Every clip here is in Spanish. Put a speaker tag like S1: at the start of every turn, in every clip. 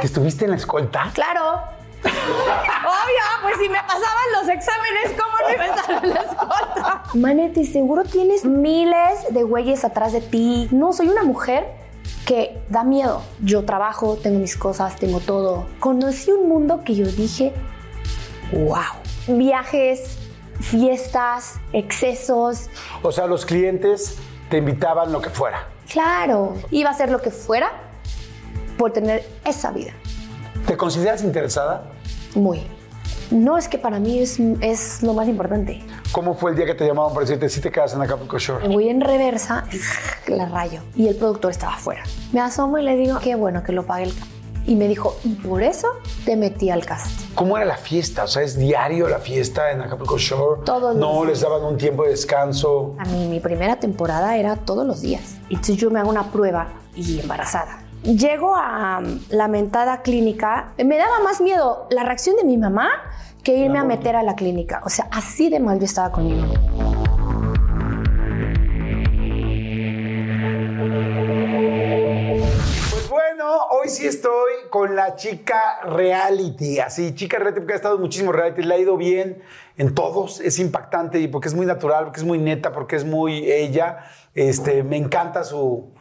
S1: ¿Que estuviste en la escolta?
S2: Claro. Obvio, pues si me pasaban los exámenes, ¿cómo no iba a estar en la escolta? Maneti, seguro tienes miles de güeyes atrás de ti. No, soy una mujer que da miedo. Yo trabajo, tengo mis cosas, tengo todo. Conocí un mundo que yo dije, wow. Viajes, fiestas, excesos.
S1: O sea, los clientes te invitaban lo que fuera.
S2: Claro, iba a ser lo que fuera por tener esa vida.
S1: ¿Te consideras interesada?
S2: Muy. No, es que para mí es, es lo más importante.
S1: ¿Cómo fue el día que te llamaban para decirte si te quedas en Acapulco Shore?
S2: Me voy en reversa, la rayo. Y el productor estaba afuera. Me asomo y le digo, qué bueno que lo pague el y me dijo, y por eso te metí al cast.
S1: ¿Cómo era la fiesta? O sea, ¿es diario la fiesta en Acapulco Shore?
S2: Todos
S1: ¿No
S2: los
S1: les daban un tiempo de descanso?
S2: A mí mi primera temporada era todos los días. Entonces yo me hago una prueba y embarazada. Llego a um, la mentada clínica. Me daba más miedo la reacción de mi mamá que irme a meter a la clínica. O sea, así de mal yo estaba con mi mamá.
S1: Pues bueno, hoy sí estoy con la chica reality. Así, chica reality, porque ha estado en muchísimos reality, le ha ido bien en todos. Es impactante y porque es muy natural, porque es muy neta, porque es muy ella. Este, me encanta su.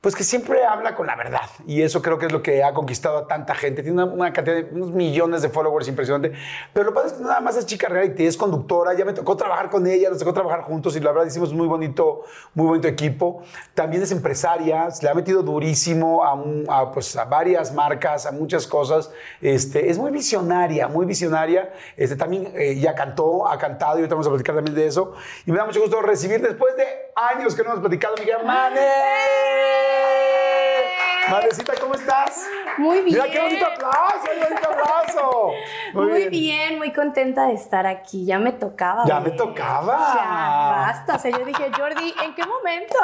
S1: Pues que siempre habla con la verdad. Y eso creo que es lo que ha conquistado a tanta gente. Tiene una, una cantidad de unos millones de followers impresionante. Pero lo que pasa es que nada más es chica reality, es conductora. Ya me tocó trabajar con ella, nos tocó trabajar juntos y la verdad hicimos muy bonito, muy bonito equipo. También es empresaria, se le ha metido durísimo a, a, pues, a varias marcas, a muchas cosas. Este, es muy visionaria, muy visionaria. Este, también eh, ya cantó, ha cantado y ahorita vamos a platicar también de eso. Y me da mucho gusto recibir después de años que no hemos platicado, Miguel Mane. Madrecita, ¿cómo estás?
S2: Muy bien.
S1: Mira qué bonito aplauso, qué bonito aplauso.
S2: Muy, bien. muy contenta de estar aquí. Ya me tocaba.
S1: Ya me tocaba.
S2: Ya, basta. O sea, yo dije, Jordi, ¿en qué momento?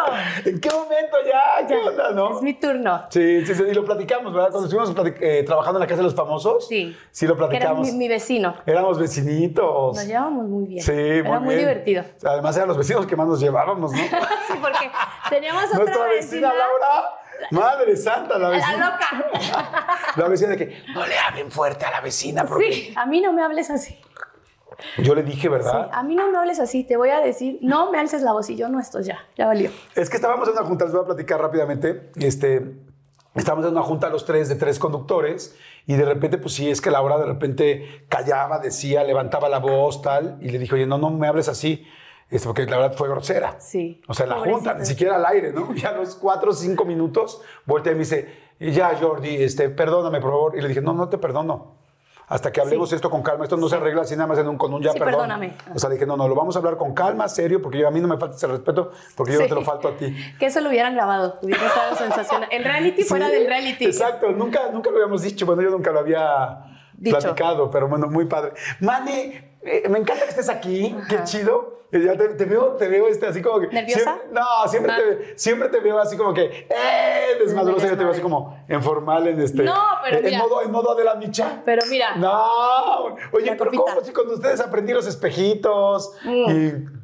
S1: ¿En qué momento ya? ¿Qué onda, no?
S2: Es mi turno.
S1: Sí, sí, sí, y lo platicamos, ¿verdad? Cuando estuvimos eh, trabajando en la Casa de los Famosos.
S2: Sí.
S1: Sí, lo
S2: Que era
S1: platicamos.
S2: mi, mi vecino.
S1: Éramos vecinitos.
S2: Nos llevábamos muy bien.
S1: Sí, muy
S2: Era muy
S1: bien.
S2: divertido.
S1: Además, eran los vecinos que más nos llevábamos, ¿no?
S2: Sí, porque teníamos otra
S1: Nuestra vecina Madre santa, la
S2: La
S1: vecina.
S2: loca.
S1: La vecina de que no le hablen fuerte a la vecina porque
S2: Sí, a mí no me hables así.
S1: yo le dije,
S2: Sí,
S1: ¿verdad?
S2: a mí no me hables así. Te voy a decir, no me alces la voz y yo no estoy ya. Ya valió.
S1: Es que estábamos en una junta, les voy a platicar rápidamente. Este, estábamos en una junta los tres de tres conductores y de repente, pues sí, es que Laura de repente callaba, decía, levantaba la voz, tal, y le dijo, oye, no, no me hables así, este, porque la verdad fue grosera.
S2: Sí.
S1: O sea, la
S2: Pobrecita.
S1: junta, ni siquiera al aire, ¿no? Ya a los cuatro o cinco minutos, voltea y me dice, ya, Jordi, este, perdóname, por favor. Y le dije, no, no te perdono. Hasta que hablemos
S2: Sí.
S1: esto con calma. Esto no se arregla así nada más en un, con un ya,
S2: Sí,
S1: perdón.
S2: perdóname.
S1: O sea, le dije, no, no, lo vamos a hablar con calma, serio, porque yo, a mí no me falta ese respeto, porque yo no te lo falto a ti.
S2: Que eso lo hubieran grabado. Hubiera estado sensacional. El reality fuera del reality.
S1: Exacto, nunca, nunca lo habíamos dicho. Bueno, yo nunca lo había
S2: Dicho.
S1: platicado, pero bueno, muy padre. Mane, eh, me encanta que estés aquí, qué chido. Eh, ya te, te veo, te veo este, así como que.
S2: ¿Nerviosa?
S1: siempre- no, siempre,
S2: Ah.
S1: te, siempre te veo así como que. ¡Eh! Desmadrosa. Yo te veo así como en formal, en este.
S2: No, pero
S1: en,
S2: mira.
S1: modo, en modo de la micha.
S2: Pero mira.
S1: No, oye, pero
S2: copita.
S1: ¿cómo si con ustedes aprendí los espejitos
S2: Mm.
S1: y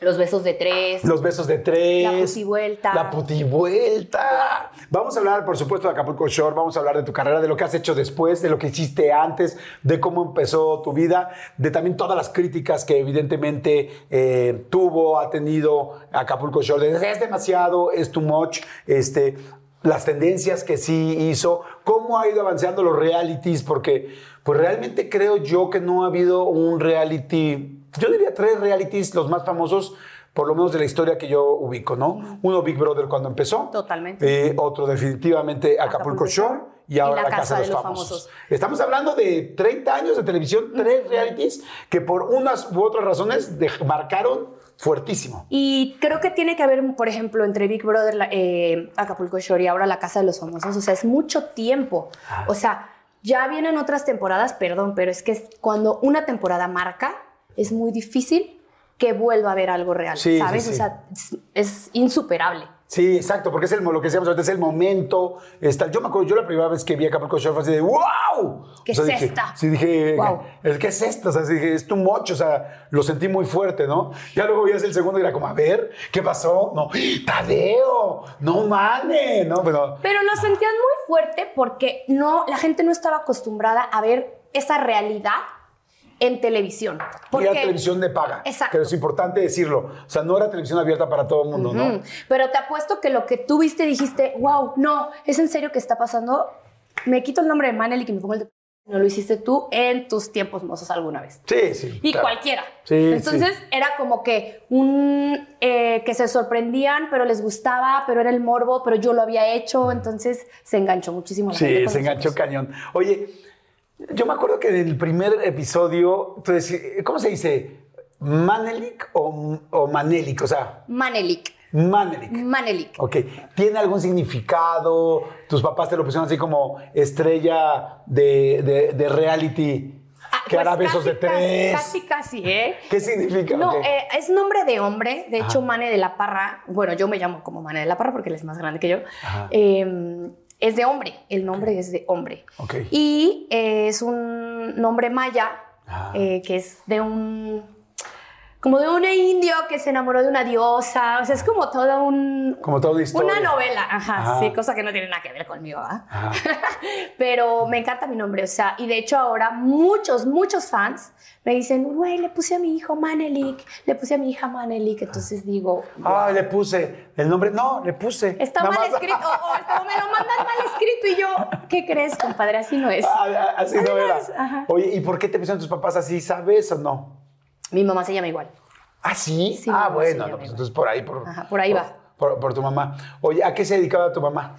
S2: Los besos de tres.
S1: los besos de tres.
S2: La putivuelta.
S1: La putivuelta. Vamos a hablar, por supuesto, de Acapulco Shore. Vamos a hablar de tu carrera, de lo que has hecho después, de lo que hiciste antes, de cómo empezó tu vida, de también todas las críticas que evidentemente eh, tuvo, ha tenido Acapulco Shore. Es demasiado, es too much. Este, las tendencias que sí hizo, cómo ha ido avanzando los realities, porque pues realmente creo yo que no ha habido un reality, yo diría tres realities, los más famosos, por lo menos de la historia que yo ubico, ¿no? Uno Big Brother cuando empezó.
S2: Totalmente.
S1: Eh, otro definitivamente Acapulco,
S2: Acapulco
S1: Shore y ahora La Casa, de los, famosos. Estamos hablando de 30 años de televisión, tres realities que por unas u otras razones marcaron fuertísimo.
S2: Y creo que tiene que haber, por ejemplo, entre Big Brother, eh, Acapulco Shore y ahora La Casa de los Famosos. O sea, es mucho tiempo. O sea, ya vienen otras temporadas, perdón, pero es que cuando una temporada marca, es muy difícil que vuelva a haber algo real,
S1: Sí, sí,
S2: ¿sabes?
S1: sí.
S2: O sea, es, insuperable.
S1: Sí, exacto, porque es el, lo que decíamos ahorita, es el momento. Está, yo me acuerdo, yo la primera vez que vi Acapulco Shore fue así de ¡Wow!
S2: ¿Qué
S1: O sea,
S2: es
S1: dije-
S2: esta?
S1: Sí, dije,
S2: Wow.
S1: ¿el qué es esto? O sea, dije, es tu mocho, o sea, lo sentí muy fuerte, ¿no? Ya luego veías el segundo y era como, a ver, ¿qué pasó? No, Tadeo, no mames, ¿no? Pero,
S2: Pero lo sentían muy fuerte porque no, la gente no estaba acostumbrada a ver esa realidad en televisión.
S1: y
S2: Porque,
S1: era televisión de paga.
S2: Exacto.
S1: Que es importante decirlo. O sea, no era televisión abierta para todo el mundo, ¿no?
S2: Pero te apuesto que lo que tú viste dijiste, wow, no, ¿es en serio que está pasando? Me quito el nombre de Manel y que me pongo el de... No lo hiciste tú en tus tiempos mozos alguna vez.
S1: Sí, sí.
S2: Y
S1: claro.
S2: cualquiera.
S1: Sí,
S2: Entonces era como que un eh, que se sorprendían, pero les gustaba, pero era el morbo, pero yo lo había hecho, entonces se enganchó muchísimo. la
S1: Sí, se enganchó
S2: nosotros.
S1: cañón. Oye, yo me acuerdo que en el primer episodio, decías- ¿cómo se dice? ¿Manelik o, o Manelik? O sea,
S2: Manelik.
S1: Manelik.
S2: Manelik.
S1: Ok, ¿tiene algún significado? ¿Tus papás te lo pusieron así como estrella de, de- de reality
S2: Ah,
S1: que
S2: pues
S1: hará besos
S2: casi,
S1: de tres?
S2: Casi, casi, ¿eh?
S1: ¿Qué significa?
S2: No, eh, es nombre de hombre. De hecho, Mane de la Parra, bueno, yo me llamo como Mane de la Parra porque él es más grande que yo.
S1: Ajá.
S2: eh, es de hombre. El nombre es de hombre. Y eh, es un nombre maya
S1: Ah.
S2: eh, que es de un. Como de un indio que se enamoró de una diosa. O sea, es como todo un.
S1: Como toda una historia.
S2: Una novela, ajá,
S1: Ajá.
S2: sí, cosa que no tiene nada que ver conmigo, ¿ah?
S1: Ajá.
S2: Pero me encanta mi nombre, o sea, y de hecho ahora muchos, muchos fans me dicen, güey, le puse a mi hijo Manelik, le puse a mi hija Manelik, entonces digo,
S1: Ah, le puse el nombre. No, le puse.
S2: está mal
S1: más.
S2: escrito, o, o está- me lo mandas mal escrito y yo, ¿qué crees, compadre? Así no es.
S1: Ah, ah, Así no era.
S2: Ajá.
S1: Oye, ¿y por qué te pusieron tus papás así? ¿Sabes o no?
S2: Mi mamá se llama igual.
S1: ¿Ah, sí?
S2: Sí,
S1: ah, bueno, no, pues entonces por ahí. Por,
S2: Ajá, por ahí va.
S1: Por, por tu mamá. Oye, ¿a qué se dedicaba tu mamá?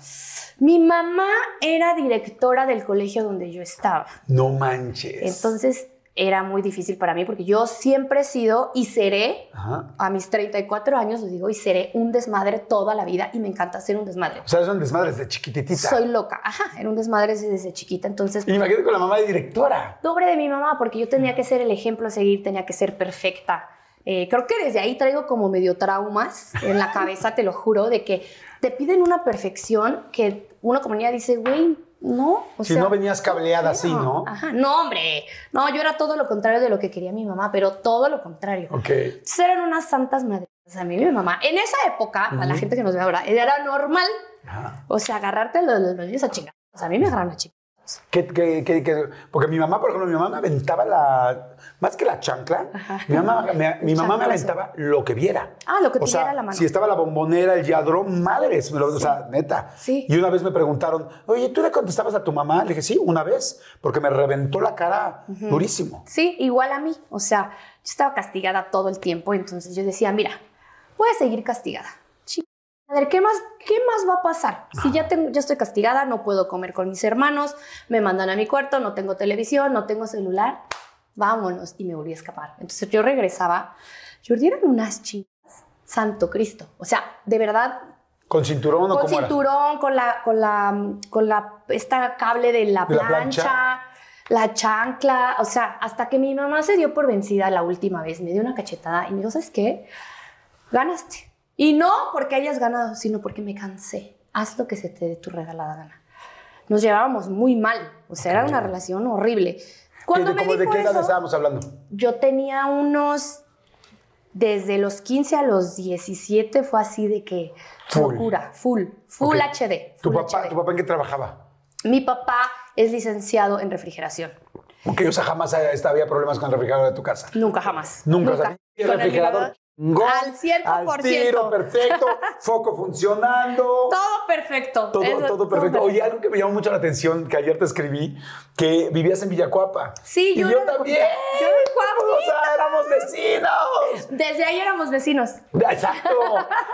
S2: Mi mamá era directora del colegio donde yo estaba.
S1: No manches.
S2: Entonces era muy difícil para mí porque yo siempre he sido y seré,
S1: Ajá.
S2: a mis 34 años lo digo, y seré un desmadre toda la vida y me encanta ser un desmadre.
S1: O sea, son desmadres de chiquititita.
S2: Soy loca, ajá, era un desmadre desde, desde chiquita, entonces
S1: Y imagínate con la mamá de directora.
S2: doble de mi mamá porque yo tenía que ser el ejemplo a seguir, tenía que ser perfecta. Eh, creo que desde ahí traigo como medio traumas en la cabeza, te lo juro, de que te piden una perfección que uno como niña dice, güey, no. O
S1: Si
S2: sea,
S1: no venías cableada así, ¿no?
S2: Ajá, no, hombre. No, yo era todo lo contrario de lo que quería mi mamá, pero todo lo contrario.
S1: Ok.
S2: Entonces eran unas santas madres a mí mi mamá. En esa época, a la gente que nos ve ahora, era normal,
S1: Ajá.
S2: o sea, agarrarte los, los niños a chingar. O sea, a mí me agarraron a chingar.
S1: ¿Qué, qué- qué- qué? Porque mi mamá, por ejemplo, mi mamá me aventaba la. Más que la chancla, mi mamá, me, mi mamá me aventaba lo que viera.
S2: Ah, lo que
S1: o
S2: tuviera la mano.
S1: Si estaba la bombonera, el yadrón, madres. O sea, neta.
S2: Sí.
S1: Y una vez me preguntaron, oye, ¿tú le contestabas a tu mamá? Le dije, sí, una vez, porque me reventó la cara durísimo.
S2: Sí, igual a mí. O sea, yo estaba castigada todo el tiempo, entonces yo decía, mira, voy a seguir castigada. A ver, ¿qué más, ¿qué más va a pasar? Si ya, tengo, ya estoy castigada, no puedo comer con mis hermanos, me mandan a mi cuarto, no tengo televisión, no tengo celular, vámonos. Y me volví a escapar. Entonces yo regresaba, Jordi eran unas chingas, santo Cristo. O sea, de verdad,
S1: ¿Con cinturón o
S2: con
S1: cómo era?
S2: cinturón, con la, con la, con la, esta cable de la
S1: ¿De la
S2: plancha,
S1: plancha?
S2: la chancla, o sea, hasta que mi mamá se dio por vencida la última vez, me dio una cachetada y me dijo, ¿sabes qué? Ganaste. Y no porque hayas ganado, sino porque me cansé. Haz lo que se te dé tu regalada gana. Nos llevábamos muy mal, o sea, era una relación horrible. Cuando
S1: ¿Qué-
S2: me
S1: cómo- ¿De
S2: dijo
S1: qué edad
S2: eso,
S1: estábamos hablando?
S2: yo tenía unos, desde los 15 a los 17 fue así de que
S1: Full.
S2: locura, full, full. HD.
S1: ¿Tu papá,
S2: HD.
S1: ¿Tu papá en qué trabajaba?
S2: Mi papá es licenciado en refrigeración.
S1: Porque o sea, jamás había problemas con el refrigerador de tu casa.
S2: Nunca jamás.
S1: Nunca. O sea, el refrigerador
S2: Al 100%.
S1: Al tiro, perfecto. foco funcionando.
S2: Todo perfecto.
S1: Todo,
S2: Eso,
S1: todo perfecto. Oye, algo que me llamó mucho la atención, que ayer te escribí, que vivías en Villacuapa.
S2: Sí,
S1: y
S2: yo
S1: yo también.
S2: Yo.
S1: O sea, éramos vecinos.
S2: Desde ahí éramos vecinos.
S1: Exacto.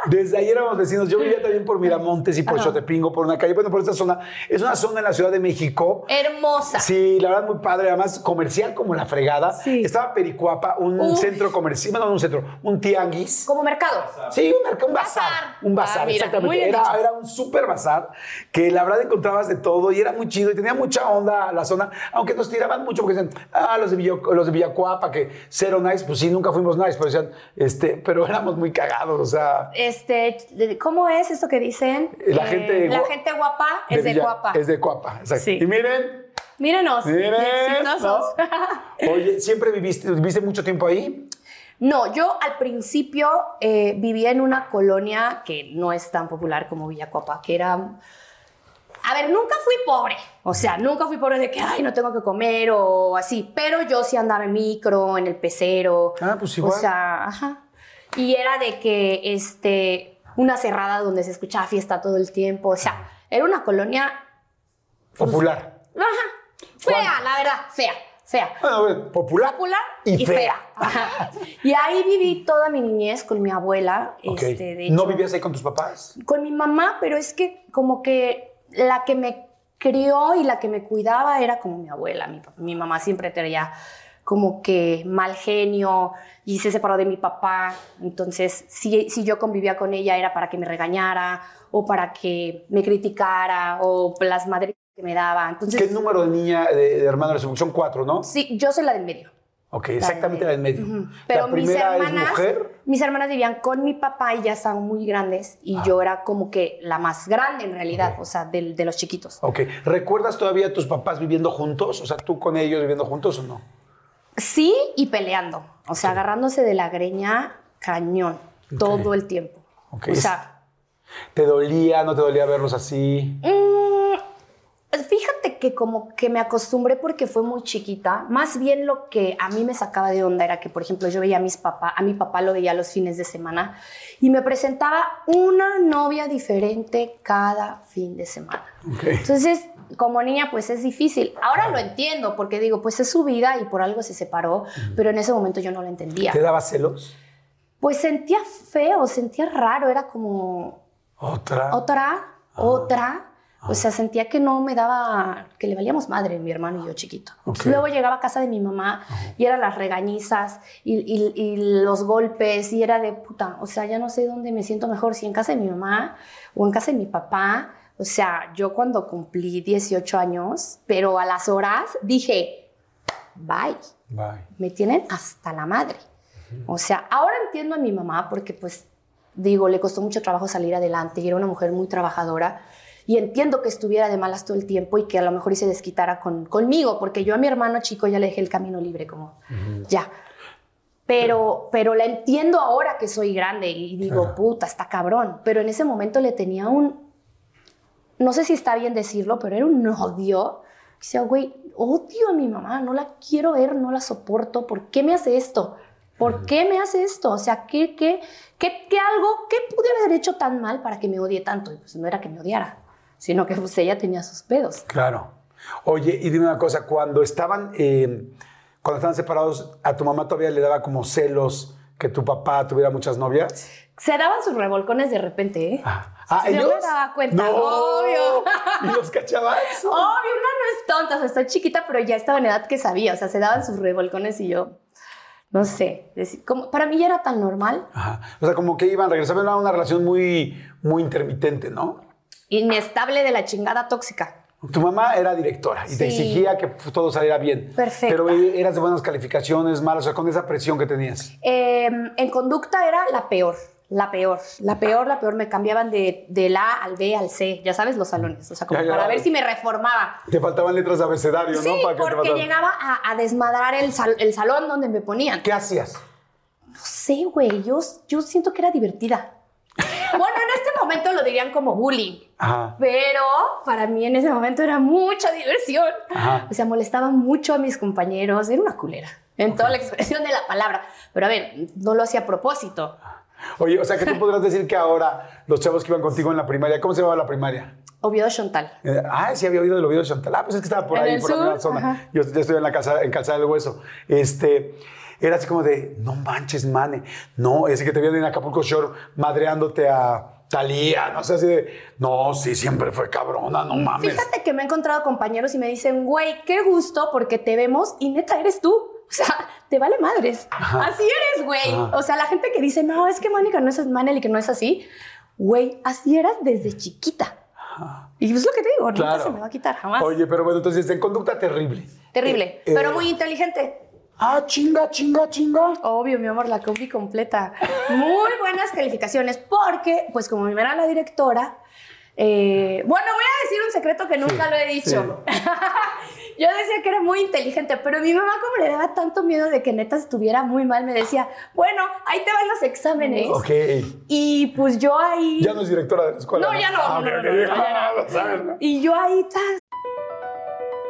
S1: Desde ahí éramos vecinos. Yo vivía también por Miramontes y por Xotepingo, por una calle. Bueno, por esta zona. Es una zona en la Ciudad de México.
S2: Hermosa.
S1: Sí, la verdad muy padre, además comercial como la fregada.
S2: Sí.
S1: Estaba Pericuapa, un
S2: Uf.
S1: centro comercial, bueno, no un centro, un tianguis.
S2: Como mercado.
S1: Sí, un, merc- un bazar. Un bazar,
S2: Ah, mira,
S1: exactamente. Era, era un súper bazar que la verdad encontrabas de todo y era muy chido y tenía mucha onda la zona, aunque nos tiraban mucho porque decían, ah, los de, Villa, los de Villacuapa, que cero nice, pues sí, nunca fuimos nice, pero decían, este, pero éramos muy cagados, o sea.
S2: Este, de- ¿cómo es esto que dicen?
S1: La
S2: Eh,
S1: gente
S2: la gente guapa es de,
S1: Villa-
S2: guapa.
S1: Es de Cuapa, exacto.
S2: Sí.
S1: Y miren,
S2: Mírenos. exitosos.
S1: ¿no? Oye, ¿siempre viviste, viviste mucho tiempo ahí?
S2: No, yo al principio eh, vivía en una colonia que no es tan popular como Villacopa, que era... A ver, nunca fui pobre, o sea, nunca fui pobre de que, ay, no tengo que comer o así, pero yo sí andaba en micro, en el pecero.
S1: Ah, pues igual.
S2: O sea, ajá. Y era de que, este, una cerrada donde se escuchaba fiesta todo el tiempo, o sea, era una colonia,
S1: Popular.
S2: ajá, fea, la verdad, fea, fea
S1: Bueno, a ver, popular.
S2: popular
S1: Y fea.
S2: Y ahí viví toda mi niñez con mi abuela. Este, de
S1: ¿No vivías ahí con tus papás?
S2: Con mi mamá, pero es que como que la que me crió y la que me cuidaba era como mi abuela. Mi, mi mamá siempre tenía como que mal genio y se separó de mi papá. Entonces, si, si yo convivía con ella era para que me regañara o para que me criticara o las madres que me daba. Entonces,
S1: ¿Qué número de niña, de, de hermano eres? Son cuatro, ¿no?
S2: sí, yo soy la del medio.
S1: Ok, exactamente la del medio.
S2: Pero
S1: la
S2: mis hermanas,
S1: mujer.
S2: mis hermanas vivían con mi papá y ya estaban muy grandes y yo era como que la más grande en realidad, o sea, del- de, los chiquitos.
S1: Ok. ¿Recuerdas todavía a tus papás viviendo juntos? O sea, ¿tú con ellos viviendo juntos o no?
S2: Sí y peleando, o sea, agarrándose de la greña cañón todo el tiempo. O sea,
S1: ¿Te dolía, no te dolía verlos así?
S2: mm, fíjate que como que me acostumbré porque fue muy chiquita. Más bien lo que a mí me sacaba de onda era que, por ejemplo, yo veía a mis papás, a mi papá lo veía los fines de semana y me presentaba una novia diferente cada fin de semana. Entonces, como niña, pues es difícil. Ahora lo entiendo porque digo, pues es su vida y por algo se separó, pero en ese momento yo no lo entendía.
S1: ¿Te daba celos?
S2: Pues sentía feo, sentía raro, era como
S1: Otra.
S2: otra, otra. O sea, sentía que no me daba, que le valíamos madre mi hermano y yo chiquito. Entonces,
S1: Ok.
S2: Luego llegaba a casa de mi mamá y eran las regañizas y, y- y los golpes y era de puta, o sea, ya no sé dónde me siento mejor, si en casa de mi mamá o en casa de mi papá. O sea, yo cuando cumplí 18 años, pero a las horas dije, bye
S1: Bye.
S2: me tienen hasta la madre. O sea, ahora entiendo a mi mamá porque pues digo, le costó mucho trabajo salir adelante y era una mujer muy trabajadora y entiendo que estuviera de malas todo el tiempo y que a lo mejor y se desquitara con, conmigo porque yo a mi hermano chico ya le dejé el camino libre como ya. Pero, pero la entiendo ahora que soy grande y digo,
S1: Claro.
S2: puta, está cabrón. Pero en ese momento le tenía un, no sé si está bien decirlo, pero era un odio. Sea, güey, odio a mi mamá, no la quiero ver, no la soporto. ¿Por qué me hace esto? ¿Por qué me hace esto? O sea, ¿qué, qué, qué, qué algo, qué pude haber hecho tan mal para que me odie tanto? Y pues no era que me odiara, sino que pues ella tenía sus pedos.
S1: Claro. Oye, y dime una cosa, cuando estaban, eh, cuando estaban separados, ¿a tu mamá todavía le daba como celos que tu papá tuviera muchas novias?
S2: Se daban sus revolcones de repente, ¿eh?
S1: Ah, ah,
S2: Yo
S1: ¿ellos?
S2: me daba cuenta,
S1: No.
S2: obvio.
S1: ¿Y los cachabas?
S2: Obvio, una no es tonta, o sea, está chiquita, pero ya estaba en edad que sabía, o sea, se daban sus revolcones y yo, no sé, decir, como, para mí ya era tan normal,
S1: Ajá. O sea, como que iban, regresaban, era una relación muy, muy intermitente, ¿no?
S2: Inestable de la chingada tóxica.
S1: Tu mamá era directora y te exigía que todo saliera bien.
S2: Perfecta.
S1: Pero eras de buenas calificaciones, malas, o sea, con esa presión que tenías.
S2: Eh, en conducta era la peor, la peor, la peor, la peor. Me cambiaban de, del A al B al C, ya sabes, los salones, o sea, como
S1: Ya, ya.
S2: para ver si me reformaba.
S1: Te faltaban letras de abecedario,
S2: Sí,
S1: ¿no? Para que te
S2: porque
S1: faltaran.
S2: llegaba a, a desmadrar el, sal- el salón donde me ponían.
S1: ¿Qué hacías?
S2: No sé, güey, yo, yo siento que era divertida. Bueno, en este momento lo dirían como bullying.
S1: Ajá.
S2: Pero para mí en ese momento era mucha diversión.
S1: Ajá.
S2: O sea, molestaba mucho a mis compañeros. Era una culera, en toda la expresión de la palabra. Pero a ver, no lo hacía a propósito.
S1: Oye, o sea, que tú podrás decir que ahora los chavos que iban contigo en la primaria, ¿cómo se llamaba la primaria?
S2: Oviedo Chantal.
S1: Eh, ah, sí había oído del Oviedo Chantal. Ah, pues es que estaba por ahí, por la
S2: sur,
S1: misma zona.
S2: ajá.
S1: Yo ya estoy en la casa, en Calzada del Hueso. Este, era así como de, no manches, mane. No, ese que te vienen en Acapulco Shore madreándote a Talía, no sé, así de, no, sí, siempre fue cabrona, no mames.
S2: Fíjate que me he encontrado compañeros y me dicen, güey, qué gusto porque te vemos y neta eres tú. O sea, te vale madres. Así eres, güey. O sea, la gente que dice, no, es que Mónica no es Manel y que no es así. Güey, así eras desde chiquita. Y es lo que te digo, nunca
S1: Claro.
S2: se me va a quitar, jamás.
S1: Oye, pero bueno, entonces, en conducta terrible.
S2: Terrible,
S1: Eh,
S2: pero
S1: eh,
S2: muy inteligente.
S1: Ah, chinga, chinga, chinga.
S2: Obvio, mi amor, la combi completa. Muy buenas calificaciones, porque, pues, como mi mamá era la directora, eh, bueno, voy a decir un secreto que nunca
S1: Sí,
S2: lo he dicho. Yo decía que era muy inteligente, pero mi mamá, como le daba tanto miedo de que neta estuviera muy mal, me decía, bueno, ahí te van los exámenes.
S1: Ok.
S2: Y pues yo ahí.
S1: Ya no es directora de la escuela.
S2: No, ya no. Y yo ahí.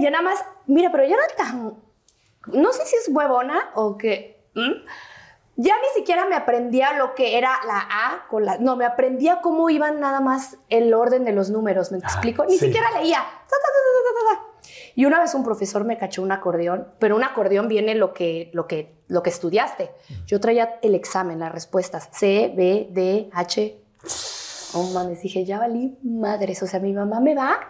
S2: Yo nada más, mira, pero yo era tan, no sé si es huevona o que, ya ni siquiera me aprendía lo que era la A con la, no, me aprendía cómo iban nada más el orden de los números, ¿me explico? Ni
S1: sí.
S2: siquiera leía. Y una vez un profesor me cachó un acordeón, pero un acordeón viene lo que, lo que, lo que estudiaste. Yo traía el examen, las respuestas, C, B, D, H. Oh, mames, dije, ya valí madres, o sea, mi mamá me va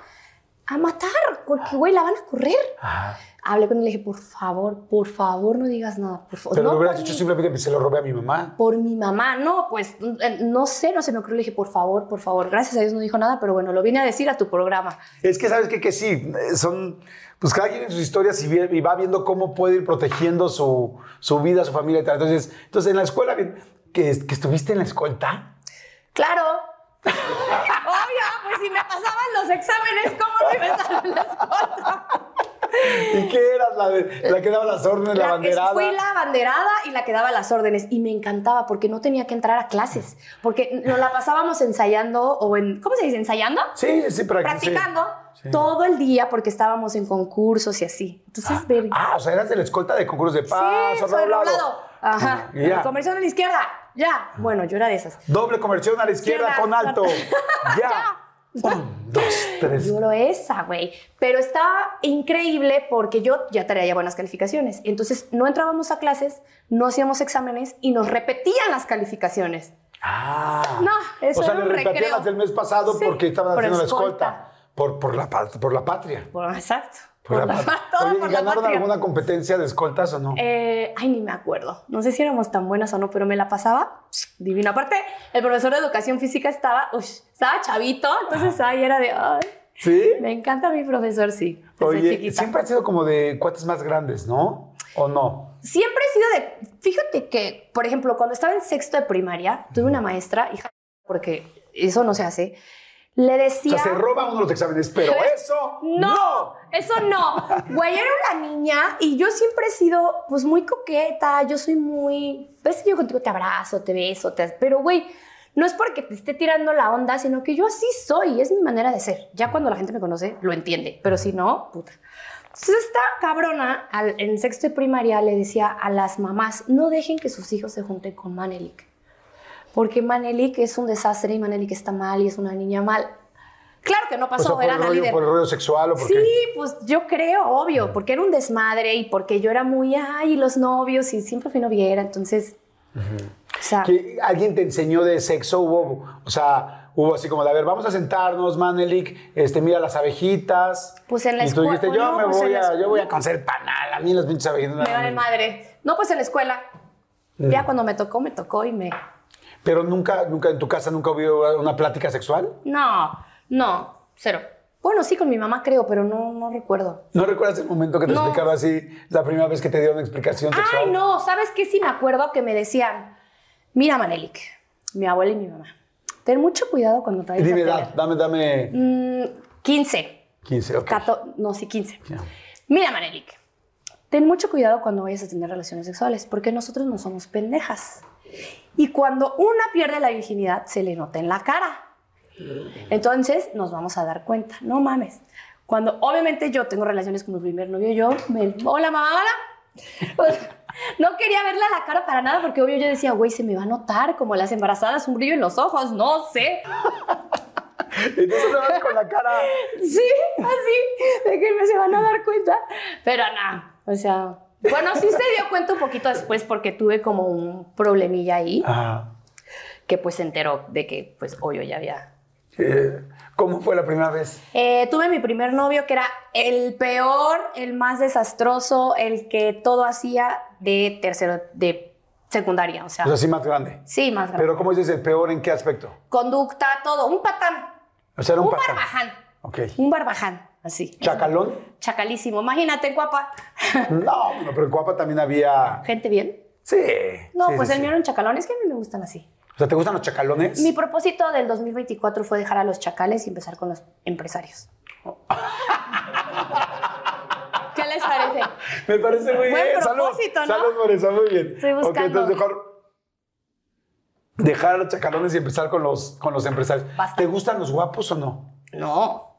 S2: a matar, porque, güey, la van a correr.
S1: Ajá.
S2: Hablé con él y le dije, por favor, por favor, no digas nada, por favor.
S1: Pero
S2: no,
S1: lo hubieras dicho
S2: mi-
S1: simplemente se lo robé a mi mamá.
S2: por mi mamá, no, pues eh, no sé, no se me ocurrió. Le dije, por favor, por favor. Gracias a Dios no dijo nada, pero bueno, lo vine a decir a tu programa.
S1: Es que sabes qué? que sí, eh, son, pues cada quien en sus historias y, va viendo cómo puede ir protegiendo su, su vida, su familia y tal. Entonces, entonces en la escuela, que, que estuviste en la escolta.
S2: Claro. Si me pasaban los exámenes, ¿cómo no iba a estar en la escolta?
S1: ¿Y qué eras? La, de- la que daba las órdenes, la,
S2: La-
S1: banderada.
S2: Fui la banderada y la que daba las órdenes. Y me encantaba porque no tenía que entrar a clases. Porque nos la pasábamos ensayando o en. ¿Cómo se dice? ¿Ensayando?
S1: Sí, sí, practic-
S2: Practicando
S1: sí.
S2: todo el día porque estábamos en concursos y así. Entonces, ver.
S1: Ah, o sea, eras de la escolta de concursos de paso,
S2: sí, soy. Ajá.
S1: Y ya.
S2: Conversión a la izquierda. Ya. Bueno, yo era de esas.
S1: Doble conversión a la izquierda
S2: Izquierda.
S1: con alto. ya. Un, dos, tres.
S2: Yo esa, güey. Pero estaba increíble porque yo ya traía ya buenas calificaciones. Entonces no entrábamos a clases, no hacíamos exámenes y nos repetían las calificaciones.
S1: Ah.
S2: No, eso
S1: O sea,
S2: era
S1: le repetían
S2: recreo.
S1: las del mes pasado
S2: Sí,
S1: porque estaban
S2: por
S1: haciendo la
S2: escolta.
S1: escolta. Por, por, la, por la patria.
S2: Bueno, exacto.
S1: Por la patria.
S2: todo
S1: Oye,
S2: por
S1: ¿y
S2: la
S1: ganaron alguna competencia de escoltas o no?
S2: Eh, ay, ni me acuerdo. No sé si éramos tan buenas o no, pero me la pasaba divina. Aparte, el profesor de educación física estaba, uy, estaba chavito, entonces ahí era de, ay,
S1: ¿Sí?
S2: me encanta mi profesor, sí. desde
S1: Oye,
S2: chiquita.
S1: siempre ha sido como de cuates más grandes, ¿no? ¿O no?
S2: Siempre he sido de. Fíjate que, por ejemplo, cuando estaba en sexto de primaria, tuve una maestra, hija, porque eso no se hace, le
S1: O
S2: decía.
S1: sea, se roban uno los exámenes, pero eso
S2: No, eso no. Güey, era una niña y yo siempre he sido, pues, muy coqueta. Yo soy muy. Ves que yo contigo te abrazo, te beso, te. Pero, güey, no es porque te esté tirando la onda, sino que yo así soy. Es mi manera de ser. Ya cuando la gente me conoce, lo entiende. Pero si no, puta. Entonces, esta cabrona al- en sexto de primaria le decía a las mamás: no dejen que sus hijos se junten con Manelik. Porque Manelik es un desastre y Manelik está mal y es una niña mal. Claro que no
S1: o
S2: pasó,
S1: sea, por
S2: era la
S1: rollo,
S2: líder.
S1: por el rollo sexual o por
S2: Sí,
S1: qué?
S2: pues yo creo, obvio, porque era un desmadre y porque yo era muy, ay, los novios y siempre fui noviera, entonces, sea,
S1: ¿Que ¿Alguien te enseñó de sexo? Hubo, o sea, hubo así como de, a ver, vamos a sentarnos, Manelik, este, mira las abejitas.
S2: Pues en la
S1: Y tú
S2: escuela-
S1: dijiste, yo
S2: no,
S1: me
S2: pues
S1: voy a, yo
S2: escuela-
S1: voy a conocer panal, a mí las pinches abejitas.
S2: me vale madre. No, pues en la escuela. Ya cuando me tocó, me tocó y me...
S1: Pero nunca, nunca en tu casa nunca hubo una plática sexual.
S2: No, no, cero. Bueno, sí, con mi mamá creo, pero no, no recuerdo.
S1: ¿No recuerdas el momento que te
S2: No.
S1: explicaron así la primera vez que te dieron explicación sexual?
S2: Ay, no, ¿sabes qué? Sí me acuerdo que me decían, mira, Manelik, mi abuela y mi mamá, ten mucho cuidado cuando te vayas
S1: Dime
S2: a
S1: edad,
S2: tener.
S1: dame, dame
S2: Mm, 15.
S1: 15, ok.
S2: Cato- no, sí, 15.
S1: Ya.
S2: Mira, Manelik, ten mucho cuidado cuando vayas a tener relaciones sexuales, porque nosotros no somos pendejas. Y cuando una pierde la virginidad, se le nota en la cara. Entonces nos vamos a dar cuenta, no mames. Cuando obviamente yo tengo relaciones con mi primer novio, yo me... Hola, mamá, hola. No quería verle a la cara para nada porque obvio yo decía, güey, se me va a notar como las embarazadas, un brillo en los ojos, no sé.
S1: Entonces te vas con la cara.
S2: Sí, así, de que me se van a dar cuenta. Pero nada, o sea, bueno, sí se dio cuenta un poquito después porque tuve como un problemilla ahí
S1: Ajá.
S2: que pues se enteró de que pues obvio ya había.
S1: Eh, ¿Cómo fue la primera vez?
S2: Eh, tuve mi primer novio que era el peor, el más desastroso, el que todo hacía de tercero, de secundaria, o sea,
S1: O sea, sí más grande.
S2: sí, más grande.
S1: Pero ¿cómo dices el peor en qué aspecto?
S2: Conducta, todo, un patán,
S1: O sea, era un,
S2: un
S1: patán.
S2: barbaján,
S1: Ok.
S2: un barbaján, así.
S1: ¿Chacalón?
S2: Chacalísimo, imagínate, guapa.
S1: No, no, pero en Cuapa también había...
S2: Gente bien.
S1: Sí.
S2: No,
S1: sí,
S2: pues
S1: sí,
S2: el
S1: sí.
S2: mío era un chacalón, es que a mí me gustan así.
S1: O sea, ¿te gustan los chacalones?
S2: Mi propósito del 2024 fue dejar a los chacales y empezar con los empresarios. ¿Qué les parece?
S1: Me parece muy
S2: Buen
S1: bien.
S2: propósito,
S1: salud,
S2: ¿no?
S1: Salud por eso, muy bien.
S2: Estoy
S1: Ok,
S2: buscando.
S1: entonces dejar, dejar a los chacalones y empezar con los, con los empresarios.
S2: Basta.
S1: ¿Te gustan los guapos o no?
S2: No.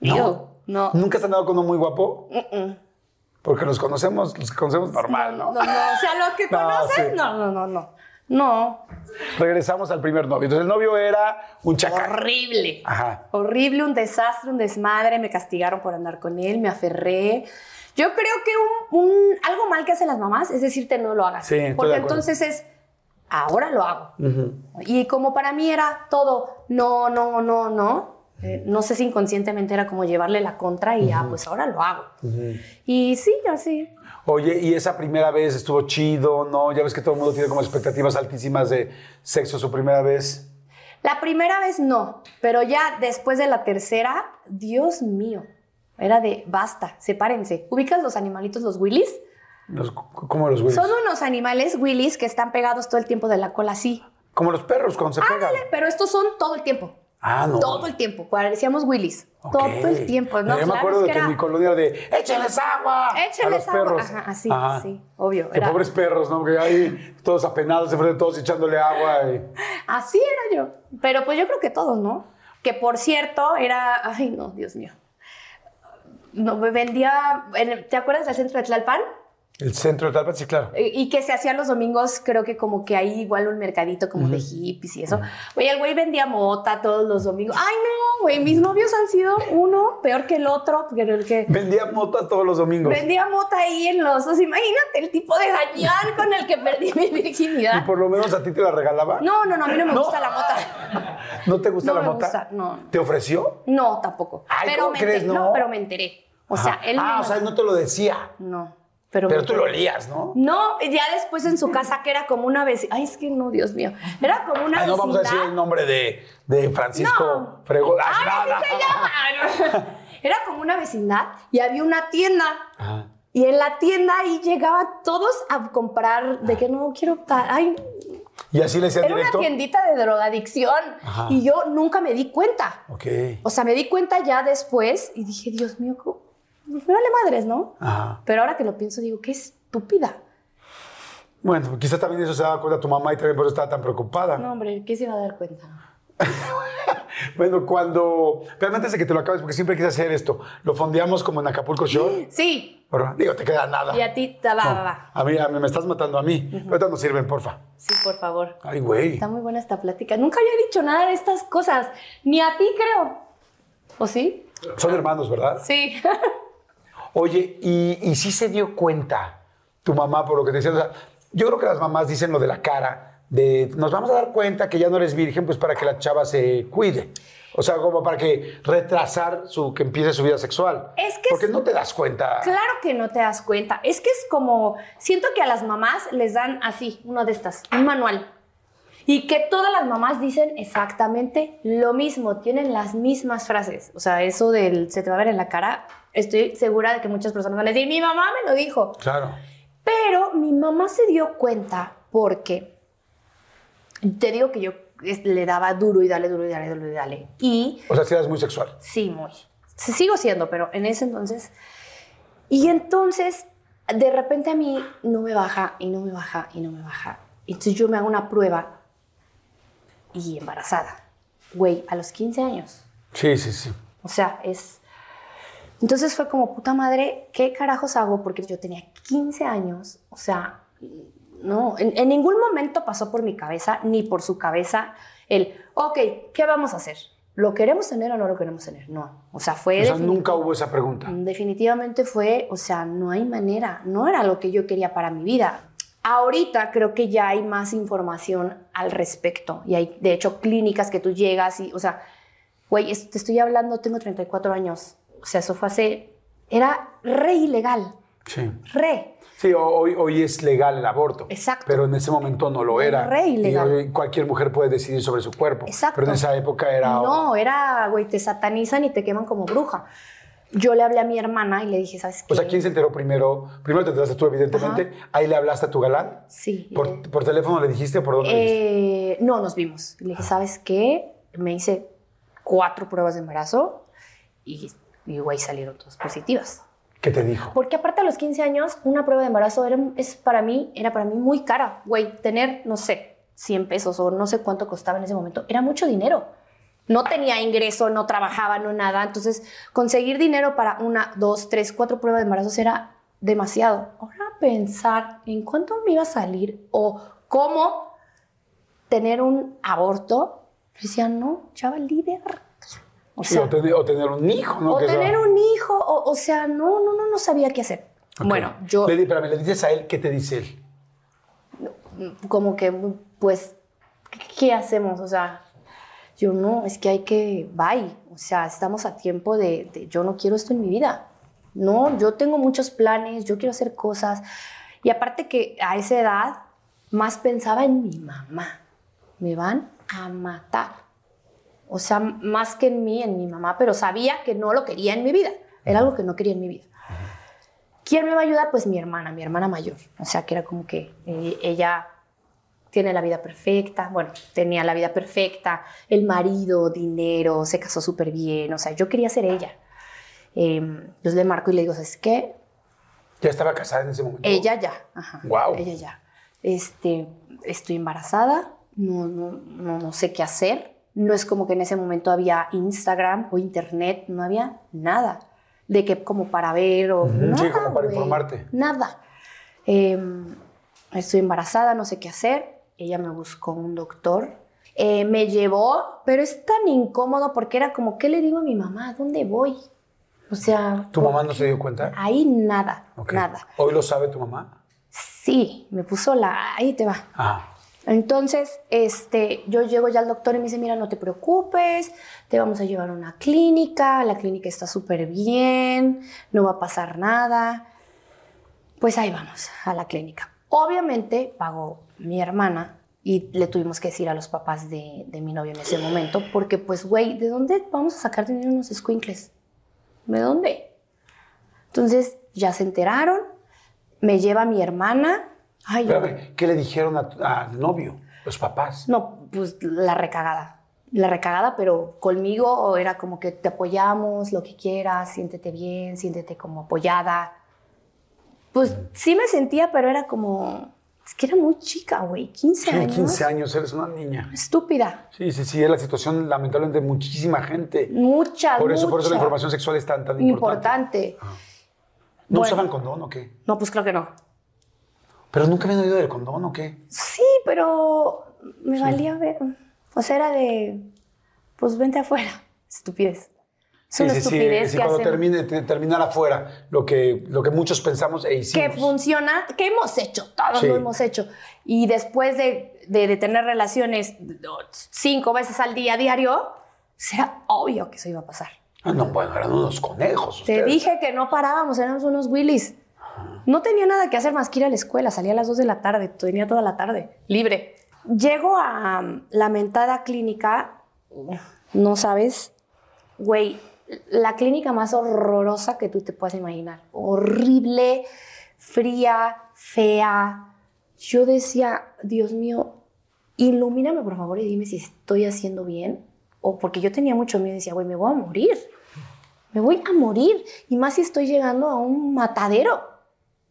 S1: ¿No?
S2: No.
S1: ¿Nunca has andado con uno muy guapo? Porque los conocemos, los que conocemos normal, ¿no?
S2: No, no, o sea, lo que
S1: No,
S2: conoces,
S1: sí.
S2: no, no, no, no. No.
S1: Regresamos al primer novio. Entonces el novio era un chacal.
S2: Horrible.
S1: Ajá.
S2: Horrible, un desastre, un desmadre. Me castigaron por andar con él, me aferré. Yo creo que un, un- algo mal que hacen las mamás es decirte no lo hagas.
S1: Sí,
S2: Porque entonces es, ahora lo hago. Y como para mí era todo, no, no, no, no. Eh, no sé si inconscientemente era como llevarle la contra y ya, pues ahora lo hago. Y sí, así.
S1: Oye, ¿y esa primera vez estuvo chido? ¿No? Ya ves que todo el mundo tiene como expectativas altísimas de sexo su primera vez.
S2: La primera vez no, pero ya después de la tercera, Dios mío, era de basta, sepárense. ¿Ubicas los animalitos, los willis?
S1: Los- ¿Cómo los güeyes?
S2: Son unos animales willis que están pegados todo el tiempo de la cola así.
S1: Como los perros cuando se pegan.
S2: Ándale, pero estos son todo el tiempo.
S1: Ah, no.
S2: Todo el tiempo. Parecíamos willis.
S1: Ok.
S2: Todo el tiempo. ¿no?
S1: Yo me acuerdo
S2: es
S1: de que
S2: era-
S1: en mi colonia de échenles agua a
S2: Échenles
S1: los
S2: agua.
S1: perros.
S2: Ajá, así,
S1: Ajá.
S2: sí, obvio.
S1: Que pobres perros, ¿no? Que ahí todos apenados, enfrente de todos echándole agua. y-
S2: Así era yo. Pero pues yo creo que todos, ¿no? Que por cierto, era. Ay, no, Dios mío. No, me vendía. en- ¿Te acuerdas del centro de Tlalpan?
S1: El centro de Talpa, sí, claro.
S2: Y y que se hacían los domingos, creo que como que hay igual un mercadito como de hippies y eso. Oye, el güey vendía mota todos los domingos. Ay, no, güey, mis novios han sido uno peor que el otro, pero el que
S1: Vendía mota todos los domingos.
S2: vendía mota ahí en los... O sea, imagínate el tipo de gañán con el que perdí mi
S1: Y
S2: virginidad.
S1: por lo menos a ti te la regalaba.
S2: No, no, no, a mí no me
S1: No.
S2: gusta la mota.
S1: ¿No te gusta
S2: No
S1: la
S2: me
S1: mota?
S2: gusta, no.
S1: ¿Te ofreció?
S2: No, tampoco.
S1: Ay,
S2: pero
S1: ¿cómo
S2: me
S1: crees?
S2: enteré.
S1: No.
S2: pero me enteré. O sea,
S1: Ajá.
S2: él
S1: Ah, o sea, él no te lo decía.
S2: No, pero...
S1: Tú lo olías, ¿no?
S2: No, ya después en su casa, que era como una vecindad. Ay, es que no, Dios mío. Era como una
S1: Ay, no vamos a decir el nombre de, de Francisco
S2: No.
S1: Fregón.
S2: Así
S1: no.
S2: se llama. Era como una vecindad y había una tienda.
S1: Ajá.
S2: Y en la tienda ahí llegaban todos a comprar de que no quiero ta- Ay,
S1: Y así le decía
S2: era una tiendita de drogadicción.
S1: Ajá.
S2: Y yo nunca me di cuenta.
S1: Ok.
S2: O sea, me di cuenta ya después y dije, Dios mío, ¿cómo? Pues me vale madres, ¿no?
S1: Ajá.
S2: Pero ahora que lo pienso, digo, qué estúpida.
S1: Bueno, quizás también eso se daba cuenta tu mamá y también por eso estaba tan preocupada.
S2: No, hombre, ¿qué se iba a dar cuenta?
S1: Bueno, cuando. Pero antes de que te lo acabes, porque siempre quise hacer esto, lo fondeamos como en Acapulco Show.
S2: Sí.
S1: Bueno, digo, te queda nada.
S2: Y a ti, va,
S1: No,
S2: va, va.
S1: A mí, a mí me estás matando a mí. Ahorita nos sirven, porfa.
S2: Sí, por favor.
S1: Ay, güey.
S2: Está muy buena esta plática. Nunca había dicho nada de estas cosas. Ni a ti, creo. ¿O sí?
S1: Son hermanos, ¿verdad?
S2: Sí.
S1: Oye, y, y sí se dio cuenta tu mamá por lo que te decía. O sea, yo creo que las mamás dicen lo de la cara de, nos vamos a dar cuenta que ya no eres virgen, pues para que la chava se cuide. O sea, como para que retrasar su, que empiece su vida sexual.
S2: Es que
S1: Porque
S2: es-
S1: no te das cuenta.
S2: Claro que no te das cuenta. Es que es como, siento que a las mamás les dan así, uno de estas, un manual. Y que todas las mamás dicen exactamente lo mismo, tienen las mismas frases. O sea, eso del se te va a ver en la cara, estoy segura de que muchas personas van a decir, mi mamá me lo dijo.
S1: Claro.
S2: Pero mi mamá se dio cuenta porque te digo que yo le daba duro y dale, duro y dale, duro y dale. Y
S1: O sea, si eres muy sexual.
S2: Sí, muy. Sigo siendo, pero en ese entonces. Y entonces, de repente a mí no me baja y no me baja y no me baja. Entonces yo me hago una prueba y embarazada. Güey, a los 15 años.
S1: Sí, sí, sí.
S2: O sea, es... Entonces fue como, puta madre, ¿qué carajos hago? Porque yo tenía 15 años, o sea, no, en, en ningún momento pasó por mi cabeza, ni por su cabeza, el, ok, ¿qué vamos a hacer? ¿Lo queremos tener o no lo queremos tener? No, o sea, fue...
S1: O sea, nunca hubo esa pregunta.
S2: Definitivamente fue, o sea, no hay manera, no era lo que yo quería para mi vida. Ahorita creo que ya hay más información al respecto y hay, de hecho, clínicas que tú llegas y, o sea, güey, te estoy hablando, tengo 34 años, o sea, eso fue hace, era re ilegal,
S1: Sí.
S2: re.
S1: Sí, ho- hoy, hoy es legal el aborto.
S2: Exacto.
S1: Pero en ese momento no lo era.
S2: Re ilegal.
S1: Y hoy cualquier mujer puede decidir sobre su cuerpo.
S2: Exacto.
S1: Pero en esa época era.
S2: No, era, güey, te satanizan y te queman como bruja. Yo le hablé a mi hermana y le dije, ¿sabes qué?
S1: O sea, ¿quién se enteró primero? Primero te enteraste tú, evidentemente. Ahí le hablaste a tu galán.
S2: Sí.
S1: ¿Por, por teléfono le dijiste o por dónde le dijiste?
S2: Eh, no, nos vimos. Le dije, ¿sabes qué? Me hice cuatro pruebas de embarazo y, y güey, salieron todas positivas.
S1: ¿Qué te dijo?
S2: Porque aparte a los 15 años, una prueba de embarazo era, es para mí, era para mí muy cara. Güey, tener, no sé, 100 pesos o no sé cuánto costaba en ese momento, era mucho dinero. No tenía ingreso, no trabajaba, no nada. Entonces, conseguir dinero para una, dos, tres, cuatro pruebas de embarazo era demasiado. Ahora pensar en cuánto me iba a salir o cómo tener un aborto, decía, no, chaval, líder. O
S1: Sí, o, tener, o tener un hijo, ¿no?
S2: o tener un hijo, o, o sea, no, no, no, no sabía qué hacer. Bueno, yo
S1: Le, di- espérame, le dices a él, ¿qué te dice él?
S2: como que, pues, ¿qué, qué hacemos? O sea, yo no, es que hay que, bye. O sea, estamos a tiempo de, de, yo no quiero esto en mi vida. No, yo tengo muchos planes, yo quiero hacer cosas. Y aparte que a esa edad más pensaba en mi mamá. Me van a matar. O sea, más que en mí, en mi mamá, pero sabía que no lo quería en mi vida. Era algo que no quería en mi vida. ¿Quién me va a ayudar? Pues mi hermana, mi hermana mayor. O sea, que era como que eh, ella tiene la vida perfecta. Bueno, tenía la vida perfecta, el marido, dinero, se casó súper bien. O sea, yo quería ser ella. Eh, entonces le marco y le digo, ¿sabes qué?
S1: ¿Ya estaba casada en ese momento?
S2: Ella ya. Ajá,
S1: Guau.
S2: Ella ya. Este, estoy embarazada, no, no, no, no sé qué hacer. No es como que en ese momento había Instagram o internet, no había nada de que como para ver o nada,
S1: sí, como para informarte.
S2: Nada. Eh, estoy embarazada, no sé qué hacer. Ella me buscó un doctor. Eh, me llevó, pero es tan incómodo porque era como, ¿qué le digo a mi mamá? ¿A dónde voy? O sea,
S1: ¿Tu mamá no se dio cuenta?
S2: ahí nada, nada.
S1: ¿Hoy lo sabe tu mamá?
S2: Sí, me puso la... Ahí te va.
S1: Ah.
S2: Entonces, este, yo llego ya al doctor y me dice, mira, no te preocupes, te vamos a llevar a una clínica, la clínica está súper bien, no va a pasar nada. Pues ahí vamos, a la clínica. Obviamente pagó mi hermana y le tuvimos que decir a los papás de, de mi novio en ese momento, porque pues, güey, ¿de dónde vamos a sacar dinero unos squinkles? ¿De dónde? Entonces ya se enteraron, me lleva mi hermana. Ay,
S1: Espérame, ¿qué le dijeron al novio, los papás?
S2: no, pues la recagada. La recagada, pero conmigo era como que te apoyamos, lo que quieras, siéntete bien, siéntete como apoyada. Pues sí me sentía, pero era como. Es que era muy chica, güey, 15
S1: Sí,
S2: años.
S1: 15 años, eres una niña.
S2: Estúpida.
S1: Sí, sí, sí, es la situación lamentablemente de muchísima gente.
S2: Mucha,
S1: Por eso, por eso la información sexual es tan, tan importante.
S2: Importante.
S1: ¿No
S2: Bueno.
S1: usaban condón o qué?
S2: No, pues creo que no.
S1: ¿Pero nunca habían oído del condón o qué?
S2: Sí, pero me valía ver. O sea, era de. Pues vente afuera. Estupidez. Es una estupidez
S1: sí,
S2: que
S1: cuando
S2: hacen.
S1: termine, te- terminar afuera, lo que, lo que muchos pensamos e
S2: que
S1: hicimos.
S2: funciona, que hemos hecho, todos
S1: Sí.
S2: lo hemos hecho. Y después de, de- de tener relaciones cinco veces al día diario, será obvio que eso iba a pasar.
S1: Ah, no, bueno, eran unos conejos.
S2: Te
S1: ustedes.
S2: dije que no parábamos, éramos unos Willys. No tenía nada que hacer más que ir a la escuela, salía a las 2 de la tarde, tenía toda la tarde, libre. Llego a um, la mentada clínica, no sabes, güey, la clínica más horrorosa que tú te puedas imaginar. Horrible, fría, fea. Yo decía, Dios mío, ilumíname por favor y dime si estoy haciendo bien. O porque yo tenía mucho miedo y decía, güey, me voy a morir. Me voy a morir. Y más si estoy llegando a un matadero.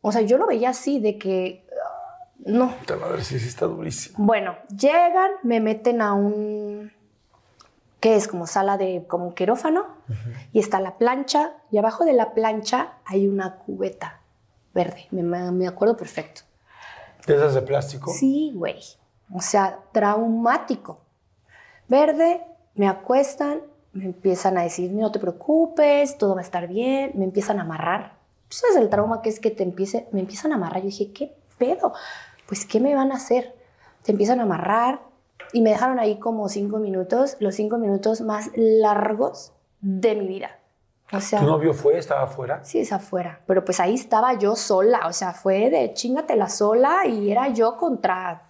S2: O sea, yo lo veía así, de que... ah, no,
S1: madre, sí, sí, está durísimo.
S2: bueno, llegan, me meten a un, ¿qué es? Como sala de, como un quirófano, y está la plancha, y abajo de la plancha hay una cubeta verde, me, me- me acuerdo perfecto.
S1: ¿De esas de plástico?
S2: Sí, güey, o sea, traumático. Verde, me acuestan, me empiezan a decir, no te preocupes, todo va a estar bien, me empiezan a amarrar. ¿Tú ¿Sabes el trauma que es que te empiece, me empiezan a amarrar? Yo dije, ¿qué pedo? Pues, ¿qué me van a hacer? Te empiezan a amarrar y me dejaron ahí como cinco minutos, los cinco minutos más largos de mi vida. O sea,
S1: ¿Tu novio fue? ¿Estaba afuera?
S2: Sí, es afuera. Pero pues ahí estaba yo sola. O sea, fue de chingatela sola y era yo contra.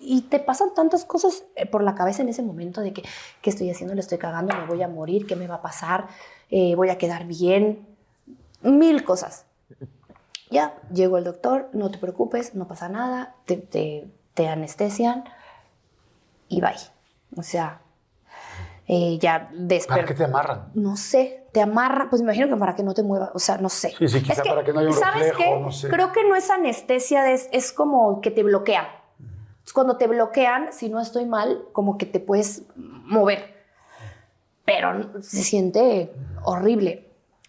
S2: Y te pasan tantas cosas eh, por la cabeza en ese momento de que, ¿qué estoy haciendo? Le estoy cagando, me voy a morir, ¿qué me va a pasar? Eh, voy a quedar bien. Mil cosas. Ya, llegó el doctor, no te preocupes, no pasa nada, te, te, te anestesian y bye. O sea, eh, ya
S1: ¿Para
S2: desperté.
S1: qué te amarran?
S2: No sé, te amarra, pues me imagino que para que no te mueva, o sea, no sé.
S1: Sí, sí, quizá para que no haya un
S2: ¿sabes
S1: reflejo,
S2: qué?
S1: no sé.
S2: Creo que no es anestesia, es, es como que te bloquean. Cuando te bloquean, si no estoy mal, como que te puedes mover. Pero se siente horrible.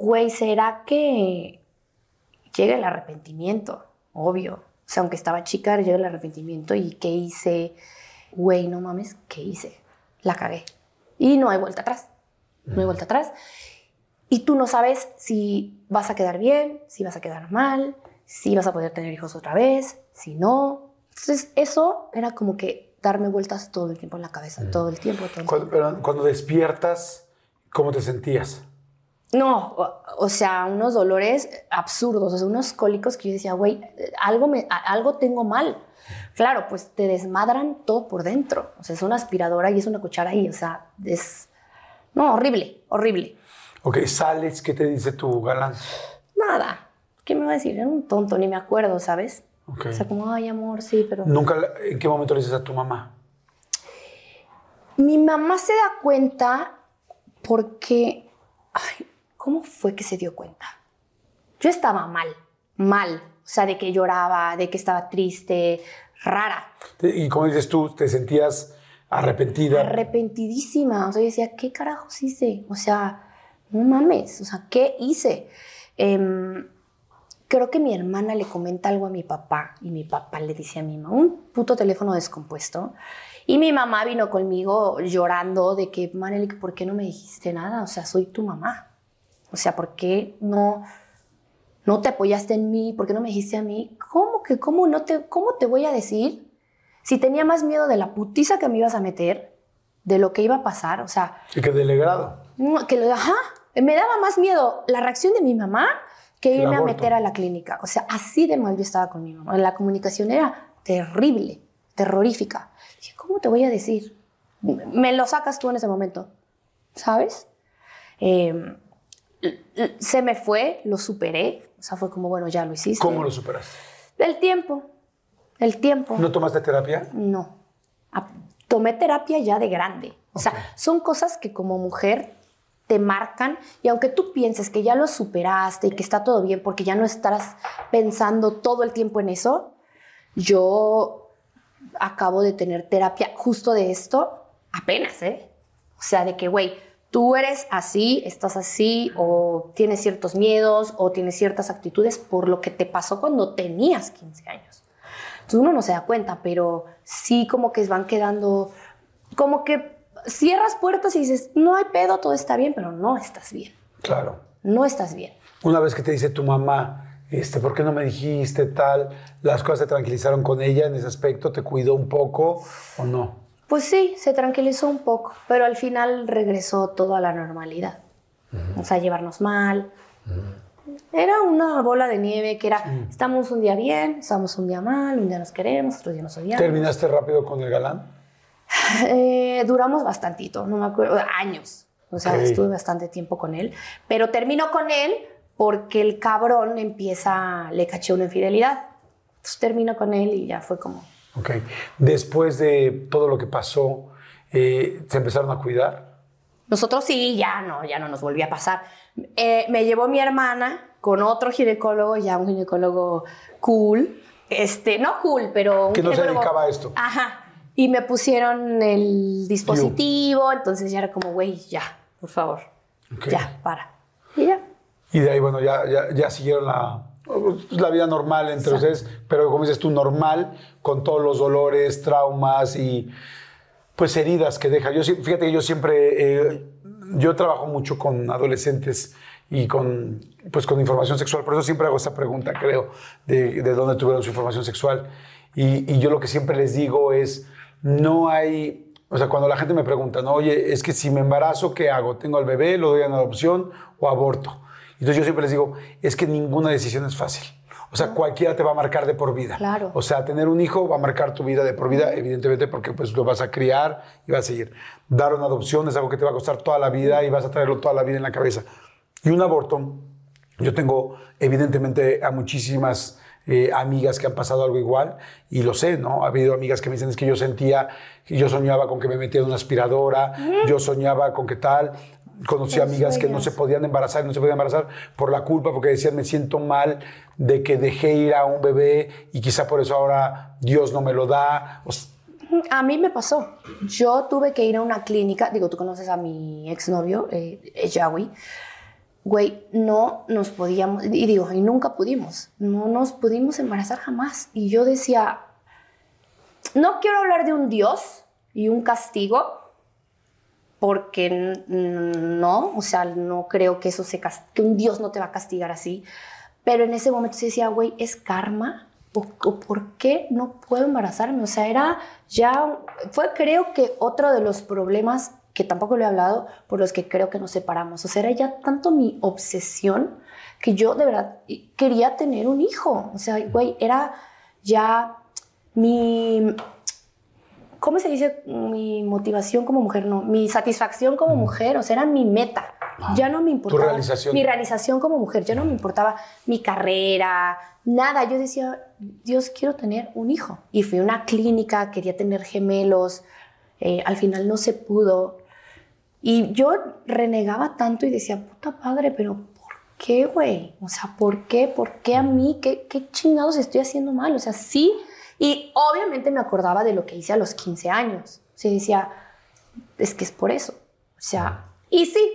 S2: Güey, ¿será que llega el arrepentimiento? Obvio. O sea, aunque estaba chica, llega el arrepentimiento. ¿Y qué hice? Güey, no mames, ¿qué hice? La cagué. Y no hay vuelta atrás. No hay vuelta atrás. Y tú no sabes si vas a quedar bien, si vas a quedar mal, si vas a poder tener hijos otra vez, si no. Entonces, eso era como que darme vueltas todo el tiempo en la cabeza, todo el tiempo, todo el tiempo.
S1: Cuando, pero cuando despiertas, ¿cómo te sentías?
S2: No, o, o sea, unos dolores absurdos, o sea, unos cólicos que yo decía, güey, algo, me, algo tengo mal. Claro, pues te desmadran todo por dentro. O sea, es una aspiradora y es una cuchara ahí. O sea, es. No, horrible, horrible.
S1: Ok, sales, ¿qué te dice tu galán?
S2: Nada. ¿Qué me va a decir? Era un tonto, ni me acuerdo, ¿sabes?
S1: Ok.
S2: O sea, como, ay, amor, sí, pero.
S1: ¿Nunca, ¿En qué momento le dices a tu mamá?
S2: Mi mamá se da cuenta porque, ay, ¿cómo fue que se dio cuenta? Yo estaba mal, mal, o sea, de que lloraba, de que estaba triste, rara,
S1: Y como dices tú, te sentías arrepentida.
S2: arrepentidísima, o sea, yo decía, ¿qué carajos hice? O sea, no mames, o sea, ¿qué hice? Em, creo que mi hermana le comenta algo a mi papá y mi papá le dice a mi mamá, un puto teléfono descompuesto. Y mi mamá vino conmigo llorando de que, Manelik, ¿por qué no me dijiste nada? O sea, soy tu mamá. O sea, ¿por qué no, no te apoyaste en mí? ¿Por qué no me dijiste a mí? ¿Cómo que, cómo no te, cómo te voy a decir si tenía más miedo de la putiza que me ibas a meter, de lo que iba a pasar, o sea...
S1: Y que delegrado.
S2: Que lo, ajá, me daba más miedo la reacción de mi mamá que irme a meter a la clínica. O sea, así de mal yo estaba con mi mamá. La comunicación era terrible, terrorífica. Dije, ¿cómo te voy a decir? Me lo sacas tú en ese momento, ¿sabes? Em, se me fue, lo superé. O sea, fue como, bueno, ya lo hiciste.
S1: ¿Cómo lo superaste?
S2: El tiempo. El tiempo.
S1: ¿No tomaste terapia?
S2: No. tomé terapia ya de grande. O sea, son cosas que como mujer te marcan y aunque tú pienses que ya lo superaste y que está todo bien porque ya no estás pensando todo el tiempo en eso, yo acabo de tener terapia justo de esto apenas, ¿eh? O sea, de que, güey, tú eres así, estás así, o tienes ciertos miedos, o tienes ciertas actitudes por lo que te pasó cuando tenías 15 años. Entonces uno no se da cuenta, pero sí como que van quedando, como que cierras puertas y dices, no hay pedo, todo está bien, pero no estás bien.
S1: Claro.
S2: No estás bien.
S1: Una vez que te dice tu mamá, este, ¿por qué no me dijiste tal? ¿Las cosas te tranquilizaron con ella en ese aspecto? ¿Te cuidó un poco o no?
S2: Pues sí, se tranquilizó un poco, pero al final regresó todo a la normalidad. O sea, llevarnos mal. Era una bola de nieve que era, estamos un día bien, estamos un día mal, un día nos queremos, otro día nos odiamos.
S1: ¿Terminaste rápido con el galán?
S2: Eh, duramos bastantito, no me acuerdo, años. O sea, estuve bastante tiempo con él. Pero terminó con él porque el cabrón empieza, le caché una infidelidad. Entonces termino con él y ya fue como...
S1: Ok. Después de todo lo que pasó, eh, ¿se empezaron a cuidar?
S2: Nosotros sí, ya no, ya no nos volvía a pasar. Eh, me llevó mi hermana con otro ginecólogo, ya un ginecólogo cool. Este, no cool, pero un
S1: Que no se dedicaba a esto.
S2: Ajá y me pusieron el dispositivo, entonces ya era como, güey, ya, por favor, ya, para. Y ya.
S1: Y de ahí, bueno, ya, ya, siguieron la, la vida normal entre ustedes, pero como dices tú, normal, con todos los dolores, traumas y pues heridas que deja. Yo, fíjate que yo siempre, eh, yo trabajo mucho con adolescentes y con, pues, con información sexual, por eso siempre hago esta pregunta, creo, de, de dónde tuvieron su información sexual. Y, y yo lo que siempre les digo es, no hay, o sea, cuando la gente me pregunta, no, oye, es que si me embarazo, ¿qué hago? ¿Tengo al bebé, lo doy en adopción o aborto? Entonces yo siempre les digo, es que ninguna decisión es fácil. O sea, cualquiera te va a marcar de por vida.
S2: Claro.
S1: O sea, tener un hijo va a marcar tu vida de por vida, evidentemente, porque pues lo vas a criar y vas a seguir. Dar una adopción es algo que te va a costar toda la vida y vas a traerlo toda la vida en la cabeza. Y un aborto, yo tengo evidentemente a muchísimas eh, amigas que han pasado algo igual y lo sé, ¿no? Ha habido amigas que me dicen es que yo sentía, que yo soñaba con que me metían una aspiradora, yo soñaba con que tal. Conocí amigas que no se podían embarazar, no se podían embarazar por la culpa, porque decían, me siento mal de que dejé ir a un bebé y quizá por eso ahora Dios no me lo da.
S2: a mí me pasó. Yo tuve que ir a una clínica, digo, tú conoces a mi exnovio, eh, Yahweh güey, no nos podíamos, y digo, y nunca pudimos, no nos pudimos embarazar jamás. Y yo decía, no quiero hablar de un Dios y un castigo, porque no, o sea, no creo que eso se que un Dios no te va a castigar así. Pero en ese momento se decía, güey, es karma. ¿O, por qué no puedo embarazarme? O sea, era ya, fue creo que otro de los problemas que tampoco le he hablado, por los que creo que nos separamos. O sea, era ya tanto mi obsesión que yo de verdad quería tener un hijo. O sea, güey, era ya mi... ¿Cómo se dice? Mi motivación como mujer, no, mi satisfacción como mujer, o sea, era mi meta. Ah, ya no me importaba.
S1: Tu realización.
S2: Mi realización como mujer, ya no me importaba mi carrera, nada. Yo decía, Dios, quiero tener un hijo. Y fui a una clínica, quería tener gemelos, eh, al final no se pudo. Y yo renegaba tanto y decía, puta padre, pero ¿por qué, güey? O sea, ¿por qué? ¿Por qué a mí? ¿Qué, ¿Qué chingados estoy haciendo mal? O sea, sí. Y obviamente me acordaba de lo que hice a los 15 años. O sea, decía, es que es por eso. O sea, y sí,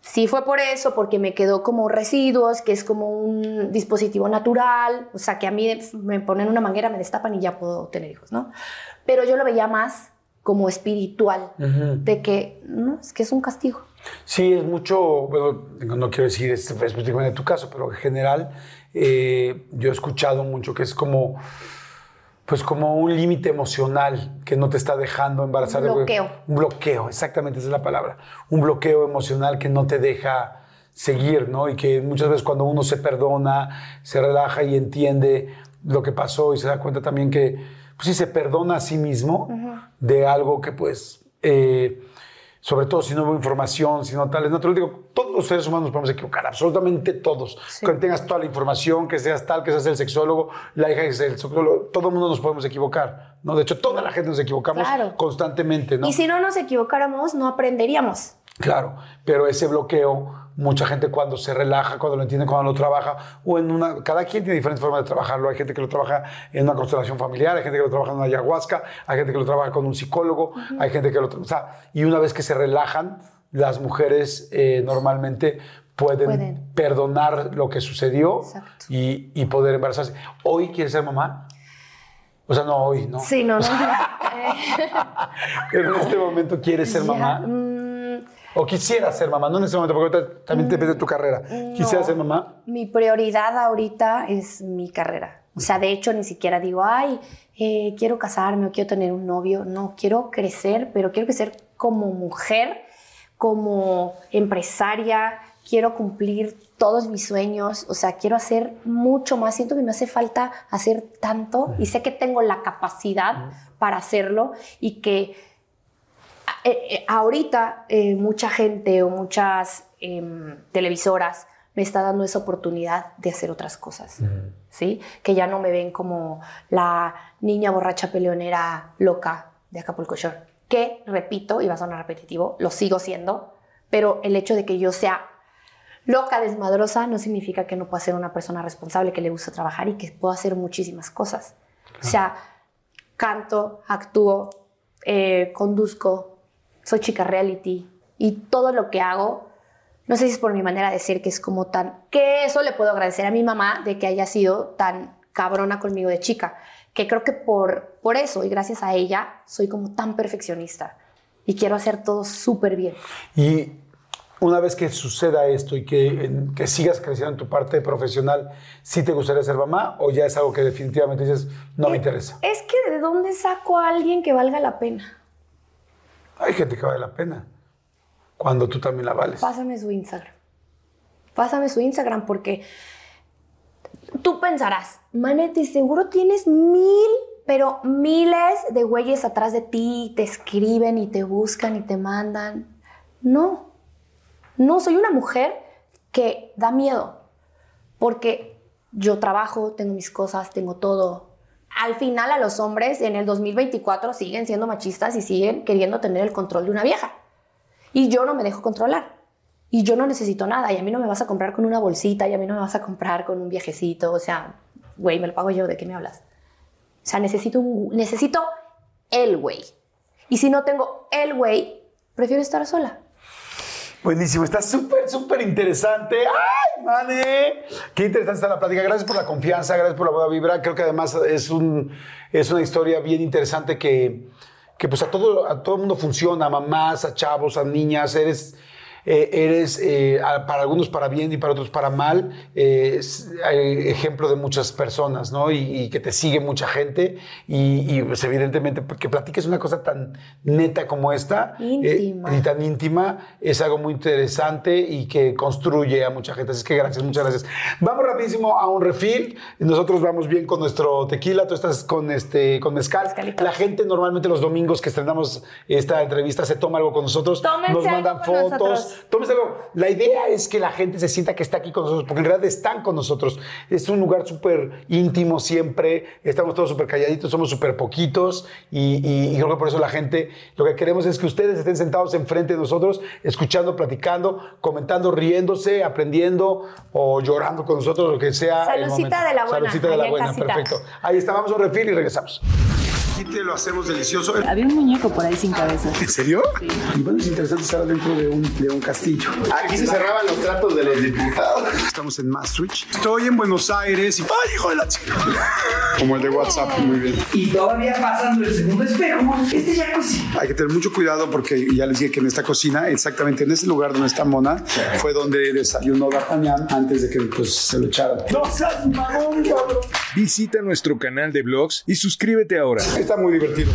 S2: sí fue por eso, porque me quedó como residuos, que es como un dispositivo natural. O sea, que a mí me ponen una manguera, me destapan y ya puedo tener hijos, ¿no? Pero yo lo veía más como espiritual, de que no, es que es un castigo.
S1: Sí, es mucho, bueno, no quiero decir específicamente tu caso, pero en general eh, yo he escuchado mucho que es como, pues como un límite emocional que no te está dejando embarazar.
S2: Un bloqueo.
S1: Un bloqueo, exactamente esa es la palabra. Un bloqueo emocional que no te deja seguir, ¿no? Y que muchas veces cuando uno se perdona, se relaja y entiende lo que pasó y se da cuenta también que, pues sí, se perdona a sí mismo de algo que pues... eh, sobre todo si no hubo información, si no tal, es natural. Digo, todos los seres humanos nos podemos equivocar, absolutamente todos. Que tengas toda la información, que seas tal, que seas el sexólogo, la hija es el sexólogo, todo el mundo nos podemos equivocar, ¿no? De hecho, toda la gente nos equivocamos
S2: Claro.
S1: constantemente, ¿no?
S2: Y si no nos equivocáramos, no aprenderíamos.
S1: Claro, pero ese bloqueo, mucha gente cuando se relaja, cuando lo entiende, cuando lo trabaja, o en una. Cada quien tiene diferentes formas de trabajarlo. Hay gente que lo trabaja en una constelación familiar, hay gente que lo trabaja en una ayahuasca, hay gente que lo trabaja con un psicólogo, hay gente que lo. O sea, y una vez que se relajan, las mujeres eh, normalmente pueden,
S2: Pueden.
S1: perdonar lo que sucedió y, y poder embarazarse. ¿Hoy quieres ser mamá? O sea, no hoy, ¿no?
S2: Sí, no, no.
S1: En este momento quieres ser mamá.
S2: mm,
S1: O quisiera ser mamá, no en este momento, porque ahorita también depende de tu carrera. ¿Quisiera
S2: no.
S1: ser mamá?
S2: Mi prioridad ahorita es mi carrera. O sea, de hecho, ni siquiera digo, ay, eh, quiero casarme o quiero tener un novio. No, quiero crecer, pero quiero crecer como mujer, como empresaria. Quiero cumplir todos mis sueños. O sea, quiero hacer mucho más. Siento que me hace falta hacer tanto y sé que tengo la capacidad para hacerlo y que eh, eh, ahorita eh, mucha gente o muchas em, televisoras me está dando esa oportunidad de hacer otras cosas, ¿sí? Que ya no me ven como la niña borracha peleonera loca de Acapulco Shore. Que, repito, y va a sonar repetitivo, lo sigo siendo, pero el hecho de que yo sea loca, desmadrosa, no significa que no pueda ser una persona responsable, que le gusta trabajar y que puedo hacer muchísimas cosas. O sea, canto, actúo, eh, conduzco, soy chica reality y todo lo que hago, no sé si es por mi manera de ser que es como tan, que eso le puedo agradecer a mi mamá de que haya sido tan cabrona conmigo de chica, que creo que por, por eso y gracias a ella soy como tan perfeccionista y quiero hacer todo súper bien.
S1: Y una vez que suceda esto y que, que sigas creciendo en tu parte profesional, ¿sí te gustaría ser mamá o ya es algo que definitivamente dices, no me interesa?
S2: Es que de dónde saco a alguien que valga la pena.
S1: Hay gente que vale la pena cuando tú también la vales.
S2: Pásame su Instagram. Pásame su Instagram porque tú pensarás, Manetti, seguro tienes mil, pero miles de güeyes atrás de ti, te escriben y te buscan y te mandan. No, no, soy una mujer que da miedo porque yo trabajo, tengo mis cosas, tengo todo. Al final a los hombres en el 2024 siguen siendo machistas y siguen queriendo tener el control de una vieja. Y yo no me dejo controlar. Y yo no necesito nada. Y a mí no me vas a comprar con una bolsita. Y a mí no me vas a comprar con un viajecito. O sea, güey, me lo pago yo. ¿De qué me hablas? O sea, necesito, necesito el güey. Y si no tengo el güey, prefiero estar sola.
S1: Buenísimo, está súper, súper interesante. ¡Ay, mane! Qué interesante está la plática. Gracias por la confianza, gracias por la buena vibra. Creo que además es, un, es una historia bien interesante que, que pues a todo, a todo el mundo funciona, a mamás, a chavos, a niñas. Eres, eh, eres eh, para algunos para bien y para otros para mal, eh, ejemplo de muchas personas, ¿no? Y, y que te sigue mucha gente y, y, pues, evidentemente que platiques una cosa tan neta como esta. eh,
S2: Íntima.
S1: y tan íntima es algo muy interesante y que construye a mucha gente. Así que gracias, muchas gracias. Vamos rapidísimo a un refil. Nosotros vamos bien con nuestro tequila, tú estás con este con mezcal.
S2: Mezcalito.
S1: La gente normalmente los domingos que estrenamos esta entrevista se toma algo con nosotros,
S2: Tómense
S1: nos mandan fotos.
S2: nosotros.
S1: Tómense algo. La idea es que la gente se sienta que está aquí con nosotros, porque en realidad están con nosotros. Es un lugar súper íntimo siempre, estamos todos súper calladitos, somos súper poquitos y, y- y creo que por eso la gente, lo que queremos es que ustedes estén sentados enfrente de nosotros, escuchando, platicando, comentando, riéndose, aprendiendo o llorando con nosotros, lo que sea. momento.
S2: de la buena,
S1: Saludcita de la buena,
S2: casita.
S1: perfecto. Ahí está, vamos a un refil y regresamos. Aquí te lo hacemos delicioso.
S3: Había un muñeco por ahí sin cabeza.
S1: ¿En serio? Sí. Y bueno, es interesante estar dentro de un, de un castillo.
S4: Aquí se cerraban los tratos de los diputados.
S1: Estamos en Maastricht. Estoy en Buenos Aires y... ¡Ay, hijo de la chica! Como el de WhatsApp, muy bien.
S5: Y todavía pasando el segundo espejo, este jacuzzi.
S1: Hay que tener mucho cuidado porque ya les dije que en esta cocina, exactamente en ese lugar donde está Mona, fue donde desayunó D'Artagnan antes de que pues, se lo echaran. ¡No seas mamón, cabrón!
S6: Visita nuestro canal de blogs y suscríbete ahora.
S1: Está muy divertido.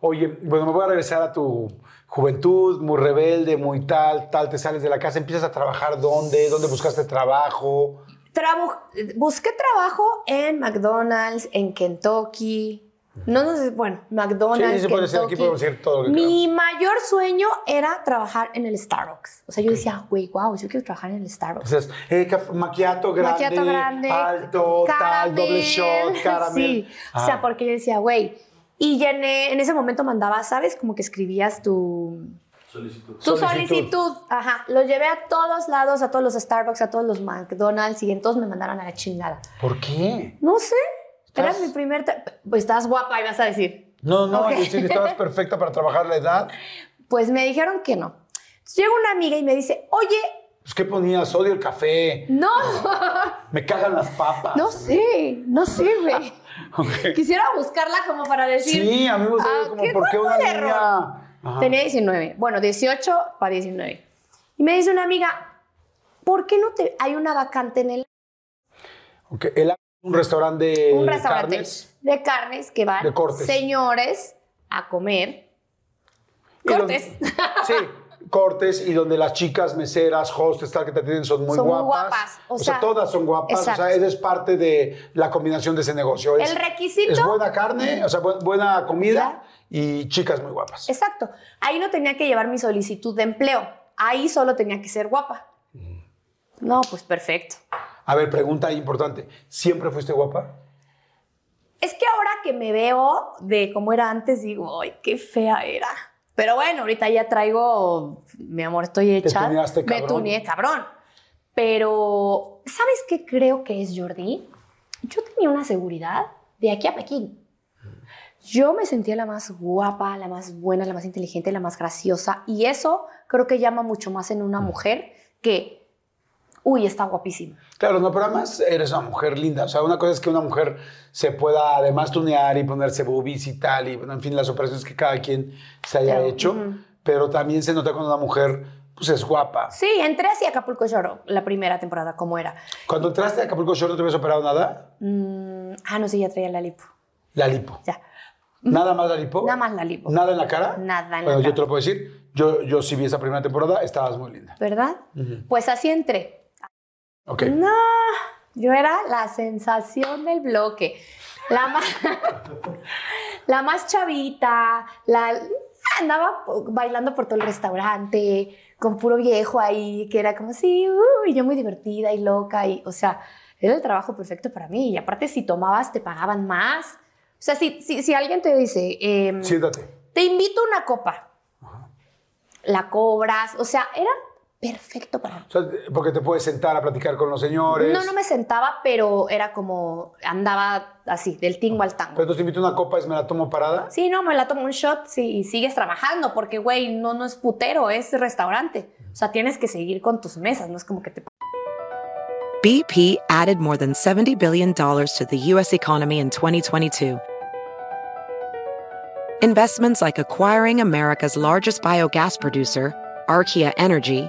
S1: Oye, bueno, me voy a regresar a tu juventud, muy rebelde, muy tal, tal, te sales de la casa, empiezas a trabajar dónde, dónde buscaste trabajo.
S2: Busqué trabajo en McDonald's, en Kentucky. No, no sé, bueno, McDonald's.
S1: Sí, sí, puede ser, aquí
S2: Kentucky.
S1: podemos decir todo lo que
S2: Mi mayor sueño era trabajar en el Starbucks. O sea, yo decía, güey, wow, yo quiero trabajar en el Starbucks.
S1: Entonces, eh, macchiato grande,
S2: grande,
S1: alto, tal, doble shot, caramel.
S2: Sí, o sea,
S1: Ah.
S2: porque yo decía, güey. Y llené, en ese momento mandaba, ¿sabes? Como que escribías tu.
S4: Solicitud.
S2: Tu
S1: Solicitud.
S2: solicitud. Ajá. Lo llevé a todos lados, a todos los Starbucks, a todos los McDonald's y entonces me mandaron a la chingada.
S1: ¿Por qué?
S2: No sé. Era
S1: ¿Estás-
S2: mi primer. Pues estás guapa, ibas a decir.
S1: No, no,
S2: Ok.
S1: es decir, estabas perfecta para trabajar la edad.
S2: Pues me dijeron que no. Entonces llega una amiga y me dice, oye,
S1: Pues, ¿qué ponías? Odio el café,
S2: no,
S1: me cagan las papas.
S2: no sé, no sé, güey.
S1: Ok.
S2: Quisiera buscarla como para decir.
S1: Sí, a mí me gustaría
S2: "Ah,
S1: como,
S2: ¿qué-
S1: ¿por qué una
S2: fue el error?".
S1: niña?
S2: Tenía 19. Bueno, 18 para 19. Y me dice una amiga, ¿por qué no te hay una vacante en el
S1: Ok, el- un restaurante de
S2: un restaurante
S1: carnes.
S2: de carnes que van
S1: De cortes.
S2: señores a comer
S1: Y donde-
S2: cortes?
S1: sí, cortes y donde las chicas meseras, hostes, tal que te atienden son muy
S2: Son muy
S1: guapas.
S2: guapas, o
S1: O, sea, todas son guapas.
S2: exacto.
S1: O sea, eres parte de la combinación de ese negocio. Es,
S2: El requisito-
S1: Es buena carne, o sea, bu- buena comida y chicas muy guapas.
S2: Exacto. Ahí no tenía que llevar mi solicitud de empleo. Ahí solo tenía que ser guapa. No, pues perfecto.
S1: A ver, pregunta importante. ¿Siempre fuiste guapa?
S2: Es que ahora que me veo de cómo era antes, digo, ay, qué fea era. Pero bueno, ahorita ya traigo, mi amor, estoy hecha. Me
S1: cabrón.
S2: tuneé cabrón. Pero, ¿sabes qué creo que es Jordi? Yo tenía una seguridad de aquí a Pekín. Yo me sentía la más guapa, la más buena, la más inteligente, la más graciosa. Y eso creo que llama mucho más en una mujer que, uy, está guapísima.
S1: Claro, no, pero además eres una mujer linda. O sea, una cosa es que una mujer se pueda además tunear y ponerse boobies y tal, y bueno, en fin, las operaciones que cada quien se haya
S2: Claro,
S1: hecho.
S2: ujú.
S1: Pero también se nota cuando una mujer pues es guapa.
S2: Sí, entré así a Acapulco Shore la primera temporada, como era.
S1: Cuando entraste a Acapulco Shore, ¿no te habías operado nada?
S2: Mm, ah, no sé, ya traía la lipo.
S1: La lipo.
S2: Ya.
S1: ¿Nada más la lipo?
S2: Nada más la lipo.
S1: ¿Nada en la cara?
S2: Nada en la
S1: bueno, yo
S2: cara.
S1: te lo puedo decir. Yo, yo sí vi esa primera temporada, estabas muy linda.
S2: ¿Verdad? Pues así entré. No, yo era la sensación del bloque. La más, la más chavita, la, andaba bailando por todo el restaurante, con puro viejo ahí, que era como así, uh, y yo muy divertida y loca, y, o sea, era el trabajo perfecto para mí. Y aparte, si tomabas, te pagaban más. O sea, si, si, si alguien te dice, em,
S1: Siéntate.
S2: te invito a una copa, la cobras, o sea, era perfecto para mí.
S1: O sea, porque te puedes sentar a platicar con los señores.
S2: No, no me sentaba, pero era como, andaba así, del tingo al
S1: Pero
S2: tango.
S1: entonces te invito a una copa y me la tomo parada.
S2: Sí, no, me la tomo un shot sí, y sigues trabajando, porque, güey, no, no es putero, es restaurante. O sea, tienes que seguir con tus mesas, no es como que te...
S7: BP added more than $70 billion to the U.S. economy in 2022. Investments like acquiring America's largest biogas producer, Archaea Energy,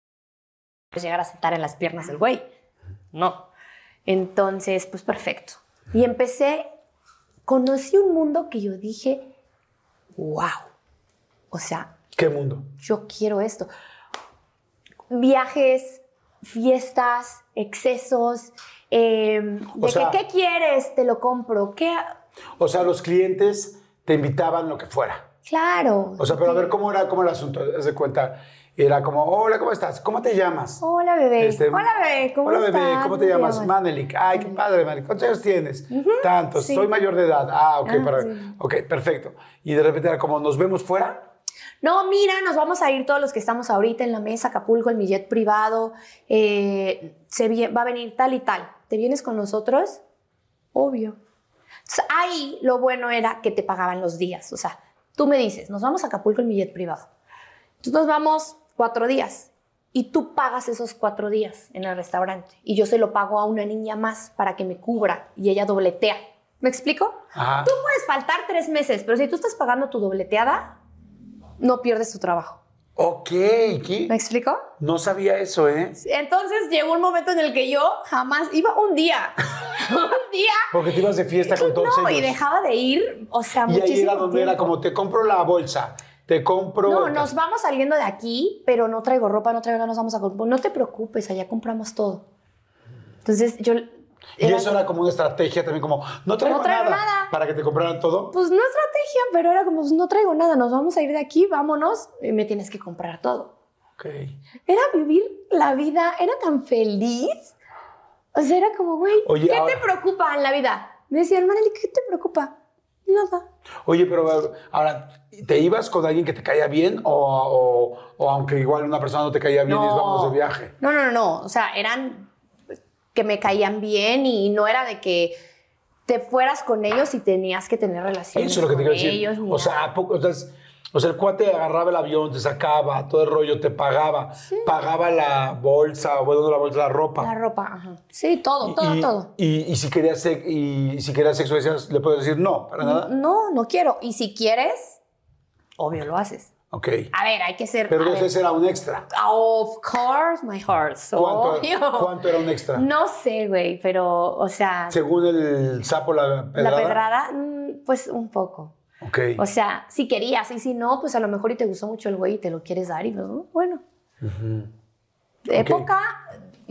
S2: Llegar a sentar en las piernas del güey. No. Entonces, pues perfecto. Y empecé, conocí un mundo que yo dije, wow. O sea,
S1: ¿Qué mundo?
S2: yo quiero esto. Viajes, fiestas, excesos. eh, de
S1: sea-
S2: que, ¿qué quieres? Te lo compro. ¿Qué?
S1: O sea, los clientes te invitaban lo que fuera.
S2: Claro.
S1: O sea, pero a ver, ¿cómo era, cómo era el asunto? Haz de cuenta, era como, hola, ¿cómo estás? ¿Cómo te llamas?
S2: Hola, bebé.
S1: Este,
S2: Hola, bebé. ¿Cómo
S1: Hola, bebé,
S2: estás?
S1: ¿cómo te llamas? Manelik. Ay, qué padre, Manelik. ¿Cuántos años tienes? Tantos.
S2: sí.
S1: Soy mayor de edad. Ah, ok,
S2: Ah,
S1: para-
S2: sí.
S1: ok, perfecto. Y de repente era como, ¿nos vemos fuera?
S2: No, mira, nos vamos a ir todos los que estamos ahorita en la mesa, Acapulco, en mi jet privado. eh, se va a venir tal y tal. ¿Te vienes con nosotros? Obvio. Entonces, ahí lo bueno era que te pagaban los días. O sea, tú me dices, nos vamos a Acapulco en mi jet privado. Entonces nos vamos cuatro días y tú pagas esos cuatro días en el restaurante y yo se lo pago a una niña más para que me cubra y ella dobletea. ¿Me explico?
S1: Ajá.
S2: Tú puedes faltar tres meses, pero si tú estás pagando tu dobleteada, no pierdes tu trabajo.
S1: Ok, ¿qué?
S2: ¿Me explico?
S1: No sabía eso, ¿eh?
S2: Entonces llegó un momento en el que yo jamás iba un día, un día,
S1: Porque te ibas de fiesta con todos
S2: no,
S1: ellos.
S2: y dejaba de ir, o sea,
S1: Y ahí
S2: muchísimo
S1: era donde era como, te compro la bolsa, te compro...
S2: No, nos vamos saliendo de aquí, pero no traigo ropa, no traigo nada, nos vamos a comprar. No te preocupes, allá compramos todo. Entonces yo...
S1: Y eso era como una estrategia también, como, no traigo,
S2: No traigo
S1: nada,
S2: nada.
S1: para que te compraran todo.
S2: Pues no estrategia, pero era como, no traigo nada, nos vamos a ir de aquí, vámonos, y me tienes que comprar todo.
S1: Ok.
S2: Era vivir la vida, era tan feliz. O sea, era como, güey, ¿qué
S1: ahora-
S2: te preocupa en la vida? Me decían, Maneli, ¿qué te preocupa? Nada.
S1: Oye, pero ahora, ¿te ibas con alguien que te caía bien o, o- o aunque igual una persona no te caía bien y vamos de viaje?
S2: No, no, no, no. O sea, eran que me caían bien y no era de que te fueras con ellos y tenías que tener relaciones
S1: Eso es lo que te
S2: con
S1: quiero decir.
S2: ellos. ni
S1: O sea. ¿a poco? O sea, el cuate agarraba el avión, te sacaba, todo el rollo, te pagaba, pagaba la bolsa, bueno, no la bolsa, la ropa.
S2: la ropa, ajá. Sí, todo, todo,
S1: y,
S2: todo.
S1: Y, y si querías y, si querías sexo, decías, le puedes decir no, para nada.
S2: No, no quiero. Y si quieres, obvio lo haces.
S1: Ok.
S2: A ver, hay que ser.
S1: Pero ese era un extra.
S2: Of course, my heart.
S1: ¿Cuánto,
S2: obvio.
S1: cuánto era un extra?
S2: No sé, güey, pero, o sea,
S1: Según el sapo, la pedrada.
S2: la pedrada, mm, pues un poco.
S1: Ok.
S2: O sea, si querías y si no, pues a lo mejor y te gustó mucho el güey y te lo quieres dar y pues, bueno. Época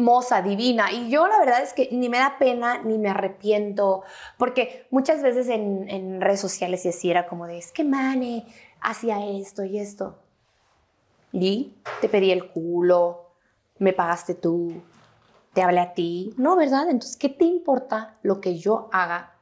S2: moza, divina. Y yo la verdad es que ni me da pena ni me arrepiento, porque muchas veces en, en redes sociales y así era como de, es que Mane hacía esto y esto. Y te pedí el culo, me pagaste tú, te hablé a ti. No, ¿verdad? Entonces, ¿qué te importa lo que yo haga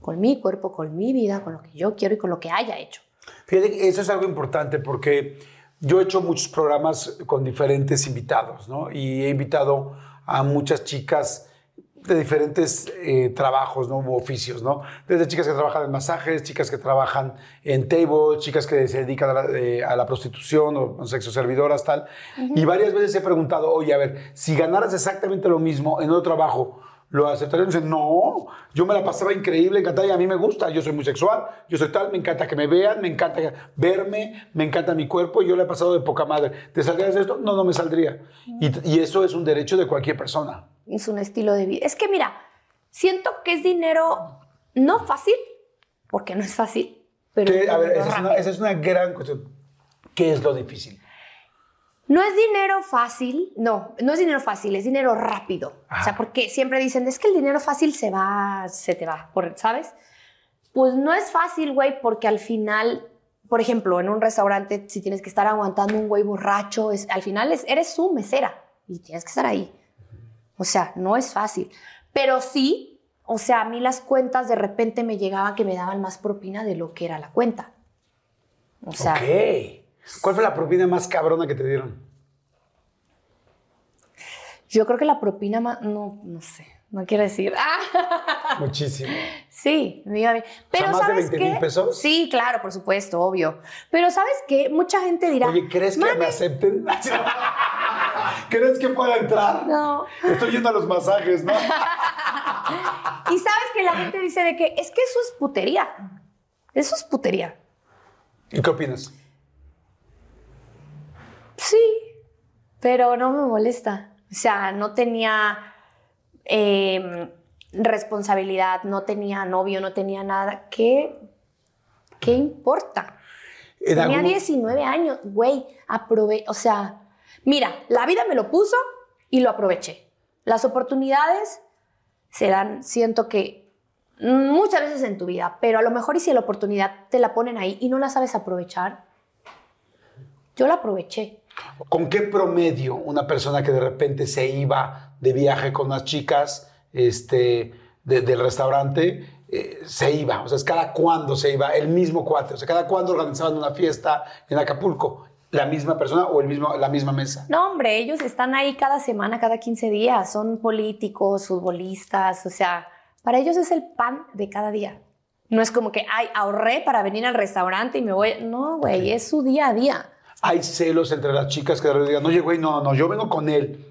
S2: con mi cuerpo, con mi vida, con lo que yo quiero y con lo que haya hecho?
S1: Fíjate que eso es algo importante porque yo he hecho muchos programas con diferentes invitados, ¿no? Y he invitado a muchas chicas de diferentes eh, trabajos, ¿no? U oficios, ¿no? Desde chicas que trabajan en masajes, chicas que trabajan en table, chicas que se dedican a la, eh, a la prostitución o sexo servidoras, tal. Y varias veces he preguntado, oye, a ver, si ganaras exactamente lo mismo en otro trabajo, ¿Lo aceptarían? Dicen, no, yo me la pasaba increíble, encantada y a mí me gusta. Yo soy muy sexual, yo soy tal, me encanta que me vean, me encanta verme, me encanta mi cuerpo y yo le he pasado de poca madre. ¿Te saldrías de esto? No, no me saldría. Y, y eso es un derecho de cualquier persona.
S2: Es un estilo de vida. Es que mira, siento que es dinero no fácil, porque no es fácil, pero
S1: Que,
S2: es
S1: a ver,
S2: dinero
S1: esa es, una, esa es una gran cuestión. ¿Qué es lo difícil?
S2: No es dinero fácil, no, no es dinero fácil, es dinero rápido. O sea, porque siempre dicen, es que el dinero fácil se va, se te va, por- ¿sabes? Pues no es fácil, güey, porque al final, por ejemplo, en un restaurante, si tienes que estar aguantando un güey borracho, es, al final es, eres su mesera y tienes que estar ahí. O sea, no es fácil. Pero sí, o sea, a mí las cuentas de repente me llegaban que me daban más propina de lo que era la cuenta. O sea,
S1: ok. ¿Cuál fue la propina más cabrona que te dieron?
S2: yo creo que la propina más, no, no sé, no quiero decir. ¡Ah!
S1: Muchísimo.
S2: Sí, me iba bien. Pero
S1: ¿más de
S2: ¿sabes
S1: 20,000
S2: qué?
S1: pesos?
S2: Sí, claro, por supuesto, obvio. Pero ¿sabes qué? Mucha gente dirá,
S1: Oye, ¿crees que
S2: "Mane,
S1: me acepten? ¿Crees que pueda entrar?
S2: No.
S1: Estoy yendo a los masajes, ¿no?
S2: Y sabes que la gente dice de que es que eso es putería. Eso es putería.
S1: ¿Y qué opinas?
S2: Sí, pero no me molesta. O sea, no tenía... eh, responsabilidad, no tenía novio, no tenía nada. ¿Qué, qué importa?
S1: En
S2: Tenía
S1: algún-
S2: 19 años, güey, aprove, o sea, mira, la vida me lo puso y lo aproveché. Las oportunidades se dan, siento que muchas veces en tu vida, pero a lo mejor y si la oportunidad te la ponen ahí y no la sabes aprovechar, yo la aproveché.
S1: ¿Con qué promedio una persona que de repente se iba de viaje con unas chicas este, de- del restaurante eh, se iba? O sea, es cada cuándo se iba el mismo cuate. O sea, cada cuándo organizaban una fiesta en Acapulco. ¿La misma persona o el mismo, la misma mesa?
S2: No, hombre, ellos están ahí cada semana, cada 15 días, son políticos, futbolistas, o sea, para ellos es el pan de cada día. No es como que, ay, ahorré para venir al restaurante y me voy. No, güey, es su día a día.
S1: Hay celos entre las chicas que de repente digan, oye, güey, no, no, yo vengo con él.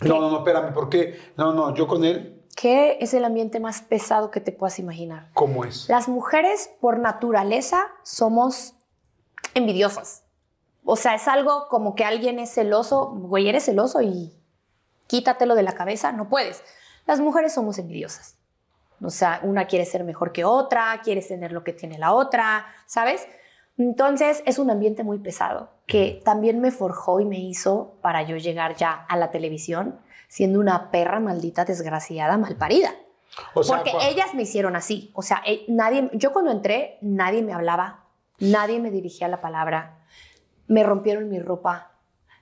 S1: No, no, no, espérame, ¿por qué? No, no, yo con él,
S2: ¿Qué es el ambiente más pesado que te puedas imaginar?
S1: ¿cómo es?
S2: Las mujeres, por naturaleza, somos envidiosas. O sea, es algo como que alguien es celoso, güey, eres celoso y quítatelo de la cabeza, no puedes. Las mujeres somos envidiosas. O sea, una quiere ser mejor que otra, quiere tener lo que tiene la otra, ¿sabes? Entonces es un ambiente muy pesado que también me forjó y me hizo para yo llegar ya a la televisión siendo una perra maldita, desgraciada, malparida.
S1: O sea,
S2: Porque ellas me hicieron así. O sea, eh, nadie, yo cuando entré, nadie me hablaba, nadie me dirigía la palabra, me rompieron mi ropa,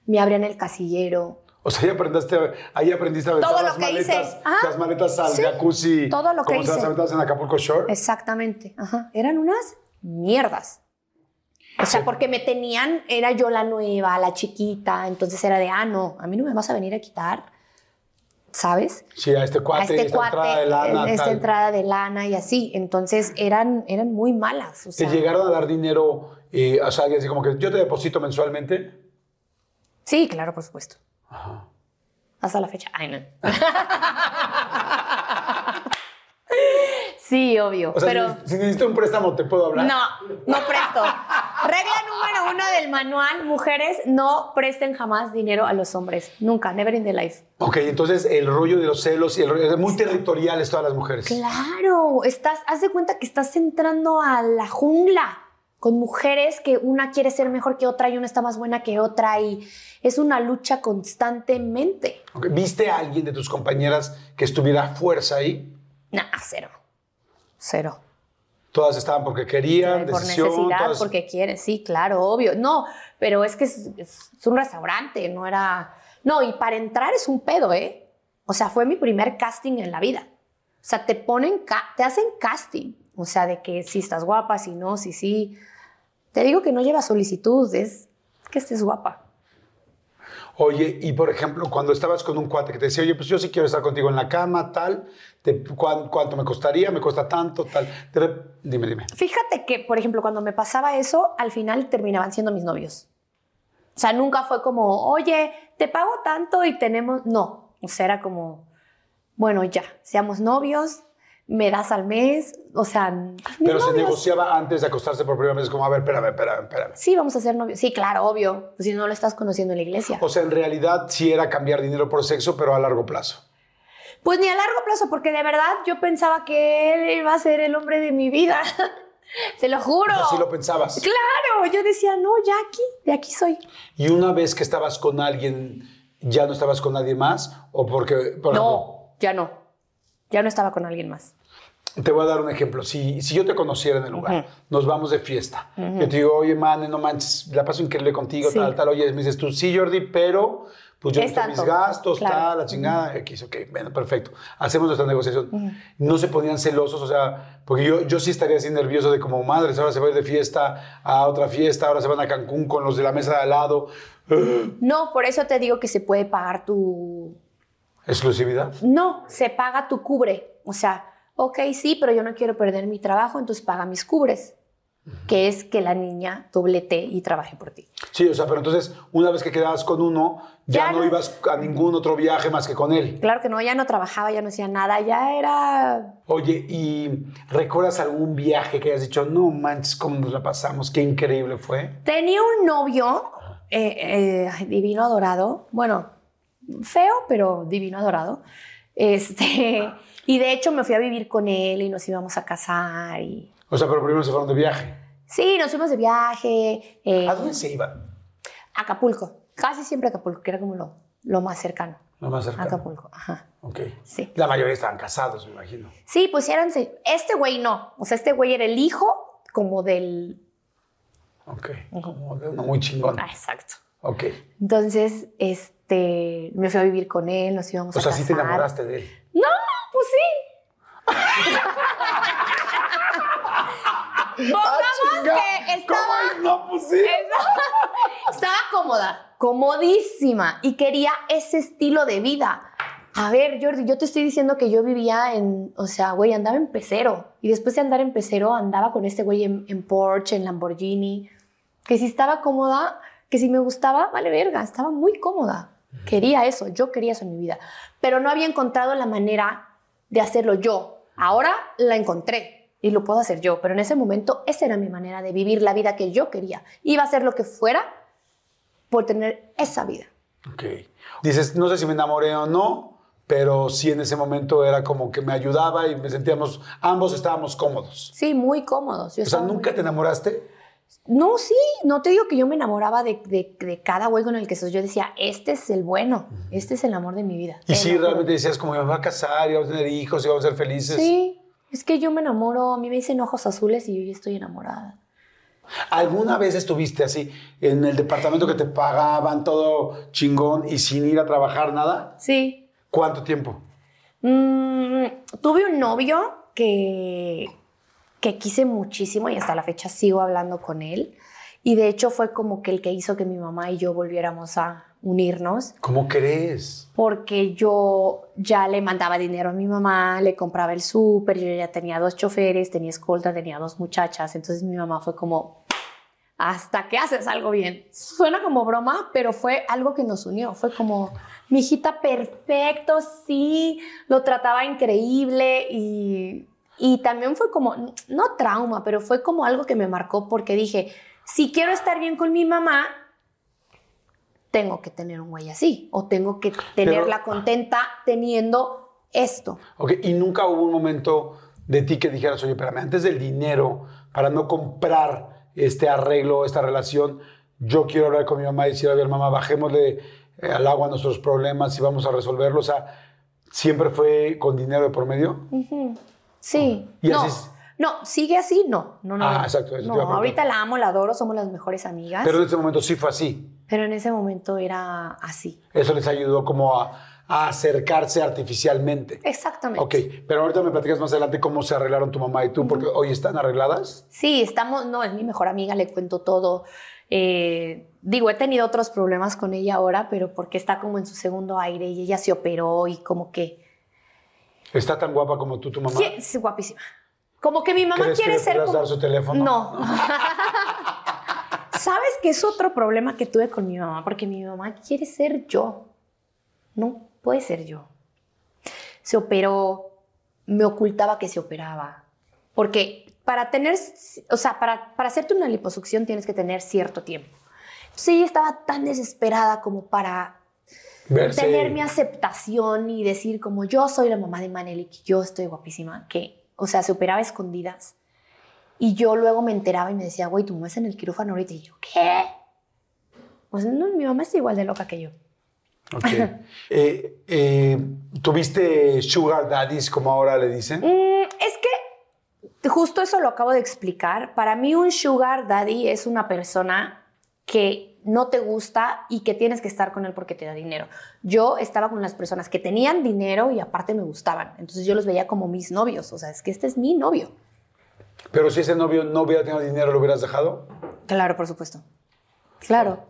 S2: me abrían el casillero.
S1: O sea, ahí aprendiste, ahí aprendiste a aventar
S2: Todo lo
S1: las
S2: que hice.
S1: maletas,
S2: Ajá.
S1: las maletas al
S2: Sí,
S1: jacuzzi.
S2: todo lo que
S1: como las
S2: hice.
S1: aventabas en Acapulco Shore.
S2: Exactamente. Ajá. Eran unas mierdas. O sea, porque me tenían, era yo la nueva, la chiquita, entonces era de, ah, no, a mí no me vas a venir a quitar, ¿sabes?
S1: Sí, a este cuate,
S2: a este
S1: esta
S2: cuate,
S1: entrada de lana.
S2: esta
S1: tal.
S2: entrada de lana y así. Entonces eran, eran muy malas. O
S1: ¿Te
S2: sea,
S1: llegaron a dar dinero, eh, o sea, alguien así como que yo te deposito mensualmente?
S2: Sí, claro, por supuesto. Hasta la fecha. Ay, no. sí, obvio.
S1: O sea,
S2: pero
S1: si, si necesito un préstamo, ¿te puedo hablar?
S2: no, no presto. Regla número uno del manual, mujeres, no presten jamás dinero a los hombres. Nunca, never in the life.
S1: Ok, entonces el rollo de los celos y el rollo, muy territoriales todas las mujeres.
S2: Claro, estás, haz de cuenta que estás entrando a la jungla con mujeres que una quiere ser mejor que otra y una está más buena que otra y es una lucha constantemente.
S1: ¿Viste a alguien de tus compañeras que estuviera a fuerza ahí?
S2: Nah, cero. Cero.
S1: Todas estaban porque querían,
S2: por
S1: decisión.
S2: necesidad,
S1: todas-
S2: porque quieres, sí, claro, obvio. No, pero es que es, es un restaurante, no era... No, y para entrar es un pedo, ¿eh? O sea, fue mi primer casting en la vida. O sea, te ponen, te hacen casting. O sea, de que si estás guapa, si no, si sí. Te digo que no lleva solicitud, es que estés guapa.
S1: Oye, y por ejemplo, cuando estabas con un cuate que te decía, oye, pues yo sí quiero estar contigo en la cama, tal, te- ¿cuán- ¿cuánto me costaría? ¿Me cuesta tanto? Tal. Dime, dime.
S2: Fíjate que, por ejemplo, cuando me pasaba eso, al final terminaban siendo mis novios. O sea, nunca fue como, oye, te pago tanto y tenemos. No. O sea, era como, bueno, ya, seamos novios, me das al mes. O sea,
S1: Pero se negociaba antes de acostarse por primera vez, como, a ver, espérame, espérame, espérame.
S2: Sí, vamos a ser novios. Sí, claro, obvio. Pues si no lo estás conociendo en la iglesia.
S1: O sea, en realidad sí era cambiar dinero por sexo, pero a largo plazo.
S2: Pues ni a largo plazo, porque de verdad yo pensaba que él iba a ser el hombre de mi vida. Te lo juro.
S1: Así lo pensabas.
S2: Claro, yo decía, no, ya aquí, de aquí soy.
S1: Y una vez que estabas con alguien, ¿ya no estabas con nadie más? ¿O porque, por ejemplo,
S2: No, ya no. Ya no estaba con alguien más.
S1: Te voy a dar un ejemplo. Si, si yo te conociera en el lugar, nos vamos de fiesta. Yo te digo, oye, man, no manches, la paso increíble contigo,
S2: Sí.
S1: tal, tal. Oye, me dices tú, sí, Jordi, pero pues yo necesito mis gastos,
S2: Claro.
S1: tal, la chingada, X, ok, bueno, perfecto. Hacemos nuestra negociación. No se ponían celosos, o sea, porque yo, yo sí estaría así nervioso de como, madres, ahora se va a ir de fiesta a otra fiesta, ahora se van a Cancún con los de la mesa de al lado.
S2: No, por eso te digo que se puede pagar tu...
S1: Exclusividad.
S2: No, se paga tu cubre. O sea, ok, sí, pero yo no quiero perder mi trabajo, entonces paga mis cubres. Que es que la niña doblete y trabaje por ti.
S1: Sí, o sea, pero entonces, una vez que quedabas con uno, ya,
S2: Ya
S1: no
S2: no.
S1: ibas a ningún otro viaje más que con él.
S2: Claro que no, ya no trabajaba, ya no hacía nada, ya era...
S1: Oye, ¿y recuerdas algún viaje que hayas dicho, no manches, cómo nos la pasamos, qué increíble fue?
S2: Tenía un novio eh, eh, divino adorado, bueno, feo, pero divino adorado. Este, Y de hecho me fui a vivir con él y nos íbamos a casar y...
S1: O sea, pero primero se fueron de viaje.
S2: Sí, nos fuimos de viaje. eh,
S1: ¿A dónde se iban?
S2: a Acapulco. Casi siempre Acapulco, que era como lo, lo más cercano.
S1: Lo más cercano.
S2: Acapulco, ajá.
S1: Ok.
S2: Sí.
S1: La mayoría estaban casados, me imagino.
S2: Sí, pues eran... Este güey no. O sea, este güey era el hijo como del...
S1: Ok. Como de uno muy chingón.
S2: Ah, exacto.
S1: Ok.
S2: Entonces, este, me fui a vivir con él, nos íbamos
S1: O
S2: a
S1: sea,
S2: casar.
S1: sí te enamoraste de él.
S2: No, pues sí. Pongamos que estaba,
S1: Ah, ¿Cómo? No, pues sí.
S2: estaba cómoda, comodísima y quería ese estilo de vida. A ver, Jordi, yo te estoy diciendo que yo vivía en, o sea, güey, andaba en pecero. Y después de andar en pecero, andaba con este güey en, en Porsche, en Lamborghini. Que si estaba cómoda, que si me gustaba, vale verga, estaba muy cómoda. Quería eso, yo quería eso en mi vida. Pero no había encontrado la manera de hacerlo yo. Ahora la encontré y lo puedo hacer yo. Pero en ese momento, esa era mi manera de vivir la vida que yo quería. Iba a hacer lo que fuera por tener esa vida.
S1: Ok. Dices, no sé si me enamoré o no, pero sí en ese momento era como que me ayudaba y me sentíamos, ambos estábamos cómodos.
S2: Sí, muy cómodos. Yo
S1: O sea,
S2: muy
S1: ¿nunca te enamoraste?
S2: No, sí, no te digo que yo me enamoraba de, de- de cada güey con el que soy. Yo decía, este es el bueno, este es el amor de mi vida.
S1: Y sí, realmente decías como, me voy a casar y vamos a tener hijos y vamos a ser felices.
S2: Sí, es que yo me enamoro, a mí me dicen ojos azules y yo ya estoy enamorada.
S1: ¿Alguna vez estuviste así en el departamento que te pagaban todo chingón y sin ir a trabajar nada?
S2: Sí.
S1: ¿Cuánto tiempo?
S2: Mm, tuve un novio que, que quise muchísimo y hasta la fecha sigo hablando con él. Y de hecho fue como que el que hizo que mi mamá y yo volviéramos a unirnos.
S1: ¿Cómo crees?
S2: porque yo ya le mandaba dinero a mi mamá, le compraba el súper, yo ya tenía dos choferes, tenía escolta, tenía dos muchachas, entonces mi mamá fue como, hasta que haces algo bien. Suena como broma, pero fue algo que nos unió, fue como, mi hijita perfecto, sí, lo trataba increíble y, y también fue como, no trauma, pero fue como algo que me marcó porque dije, si quiero estar bien con mi mamá, tengo que tener un güey así o tengo que tenerla contenta teniendo esto.
S1: Ok, y nunca hubo un momento de ti que dijeras, oye, espérame, antes del dinero, para no comprar este arreglo, esta relación, yo quiero hablar con mi mamá y decir, a ver, mamá, bajémosle eh, al agua nuestros problemas y vamos a resolverlos. O sea, ¿siempre fue con dinero de por medio?
S2: Sí.
S1: Y
S2: no, no, sigue así, no. No, no.
S1: Ah, exacto, eso te
S2: No,
S1: iba a preguntar.
S2: ahorita la amo, la adoro, somos las mejores amigas.
S1: Pero
S2: Pero,
S1: en ese momento sí fue así.
S2: en ese momento era así.
S1: Eso les ayudó como a, a acercarse artificialmente.
S2: Exactamente.
S1: Ok, pero ahorita me platicas más adelante cómo se arreglaron tu mamá y tú, porque hoy están arregladas.
S2: Sí, estamos, no, es mi mejor amiga, le cuento todo. Eh, digo, he tenido otros problemas con ella ahora, pero porque está como en su segundo aire y ella se operó y como que
S1: ¿Está tan guapa como tú, tu mamá?
S2: Sí, es guapísima. Como que mi mamá
S1: ¿Crees que
S2: quiere
S1: le
S2: ser como...
S1: dar su teléfono?
S2: No. ¿Sabes qué es otro problema que tuve con mi mamá? Porque mi mamá quiere ser yo. No puede ser yo. Se operó, me ocultaba que se operaba. Porque para tener, o sea, para, para hacerte una liposucción tienes que tener cierto tiempo. Entonces ella estaba tan desesperada como para
S1: Verse-
S2: tener mi aceptación y decir como yo soy la mamá de Maneli, que yo estoy guapísima, que, o sea, se operaba a escondidas. Y yo luego me enteraba y me decía, güey, tu mamá está en el quirófano ahorita. Y yo, ¿qué? Pues no, mi mamá está igual de loca que yo.
S1: Ok. Eh, eh, ¿Tuviste sugar daddies, como ahora le dicen?
S2: Mm, es que justo eso lo acabo de explicar. Para mí un sugar daddy es una persona que no te gusta y que tienes que estar con él porque te da dinero. Yo estaba con las personas que tenían dinero y aparte me gustaban. Entonces yo los veía como mis novios. O sea, es que este es mi novio.
S1: Pero si ese novio no hubiera tenido dinero, ¿lo hubieras dejado?
S2: Claro, por supuesto. Claro.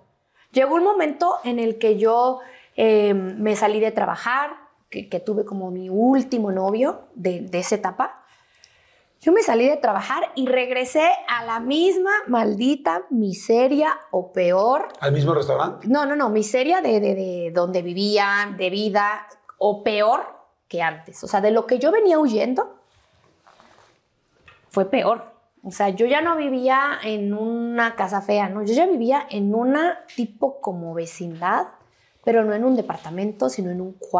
S2: Llegó un momento en el que yo eh, me salí de trabajar, que, que tuve como mi último novio de, de esa etapa. Yo me salí de trabajar y regresé a la misma maldita miseria o peor.
S1: ¿Al mismo restaurante?
S2: No, no, no, miseria de, de, de donde vivía, de vida, o peor que antes. O sea, de lo que yo venía huyendo, fue peor. O sea, yo ya no vivía en una casa fea, ¿no? Yo ya vivía en una tipo como vecindad, pero no en un departamento, sino en un cuarto.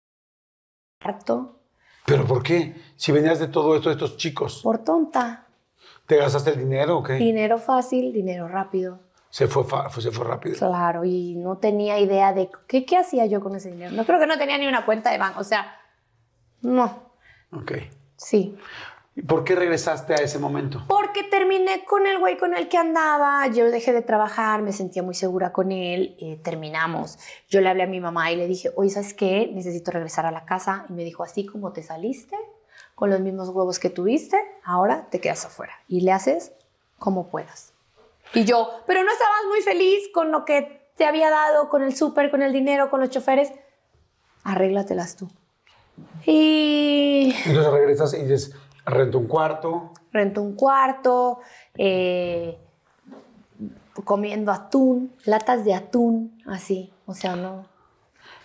S2: Harto
S1: ¿Pero por qué? Si venías de todo esto de estos chicos,
S2: por tonta.
S1: ¿te gastaste el dinero o qué?
S2: Dinero fácil, dinero rápido.
S1: Se fue, se fue rápido.
S2: Claro, y no tenía idea de qué, qué hacía yo con ese dinero. No creo que no tenía ni una cuenta de banco. O sea, no,
S1: Ok.
S2: sí.
S1: ¿Y por qué regresaste a ese momento?
S2: Porque terminé con el güey con el que andaba, yo dejé de trabajar, me sentía muy segura con él, eh, terminamos. Yo le hablé a mi mamá y le dije, oye, ¿sabes qué? Necesito regresar a la casa. Y me dijo, así como te saliste, con los mismos huevos que tuviste, ahora te quedas afuera y le haces como puedas. Y yo, pero no estabas muy feliz con lo que te había dado, con el súper, con el dinero, con los choferes. Arréglatelas tú. Y
S1: Entonces regresas y dices, rento un cuarto.
S2: rento un cuarto, eh, comiendo atún, latas de atún, así, o sea, no.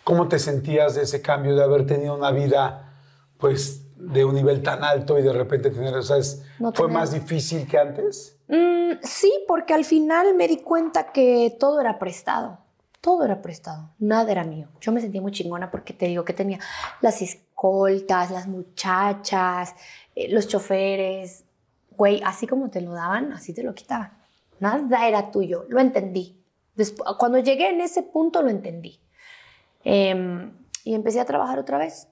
S1: ¿Cómo te sentías de ese cambio de haber tenido una vida, pues, de un nivel tan alto y de repente tener, o sea, es-
S2: No
S1: ¿fue más difícil que antes?
S2: Mm, sí, porque al final me di cuenta que todo era prestado. Todo era prestado, nada era mío. Yo me sentía muy chingona porque te digo que tenía las escoltas, las muchachas, eh, los choferes. Güey, así como te lo daban, así te lo quitaban. Nada era tuyo, lo entendí. Despu- cuando llegué en ese punto lo entendí. Em, y empecé a trabajar otra vez.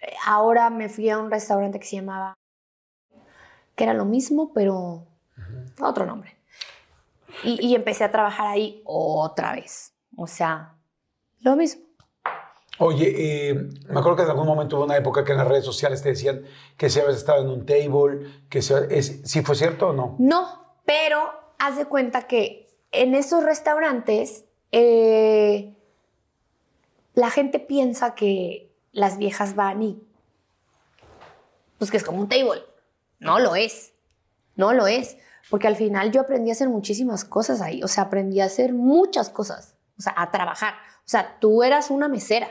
S2: Eh, Ahora me fui a un restaurante que se llamaba, que era lo mismo, pero otro nombre. Y, y empecé a trabajar ahí otra vez. O sea, lo mismo.
S1: Oye, eh, me acuerdo que en algún momento hubo una época que en las redes sociales te decían que si habías estado en un table, que si, ¿sí fue cierto o no?
S2: No, pero haz de cuenta que en esos restaurantes eh, la gente piensa que las viejas van y pues que es como un table. No lo es. No lo es. Porque al final yo aprendí a hacer muchísimas cosas ahí. O sea, aprendí a hacer muchas cosas. O sea, a trabajar. O sea, tú eras una mesera.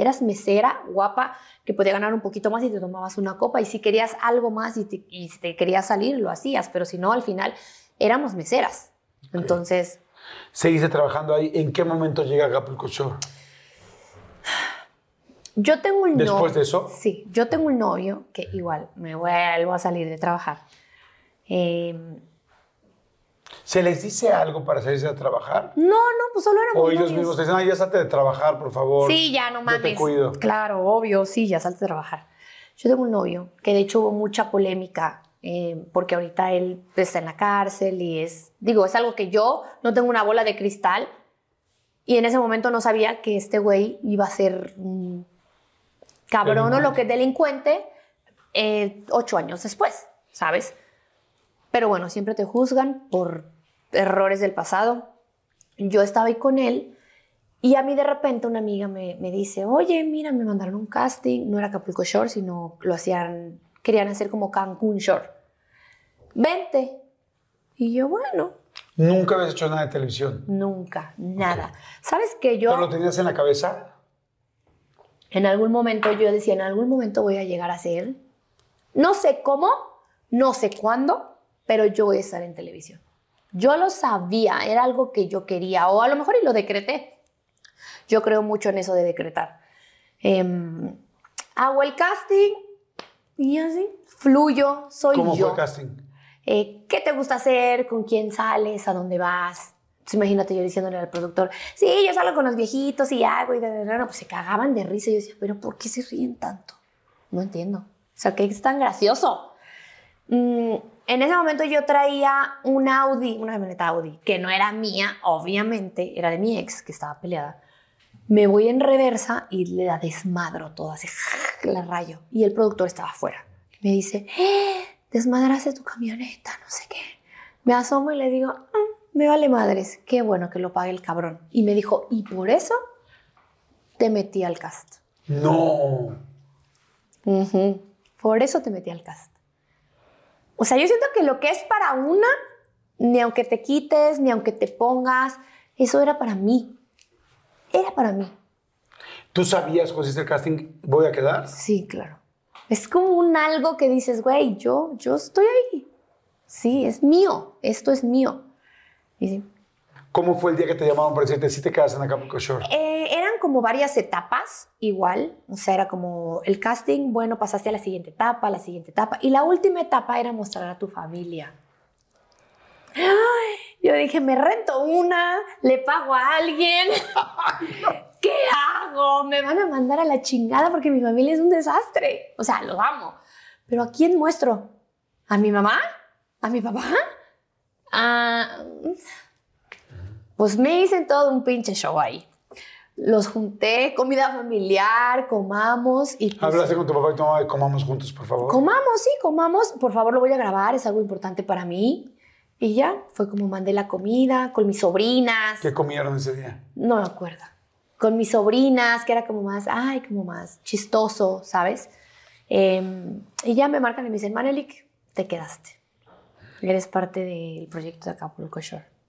S2: Eras mesera, guapa, que podía ganar un poquito más y te tomabas una copa. Y si querías algo más y te, y te querías salir, lo hacías. Pero si no, al final éramos meseras. Entonces,
S1: Seguiste trabajando ahí. ¿En qué momento llega Acapulco Shore?
S2: yo tengo un novio.
S1: ¿Después de eso?
S2: Sí, yo tengo un novio que igual me vuelvo a salir de trabajar. Eh,
S1: ¿Se les dice algo para salirse a trabajar?
S2: no, no, pues solo éramos
S1: O ellos
S2: novios.
S1: mismos te dicen, ay, ya salte de trabajar, por favor.
S2: Sí, ya no
S1: Yo
S2: mames.
S1: te cuido.
S2: Claro, obvio, sí, ya salte a trabajar. Yo tengo un novio que de hecho hubo mucha polémica eh, porque ahorita él está en la cárcel y es, digo, es algo que yo no tengo una bola de cristal y en ese momento no sabía que este güey iba a ser un cabrón o lo que es delincuente eh, ocho años después, ¿sabes? Pero bueno, siempre te juzgan por errores del pasado. Yo estaba ahí con él y a mí de repente una amiga me, me dice, oye, mira, me mandaron un casting, no era Acapulco Shore, sino lo hacían, querían hacer como Cancún Shore. Vente. Y yo, bueno,
S1: Nunca habías hecho nada de televisión.
S2: nunca, nada. ¿Sabes que yo...
S1: ¿No lo tenías en la cabeza?
S2: En algún momento yo decía, en algún momento voy a llegar a ser, no sé cómo, no sé cuándo, pero yo voy a estar en televisión. Yo lo sabía, era algo que yo quería, o a lo mejor y lo decreté. Yo creo mucho en eso de decretar. Em, hago el casting y así, fluyo, soy
S1: ¿Cómo
S2: yo.
S1: fue el casting?
S2: Eh, ¿Qué te gusta hacer? ¿Con quién sales? ¿A dónde vas? Entonces, imagínate yo diciéndole al productor, sí, yo salgo con los viejitos y hago y de verdad, pues se cagaban de risa. Y yo decía, pero ¿por qué se ríen tanto? No entiendo. O sea, ¿qué es tan gracioso? Mm, en ese momento yo traía un Audi, una camioneta Audi, que no era mía, obviamente, era de mi ex, que estaba peleada. Me voy en reversa y le da desmadro todo, así, la rayo. Y el productor estaba afuera. Me dice, eh, desmadraste tu camioneta, no sé qué. Me asomo y le digo, "Mm, me vale madres, qué bueno que lo pague el cabrón. Y me dijo, y por eso te metí al cast.
S1: No.
S2: Ujú. Por eso te metí al cast. O sea, yo siento que lo que es para una, ni aunque te quites, ni aunque te pongas, eso era para mí. Era para mí.
S1: ¿Tú sabías cuando hiciste el casting, voy a quedar?
S2: Sí, claro. Es como un algo que dices, güey, yo, yo estoy ahí. Sí, es mío. Esto es mío. Y sí.
S1: ¿Cómo fue el día que te llamaron para decirte si te quedas en Acapulco Shore?
S2: Eh, eran como varias etapas, igual. O sea, era como el casting, bueno, pasaste a la siguiente etapa, a la siguiente etapa. Y la última etapa era mostrar a tu familia. Ay, yo dije, me rento una, le pago a alguien. ¿Qué hago? Me van a mandar a la chingada porque mi familia es un desastre. O sea, lo amo. Pero ¿a quién muestro? ¿A mi mamá? ¿A mi papá? ¿A... Pues me hice todo un pinche show ahí. Los junté, comida familiar, comamos y pues,
S1: Hablaste con tu papá y tu mamá de comamos juntos, por favor.
S2: comamos, sí, comamos. Por favor, lo voy a grabar, es algo importante para mí. Y ya, fue como mandé la comida con mis sobrinas.
S1: ¿Qué comieron ese día?
S2: No me acuerdo. Con mis sobrinas, que era como más, ay, como más chistoso, ¿sabes? Eh, y ya me marcan y me dicen, Manelik, te quedaste. Eres parte del proyecto de Acapulco Shore.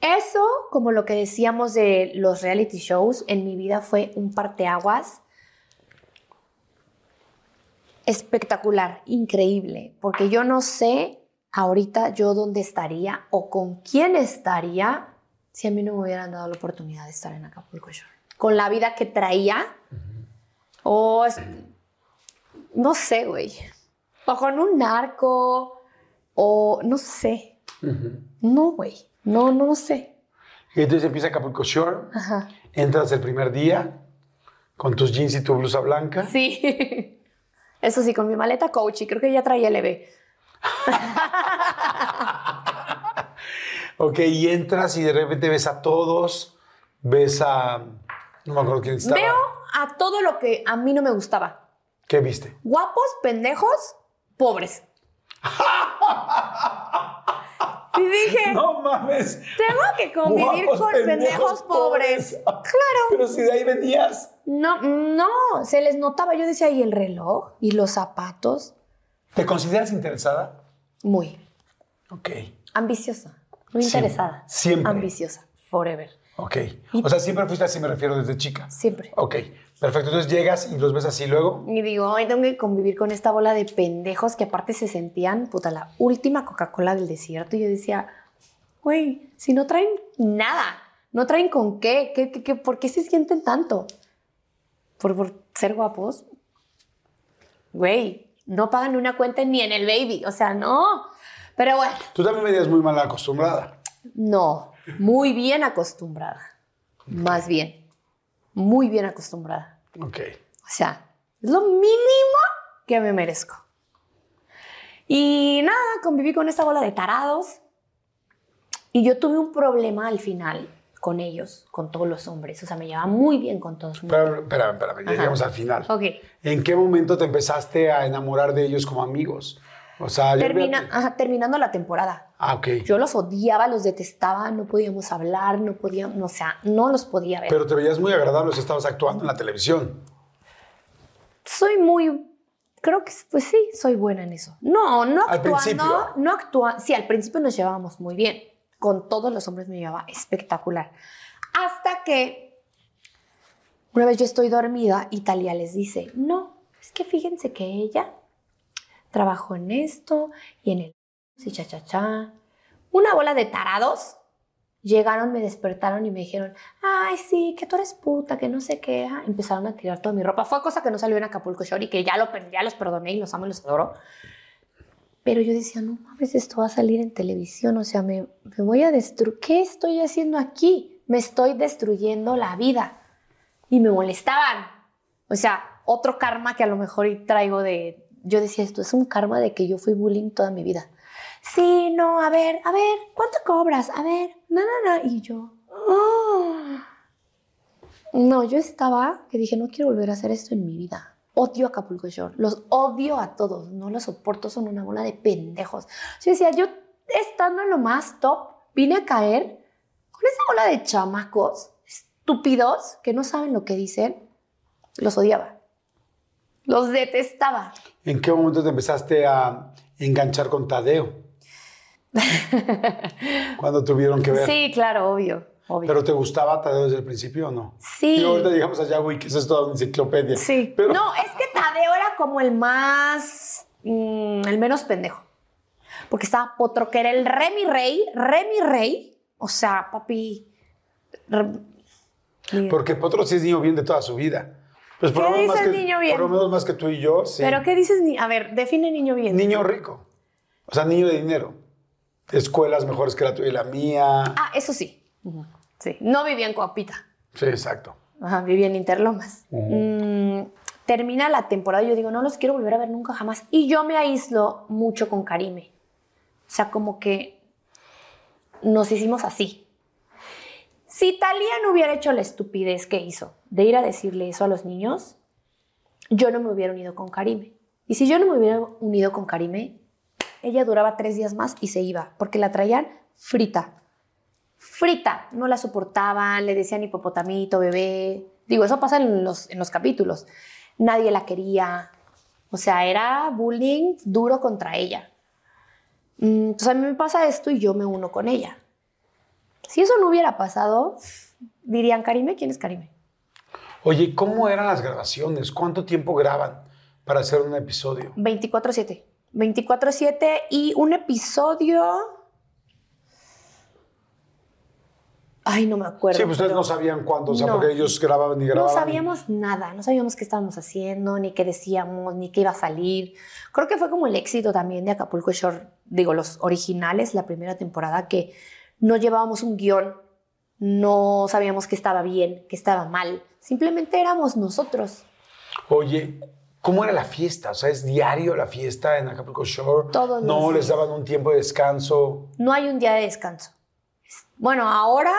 S2: Eso, como lo que decíamos de los reality shows, en mi vida fue un parteaguas espectacular, increíble, porque yo no sé ahorita yo dónde estaría o con quién estaría si a mí no me hubieran dado la oportunidad de estar en Acapulco Shore. Con la vida que traía, o es- no sé, güey, o con un narco, o no sé. No, güey, no, no, sé.
S1: Y entonces empieza Acapulco Shore,
S2: Ajá.
S1: entras el primer día con tus jeans y tu blusa blanca.
S2: Sí. Eso sí, con mi maleta coach y creo que ya traía LB.
S1: Ok, y entras y de repente ves a todos, ves a... No me acuerdo quién estaba.
S2: Veo a todo lo que a mí no me gustaba.
S1: ¿Qué viste?
S2: Guapos, pendejos, pobres. Y dije,
S1: No mames.
S2: tengo que convivir
S1: Guapos,
S2: con pendejos, pobres. Claro.
S1: Pero si de ahí venías.
S2: No, no, se les notaba. Yo decía, ¿y el reloj? ¿Y los zapatos?
S1: ¿Te consideras interesada?
S2: Muy
S1: Ok,
S2: ambiciosa, muy
S1: Siempre,
S2: interesada.
S1: siempre.
S2: Ambiciosa, forever.
S1: ok. O sea, siempre fuiste así, me refiero desde chica.
S2: Siempre.
S1: Ok, perfecto. Entonces llegas y los ves así luego.
S2: Y digo, ay, tengo que convivir con esta bola de pendejos que aparte se sentían, puta, la última Coca-Cola del desierto. Y yo decía, güey, si no traen nada, no traen con qué, ¿Qué, qué, qué- por qué se sienten tanto? ¿Por, por ser guapos? Güey, no pagan una cuenta ni en el baby, o sea, no. Pero bueno,
S1: Tú también venías muy mal acostumbrada.
S2: no, muy bien acostumbrada. Más bien, muy bien acostumbrada.
S1: Ok.
S2: O sea, es lo mínimo que me merezco. Y nada, conviví con esta bola de tarados. Y yo tuve un problema al final con ellos, con todos los hombres. O sea, me llevaba muy bien con todos.
S1: Pero, espérame, espérame, ya llegamos al final.
S2: Ok.
S1: ¿En qué momento te empezaste a enamorar de ellos como amigos? O sea, ya
S2: Termina- ajá, terminando la temporada.
S1: Ah, ok.
S2: Yo los odiaba, los detestaba, no podíamos hablar, no podíamos, o sea, no los podía ver.
S1: Pero te veías muy agradable, si estabas actuando en la televisión.
S2: soy muy, creo que pues sí, soy buena en eso. No, no
S1: Al
S2: actuando,
S1: principio.
S2: no actuando. Sí, al principio nos llevábamos muy bien. Con todos los hombres me llevaba espectacular. Hasta que una vez yo estoy dormida y Talia les dice, no, es que fíjense que ella trabajó en esto y en el y cha cha cha. Una bola de tarados llegaron, me despertaron y me dijeron, ay, sí, que tú eres puta, que no sé qué. Ah, Empezaron a tirar toda mi ropa. Fue cosa que no salió en Acapulco Shore y que ya, lo, ya los perdoné y los amo y los adoro. Pero yo decía, no mames, esto va a salir en televisión, o sea, me, me voy a destruir. ¿Qué estoy haciendo aquí? Me estoy destruyendo la vida. Y me molestaban. O sea, otro karma que a lo mejor traigo de... Yo decía, esto es un karma de que yo fui bullying toda mi vida. Sí, no, a ver, a ver, ¿cuánto cobras? A ver, no, no, no. Y yo, "Ah". no, yo estaba que dije, no quiero volver a hacer esto en mi vida. Odio Acapulco Shore, los odio a todos, no los soporto, son una bola de pendejos. Yo decía, yo estando en lo más top, vine a caer con esa bola de chamacos estúpidos que no saben lo que dicen, los odiaba. Los detestaba.
S1: ¿En qué momento te empezaste a enganchar con Tadeo? Cuando tuvieron que ver.
S2: Sí, claro, obvio. obvio.
S1: ¿Pero te gustaba Tadeo desde el principio o no?
S2: Sí.
S1: Y ahorita llegamos a Yahweh, que eso es toda una enciclopedia.
S2: Sí.
S1: Pero,
S2: No, es que Tadeo era como el más. mm, el menos pendejo. Porque estaba Potro, que era el Remy Rey. Remy Rey. O sea, papi. re-.
S1: Porque Potro sí es niño bien de toda su vida. Pues por
S2: ¿Qué
S1: más
S2: dices,
S1: que,
S2: niño bien?
S1: Por lo menos más que tú y yo, sí.
S2: ¿Pero qué dices? A ver, define niño bien.
S1: Niño rico. O sea, niño de dinero. Escuelas mejores que la tuya y la mía.
S2: Ah, eso sí. Sí. No vivía en Coapita.
S1: Sí, exacto.
S2: Ajá, vivía en Interlomas. Mm, termina la temporada y yo digo, no los quiero volver a ver nunca jamás. Y yo me aíslo mucho con Karime. O sea, como que nos hicimos así. Si Talía no hubiera hecho la estupidez que hizo de ir a decirle eso a los niños, yo no me hubiera unido con Karime. Y si yo no me hubiera unido con Karime, ella duraba tres días más y se iba, porque la traían frita. Frita, no la soportaban, le decían hipopotamito, bebé. Digo, eso pasa en los, en los capítulos. Nadie la quería. O sea, era bullying duro contra ella. Mm, Entonces a mí me pasa esto y yo me uno con ella. Si eso no hubiera pasado, dirían, Karime, ¿quién es Karime?
S1: Oye, ¿cómo eran las grabaciones? ¿Cuánto tiempo graban para hacer un episodio?
S2: 24-7. 24-7 y un episodio... Ay, no me acuerdo.
S1: Sí, pues ustedes
S2: pero
S1: no sabían cuándo, o sea,
S2: No.
S1: porque ellos grababan y
S2: No
S1: grababan.
S2: sabíamos nada, no sabíamos qué estábamos haciendo, ni qué decíamos, ni qué iba a salir. Creo que fue como el éxito también de Acapulco Shore, digo, los originales, la primera temporada, que no llevábamos un guion, no sabíamos qué estaba bien, qué estaba mal, simplemente éramos nosotros.
S1: Oye, ¿cómo era la fiesta? O sea, ¿es diario la fiesta en Acapulco Shore?
S2: Todos
S1: ¿No
S2: los
S1: les
S2: días.
S1: daban un tiempo de descanso?
S2: No hay un día de descanso. Bueno, ahora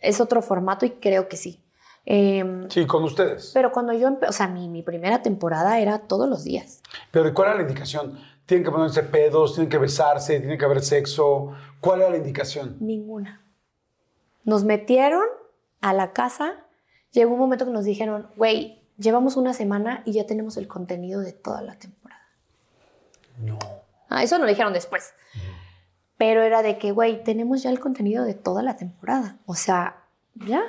S2: es otro formato y creo que sí. Em,
S1: Sí, con ustedes.
S2: pero cuando yo, empe- o sea, mi, mi primera temporada era todos los días.
S1: Pero ¿cuál era la indicación? ¿Tienen que ponerse pedos? ¿Tienen que besarse? ¿Tiene que haber sexo? ¿Cuál era la indicación?
S2: Ninguna. Nos metieron a la casa. Llegó un momento que nos dijeron, güey, llevamos una semana y ya tenemos el contenido de toda la temporada.
S1: No.
S2: Ah, eso nos lo dijeron después. Pero era de que, güey, tenemos ya el contenido de toda la temporada. O sea, ya.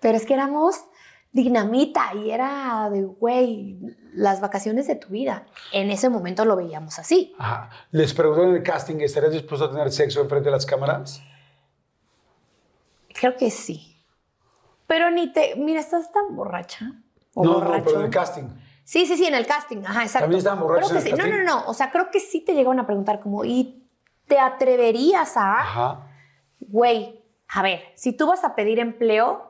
S2: Pero es que éramos dinamita y era de, güey, las vacaciones de tu vida. En ese momento lo veíamos así.
S1: Ajá. Les preguntó en el casting, ¿estarías dispuesto a tener sexo enfrente de las cámaras?
S2: Creo que sí. Pero ni te. Mira, estás tan borracha. O
S1: no,
S2: borracho.
S1: no, pero en el casting.
S2: Sí, sí, sí, en el casting. Ajá, exacto.
S1: ¿También estaban borrachos
S2: Creo que
S1: en el
S2: sí.
S1: casting?
S2: No, no, no. O sea, creo que sí te llegaron a preguntar como, ¿y te atreverías a.
S1: Ajá.
S2: Güey, a ver, si tú vas a pedir empleo,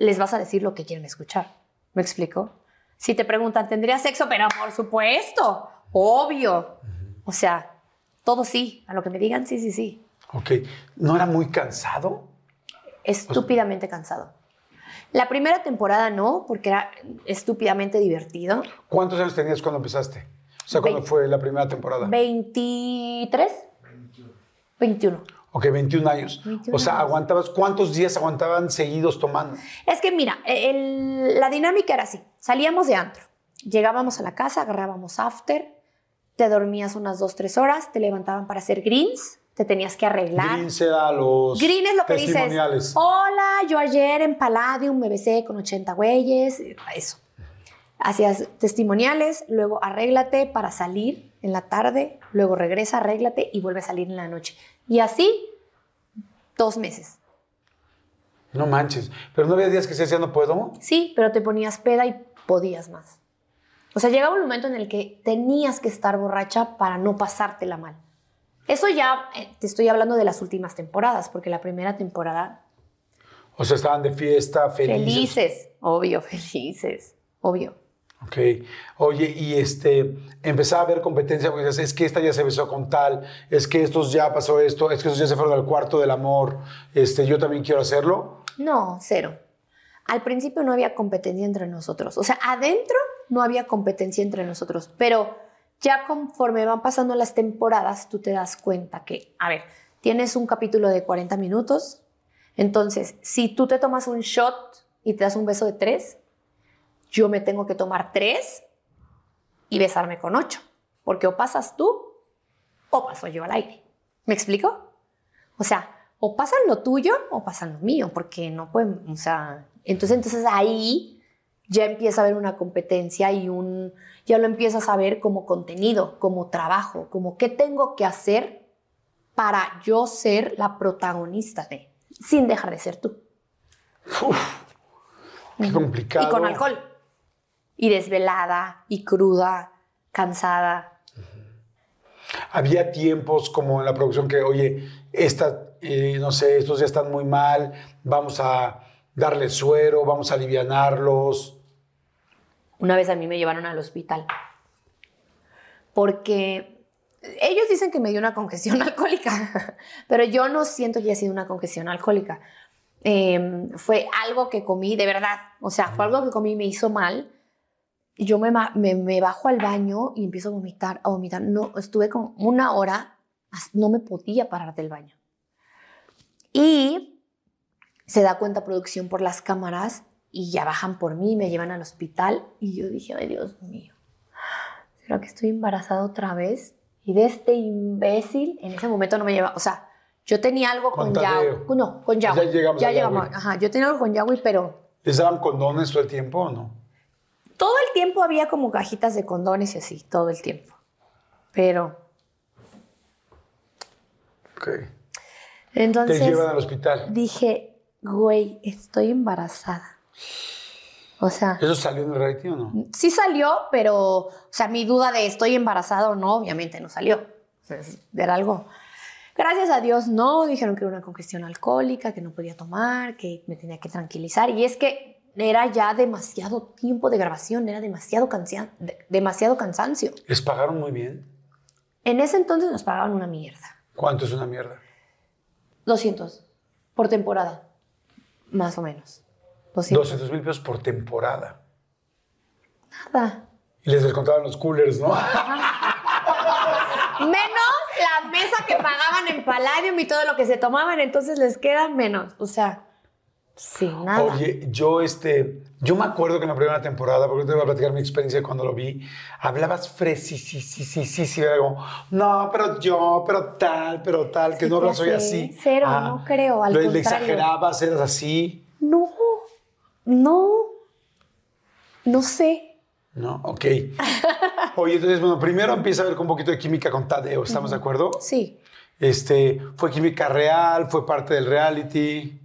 S2: les vas a decir lo que quieren escuchar. ¿Me explico? Si te preguntan, ¿tendrías sexo? Pero por supuesto, obvio. O sea, todo sí. A lo que me digan, sí, sí, sí.
S1: Ok. ¿No era muy cansado?
S2: estúpidamente cansado. La primera temporada no, porque era estúpidamente divertido.
S1: ¿Cuántos años tenías cuando empezaste? O sea, ¿cuándo fue la primera temporada?
S2: ¿23? 21.
S1: Ok, 21 años.
S2: 21
S1: o sea,
S2: años.
S1: aguantabas, ¿cuántos días aguantaban seguidos tomando?
S2: Es que mira, el- la dinámica era así. Salíamos de antro, llegábamos a la casa, agarrábamos after, te dormías unas 2, 3 horas, te levantaban para hacer greens, te tenías que arreglar.
S1: Green se da los
S2: Green es lo que dices.
S1: testimoniales.
S2: Hola, yo ayer en Palladium me besé con 80 güeyes. Eso. Hacías testimoniales, luego arréglate para salir en la tarde, luego regresa, arréglate y vuelve a salir en la noche. Y así, dos meses.
S1: No manches. Pero no había días que se decía no puedo.
S2: Sí, pero te ponías peda y podías más. O sea, llegaba un momento en el que tenías que estar borracha para no pasártela mal. Eso ya eh, te estoy hablando de las últimas temporadas, porque la primera temporada
S1: O sea, estaban de fiesta, felices.
S2: felices, obvio, felices, obvio.
S1: Ok. Oye, y este, empezaba a haber competencia porque es que esta ya se besó con tal, es que estos ya pasó esto, es que estos ya se fueron al cuarto del amor, este, yo también quiero hacerlo.
S2: No, cero. Al principio no había competencia entre nosotros. O sea, adentro no había competencia entre nosotros. Pero ya conforme van pasando las temporadas, tú te das cuenta que, a ver, tienes un capítulo de 40 minutos. Entonces, si tú te tomas un shot y te das un beso de tres, yo me tengo que tomar tres y besarme con ocho. Porque o pasas tú o paso yo al aire. ¿Me explico? O sea, o pasan lo tuyo o pasan lo mío, porque no pueden, o sea, entonces, entonces ahí ya empieza a haber una competencia y un, ya lo empiezas a ver como contenido, como trabajo, como qué tengo que hacer para yo ser la protagonista de, sin dejar de ser tú.
S1: Qué complicado.
S2: Y con alcohol. Y desvelada, y cruda, cansada.
S1: Había tiempos como en la producción que, oye, esta, eh, no sé, estos ya están muy mal, vamos a darle suero, vamos a alivianarlos.
S2: Una vez a mí me llevaron al hospital porque ellos dicen que me dio una congestión alcohólica, pero yo no siento que haya sido una congestión alcohólica. Eh, fue algo que comí de verdad, o sea, fue algo que comí y me hizo mal. Yo me, me, me bajo al baño y empiezo a vomitar, a vomitar. No, estuve con una hora, no me podía parar del baño. Y se da cuenta producción por las cámaras y ya bajan por mí, me llevan al hospital y yo dije, ay Dios mío, ¿será que estoy embarazada otra vez? Y de este imbécil, en ese momento no me lleva, o sea, yo tenía algo
S1: Con.
S2: Yahweh, no, con Yahweh.
S1: Ya llegamos a
S2: llegamos, ajá, yo tenía algo con Yahweh, pero
S1: ¿Les daban condones todo el tiempo o no?
S2: Todo el tiempo había como cajitas de condones y así, todo el tiempo. Pero,
S1: Ok.
S2: entonces
S1: Te llevan al hospital.
S2: dije, güey, estoy embarazada. O sea,
S1: ¿Eso salió en el reality o no?
S2: sí salió, pero, o sea, mi duda de estoy embarazada o no, obviamente no salió. Era algo. Gracias a Dios no, dijeron que era una congestión alcohólica, que no podía tomar, que me tenía que tranquilizar. Y es que era ya demasiado tiempo de grabación, era demasiado, cansia- de- demasiado cansancio.
S1: ¿Les pagaron muy bien?
S2: En ese entonces nos pagaban una mierda.
S1: ¿Cuánto es una mierda?
S2: 200 por temporada, más o menos. 200.
S1: 200 mil pesos por temporada.
S2: Nada.
S1: Y les descontaban los coolers, ¿no?
S2: Menos la mesa que pagaban en Palladium y todo lo que se tomaban, entonces les queda menos. O sea, sin nada.
S1: Oye, yo este, yo me acuerdo que en la primera temporada, porque te voy a platicar mi experiencia cuando lo vi, hablabas fresísimo, era como, no, pero yo, pero tal, pero tal, que
S2: Sí,
S1: no hablas hoy así.
S2: Cero, no creo, al
S1: le, le
S2: contrario.
S1: exagerabas, eras así.
S2: No, no, no sé.
S1: No, ok. Oye, entonces, bueno, primero empieza a ver con un poquito de química con Tadeo, ¿estamos de acuerdo?
S2: Sí.
S1: Este, fue química real, fue parte del reality.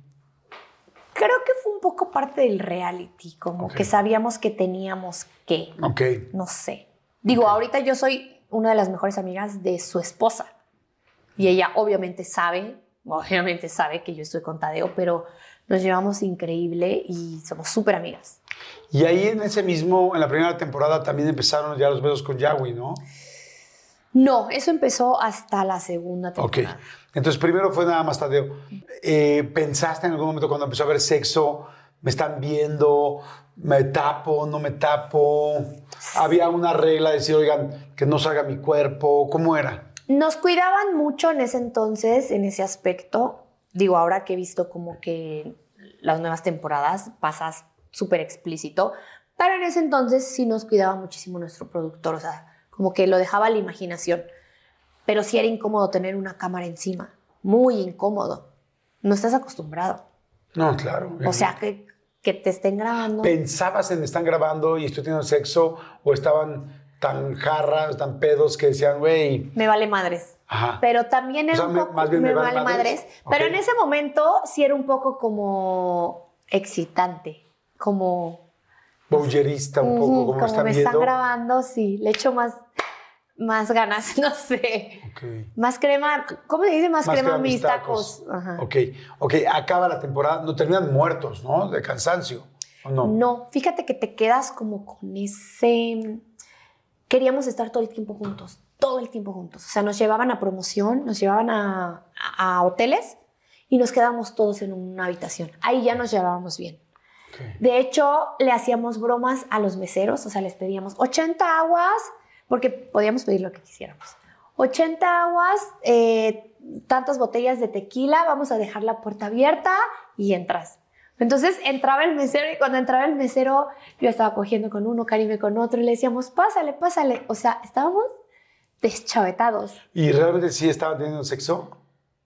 S2: Creo que fue un poco parte del reality, como
S1: Ok.
S2: que sabíamos que teníamos que.
S1: Ok.
S2: No sé. Digo, ahorita yo soy una de las mejores amigas de su esposa. Y ella obviamente sabe, obviamente sabe que yo estoy con Tadeo, pero nos llevamos increíble y somos súper amigas.
S1: Y ahí en ese mismo, en la primera temporada también empezaron ya los besos con Yahweh, ¿no?
S2: No, eso empezó hasta la segunda
S1: Ok. Entonces, primero fue nada más Tadeo. Eh, ¿Pensaste en algún momento cuando empezó a haber sexo? ¿Me están viendo? ¿Me tapo? ¿No me tapo? ¿Había una regla de decir, oigan, que no salga mi cuerpo? ¿Cómo era?
S2: Nos cuidaban mucho en ese entonces, en ese aspecto. Digo, ahora que he visto como que las nuevas temporadas pasas súper explícito, pero en ese entonces sí nos cuidaba muchísimo nuestro productor, o sea, como que lo dejaba a la imaginación. Pero sí era incómodo tener una cámara encima, muy incómodo. No estás acostumbrado.
S1: No, claro.
S2: O sea, que, que te estén grabando.
S1: ¿Pensabas en están grabando y estoy teniendo sexo? ¿O estaban tan jarras, tan pedos que decían, güey,
S2: me vale madres.
S1: Ajá.
S2: Pero también
S1: O
S2: era
S1: sea,
S2: un
S1: me-
S2: poco,
S1: más bien me
S2: me
S1: vale
S2: vale
S1: madres.
S2: madres. Pero en ese momento sí era un poco como excitante, como
S1: Bowlerista un poco, como,
S2: como me
S1: viendo.
S2: están grabando, sí, le echo más, más ganas, no sé. Más crema, ¿cómo se dice más,
S1: Más
S2: crema
S1: que
S2: a mis tacos? Ajá.
S1: Ok, ok, acaba la temporada, no terminan muertos, ¿no? De cansancio. ¿O no?
S2: No, fíjate que te quedas como con ese... Queríamos estar todo el tiempo juntos, todo el tiempo juntos. O sea, nos llevaban a promoción, nos llevaban a, a- a hoteles y nos quedábamos todos en una habitación. Ahí ya nos llevábamos bien. De hecho, le hacíamos bromas a los meseros, o sea, les pedíamos 80 aguas, porque podíamos pedir lo que quisiéramos. 80 aguas, eh, tantas botellas de tequila, vamos a dejar la puerta abierta y entras. Entonces entraba el mesero y cuando entraba el mesero yo estaba cogiendo con uno, Karime con otro y le decíamos, pásale, pásale. O sea, estábamos deschavetados.
S1: ¿Y realmente sí estaban teniendo sexo?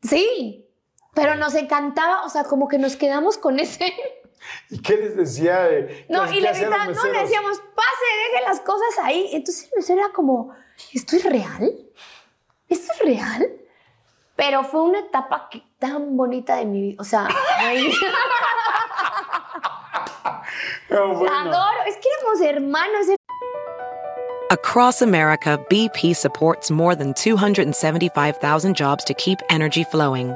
S2: Sí, pero nos encantaba, o sea, como que nos quedamos con ese...
S1: ¿Y qué les decía? de-
S2: No, y le gritaban, no, le decíamos, pase, deje las cosas ahí. Entonces el mesero era como, ¿esto es real? ¿Esto es real? Pero fue una etapa que- tan bonita de mi vida. O sea,
S1: Ah, bueno.
S2: adoro. Es que éramos hermanos.
S7: Across America, BP supports more than 275,000 jobs to keep energy flowing.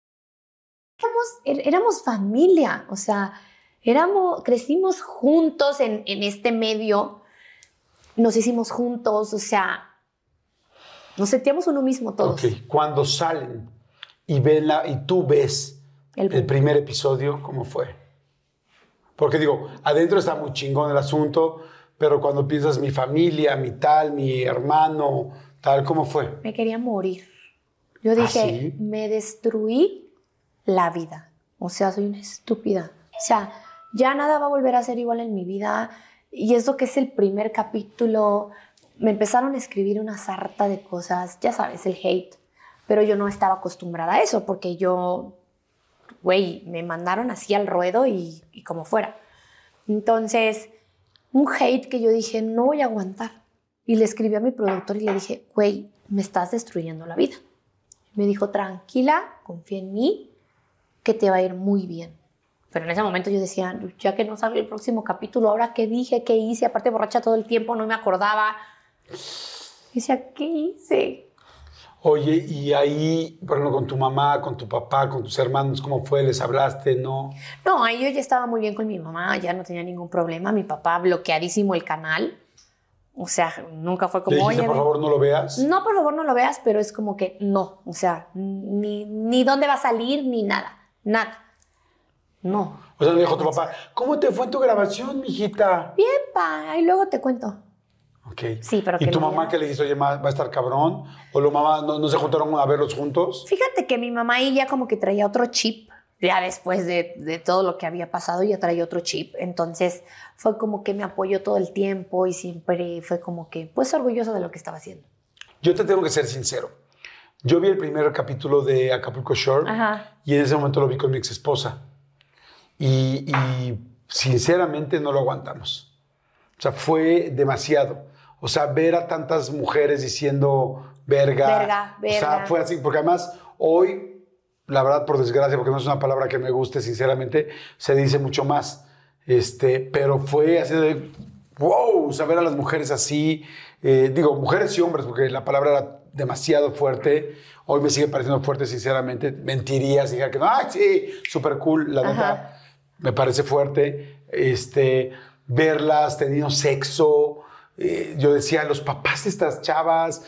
S2: Éramos, er- éramos familia. O sea, éramos, crecimos juntos en, en este medio. Nos hicimos juntos. O sea, nos sentíamos uno mismo todos.
S1: Ok, cuando salen y ven la, y tú ves
S2: El-
S1: el, primer episodio, ¿cómo fue? Porque digo, adentro está muy chingón el asunto, pero cuando piensas mi familia, mi tal, mi hermano, tal, ¿cómo fue?
S2: Me quería morir. Yo dije,
S1: ¿Ah, sí?
S2: me destruí la vida. O sea, soy una estúpida. O sea, ya nada va a volver a ser igual en mi vida. Y eso que es el primer capítulo, me empezaron a escribir una sarta de cosas, ya sabes, el hate. Pero yo no estaba acostumbrada a eso porque yo, güey, me mandaron así al ruedo y, y como fuera. Entonces, un hate que yo dije, no voy a aguantar. Y le escribí a mi productor y le dije, güey, me estás destruyendo la vida. Me dijo, tranquila, confía en mí, que te va a ir muy bien. Pero en ese momento yo decía, ya que no sale el próximo capítulo, ahora qué dije, qué hice, aparte borracha todo el tiempo, no me acordaba. Y decía, ¿qué hice?
S1: Oye, y ahí, por ejemplo, con tu mamá, con tu papá, con tus hermanos, ¿cómo fue? ¿Les hablaste? ¿No?
S2: No, ahí yo ya estaba muy bien con mi mamá, ya no tenía ningún problema. Mi papá bloqueadísimo el canal. O sea, nunca fue
S1: ¿Le
S2: como,
S1: dijiste,
S2: oye,
S1: por favor, no lo veas?
S2: No, por favor, no lo veas, pero es como que no. O sea, ni, ni dónde va a salir, ni nada. Nada. No.
S1: O sea, le dijo tu papá, ¿cómo te fue en tu grabación, mijita?
S2: Bien, pa, y luego te cuento.
S1: Ok.
S2: Sí, pero
S1: ¿Y
S2: que
S1: tu mamá qué le dijo? Oye, ma, ¿va a estar cabrón? ¿O la mamá no, no se juntaron a verlos juntos?
S2: Fíjate que mi mamá ahí ya como que traía otro chip. Ya después de, de todo lo que había pasado, ya traía otro chip. Entonces fue como que me apoyó todo el tiempo y siempre fue como que, pues, orgulloso de lo que estaba haciendo.
S1: Yo te tengo que ser sincero. Yo vi el primer capítulo de Acapulco Shore
S2: Ajá.
S1: y en ese momento lo vi con mi ex esposa. Y, y sinceramente no lo aguantamos. O sea, fue demasiado. O sea, ver a tantas mujeres diciendo verga.
S2: Verga,
S1: O sea,
S2: verga.
S1: fue así. Porque además, hoy, la verdad, por desgracia, porque no es una palabra que me guste, sinceramente, se dice mucho más. Este, pero fue así de wow, o sea, ver a las mujeres así. eh, digo, mujeres y hombres, porque la palabra era demasiado fuerte. Hoy me sigue pareciendo fuerte, sinceramente. Mentiría si dijera que no, ay, sí, súper cool, la neta. Me parece fuerte. Este, verlas teniendo sexo. eh, yo decía, los papás de estas chavas,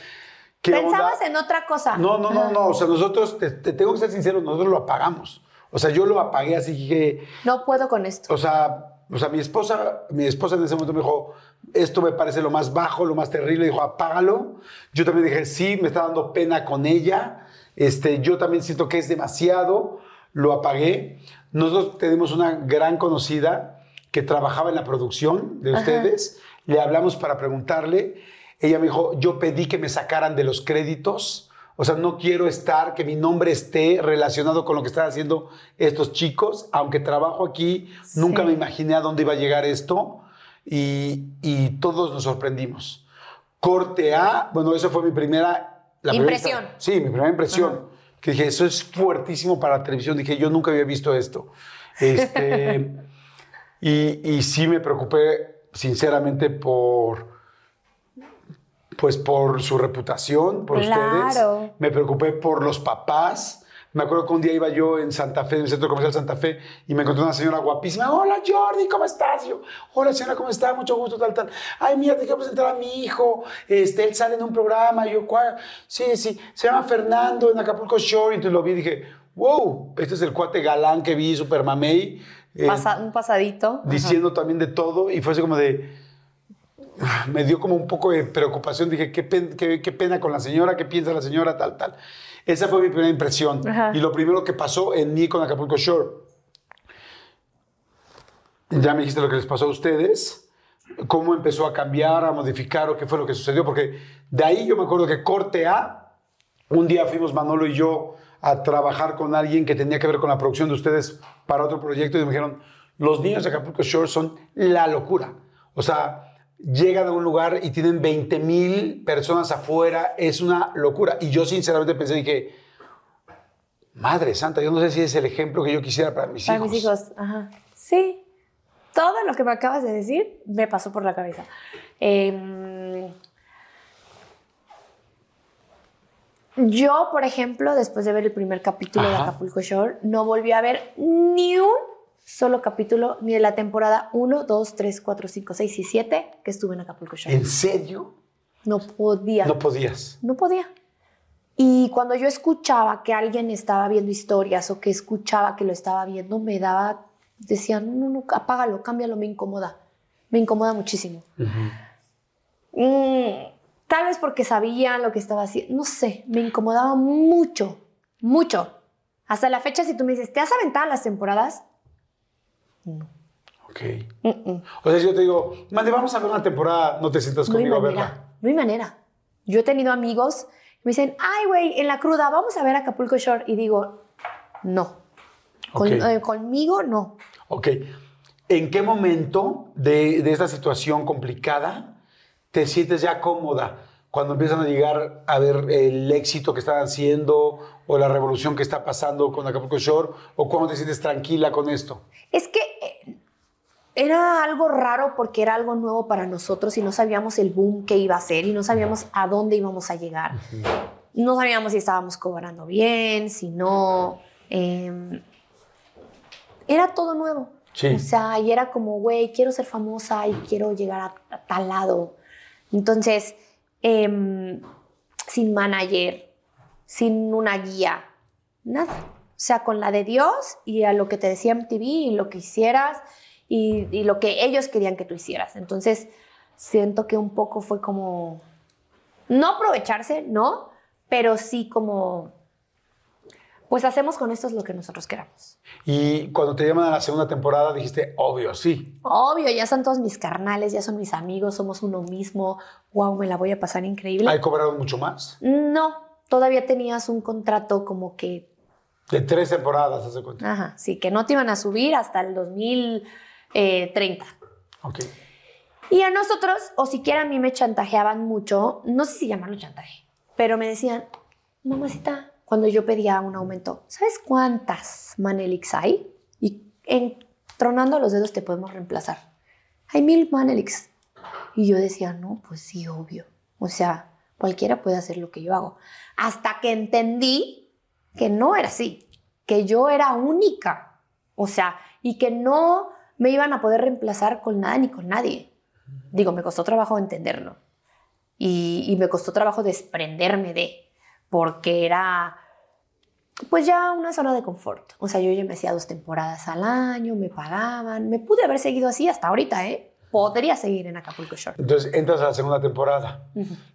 S1: ¿Qué
S2: Pensabas
S1: onda?
S2: en otra cosa.
S1: No, no, no, no. O sea, nosotros, te, te tengo que ser sincero, nosotros lo apagamos. O sea, yo lo apagué así que,
S2: No puedo con esto.
S1: o sea, o sea, mi esposa, mi esposa en ese momento me dijo, esto me parece lo más bajo, lo más terrible. Dijo, apágalo. Yo también dije, sí, me está dando pena con ella. Este, yo también siento que es demasiado. Lo apagué. Nosotros tenemos una gran conocida que trabajaba en la producción de ustedes. Le hablamos para preguntarle. Ella me dijo, yo pedí que me sacaran de los créditos. O sea, no quiero estar, que mi nombre esté relacionado con lo que están haciendo estos chicos. Aunque trabajo aquí, nunca me imaginé a dónde iba a llegar esto. Y, y todos nos sorprendimos. Corte A, bueno, esa fue mi primera... la
S2: Impresión.
S1: sí, mi primera impresión. Que dije, eso es fuertísimo para la televisión. Dije, yo nunca había visto esto. Este, y, y sí me preocupé, sinceramente, por pues por su reputación, por
S2: Claro.
S1: ustedes. Me preocupé por los papás. Me acuerdo que un día iba yo en Santa Fe, en el centro comercial Santa Fe, y me encontré una señora guapísima. Hola Jordi, ¿cómo estás? Yo, hola señora, ¿cómo está? Mucho gusto, tal, tal. Ay, mira, te quiero presentar a mi hijo. Este, él sale en un programa. Y yo, ¿cuál? Sí, sí, se llama Fernando en Acapulco Shore. Y entonces lo vi y dije, wow, este es el cuate galán que vi, super mamey. eh,
S2: Pasa- un pasadito.
S1: diciendo también de todo y fue así como de me dio como un poco de preocupación dije qué, pen- qué- qué pena con la señora qué piensa la señora tal tal esa fue mi primera impresión
S2: Ajá.
S1: y lo primero que pasó en mí con Acapulco Shore ya me dijiste lo que les pasó a ustedes cómo empezó a cambiar a modificar o qué fue lo que sucedió porque de ahí yo me acuerdo que corte A un día fuimos Manolo y yo a trabajar con alguien que tenía que ver con la producción de ustedes para otro proyecto y me dijeron, los niños de Acapulco Shore son la locura. O sea, llegan a un lugar y tienen 20 mil personas afuera, es una locura. Y yo sinceramente pensé, dije, madre santa, yo no sé si es el ejemplo que yo quisiera para mis
S2: Para
S1: hijos.
S2: mis hijos. Ajá. Sí. Todo lo que me acabas de decir me pasó por la cabeza. Em, yo, por ejemplo, después de ver el primer capítulo de. Acapulco Shore, no volví a ver ni un solo capítulo ni de la temporada 1, 2, 3, 4, 5, 6 y 7 que estuve en Acapulco Shore.
S1: ¿En serio?
S2: No podía.
S1: No podías.
S2: No podía. Y cuando yo escuchaba que alguien estaba viendo historias o que escuchaba que lo estaba viendo, me daba, decía, no, no, no, apágalo, cámbialo, me incomoda. Me incomoda muchísimo. Mm, tal vez porque sabía lo que estaba haciendo, no sé, me incomodaba mucho, mucho. Hasta la fecha, si tú me dices, ¿te has aventado las temporadas?
S1: Ok. O sea, si yo te digo, mande, vamos a ver una temporada, no te sientas
S2: No
S1: conmigo a verla.
S2: no hay manera. Yo he tenido amigos que me dicen, ay, güey, en la cruda, vamos a ver Acapulco Shore. Y digo, no. Con-
S1: Ok.
S2: eh, conmigo, no.
S1: Ok. ¿En qué momento de, de esta situación complicada te sientes ya cómoda? Cuando empiezan a llegar a ver el éxito que están haciendo o la revolución que está pasando con Acapulco Shore o cuando te sientes tranquila con esto.
S2: Es que eh, era algo raro porque era algo nuevo para nosotros y no sabíamos el boom que iba a ser y no sabíamos a dónde íbamos a llegar. No sabíamos si estábamos cobrando bien, si no. eh, era todo nuevo.
S1: Sí.
S2: O sea, y era como, güey, quiero ser famosa y quiero llegar a, a tal lado. Entonces, em, sin manager, sin una guía, nada. O sea, con la de Dios y a lo que te decía MTV y lo que hicieras y, y lo que ellos querían que tú hicieras. Entonces, siento que un poco fue como, no aprovecharse, ¿no? Pero sí como, pues hacemos con esto lo que nosotros queramos.
S1: Y cuando te llaman a la segunda temporada dijiste, obvio, sí.
S2: Obvio, ya son todos mis carnales, ya son mis amigos, somos uno mismo. Wow, me la voy a pasar increíble.
S1: ¿Hay cobrado mucho más?
S2: No, todavía tenías un contrato como que,
S1: De tres temporadas, haz de cuenta.
S2: ajá, sí, que no te iban a subir hasta el 2030.
S1: Ok.
S2: Y a nosotros, o siquiera a mí me chantajeaban mucho, no sé si llamarlo chantaje, pero me decían, mamacita, cuando yo pedía un aumento, ¿sabes cuántas Manelix hay? Y en, tronando los dedos te podemos reemplazar. Hay mil Manelix. Y yo decía, no, pues sí, obvio. O sea, cualquiera puede hacer lo que yo hago. Hasta que entendí que no era así, que yo era única. O sea, y que no me iban a poder reemplazar con nada ni con nadie. Digo, me costó trabajo entenderlo. y, y me costó trabajo desprenderme de, porque era pues ya una zona de confort. O sea, yo ya me hacía dos temporadas al año, me pagaban, me pude haber seguido así hasta ahorita, ¿eh? Podría seguir en Acapulco Shore.
S1: Entonces entras a la segunda temporada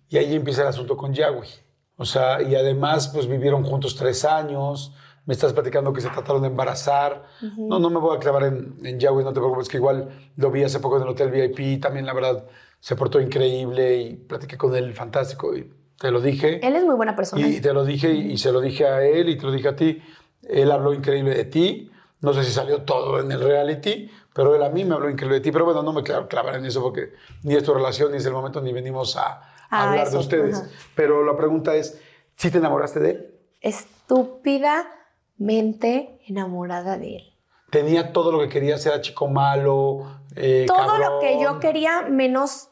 S1: y ahí empieza el asunto con Yahweh. O sea, y además pues vivieron juntos tres años. Me estás platicando que se trataron de embarazar. No, no me voy a clavar en, en Yahweh, no te preocupes, que igual lo vi hace poco en el Hotel VIP. También, la verdad, se portó increíble y platiqué con él fantástico y te lo dije.
S2: Él es muy buena persona.
S1: Y te lo dije y se lo dije a él y te lo dije a ti. Él habló increíble de ti. No sé si salió todo en el reality, pero él a mí me habló increíble de ti. Pero bueno, no me clavar en eso porque ni es tu relación, ni es el momento, ni venimos a, a
S2: Ah,
S1: hablar
S2: eso,
S1: de ustedes.
S2: ajá.
S1: Pero la pregunta es, ¿sí te enamoraste de él?
S2: Estúpidamente enamorada de él.
S1: Tenía todo lo que querías, era chico malo, eh,
S2: Todo lo que yo
S1: cabrón.
S2: quería menos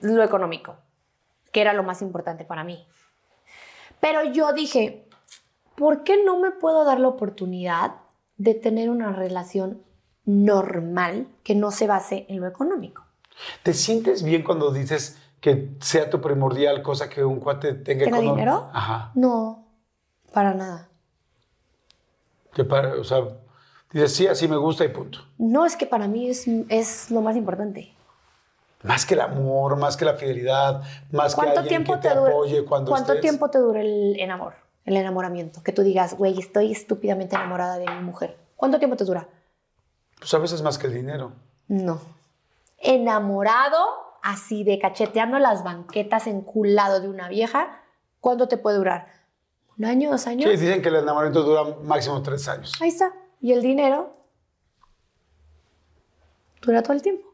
S2: lo económico, que era lo más importante para mí. Pero yo dije, ¿por qué no me puedo dar la oportunidad de tener una relación normal que no se base en lo económico?
S1: ¿Te sientes bien cuando dices que sea tu primordial cosa que un cuate tenga
S2: ¿Tenga dinero?
S1: Ajá.
S2: No, para nada.
S1: Que para- o sea, dices, sí, así me gusta y punto.
S2: No, es que para mí es, es lo más importante.
S1: Más que el amor, más que la fidelidad, más que
S2: ¿Cuánto
S1: alguien
S2: tiempo
S1: que te,
S2: te dura?
S1: apoye cuando
S2: ¿Cuánto
S1: estés.
S2: tiempo te dura el enamor, el enamoramiento? Que tú digas, güey, estoy estúpidamente enamorada de mi mujer. ¿Cuánto tiempo te dura?
S1: Pues a veces más que el dinero.
S2: No. Enamorado, así de cacheteando las banquetas enculado de una vieja, ¿cuánto te puede durar? ¿Un año, dos años?
S1: Sí, dicen que el enamoramiento dura máximo tres años.
S2: Ahí está. Y el dinero dura todo el tiempo.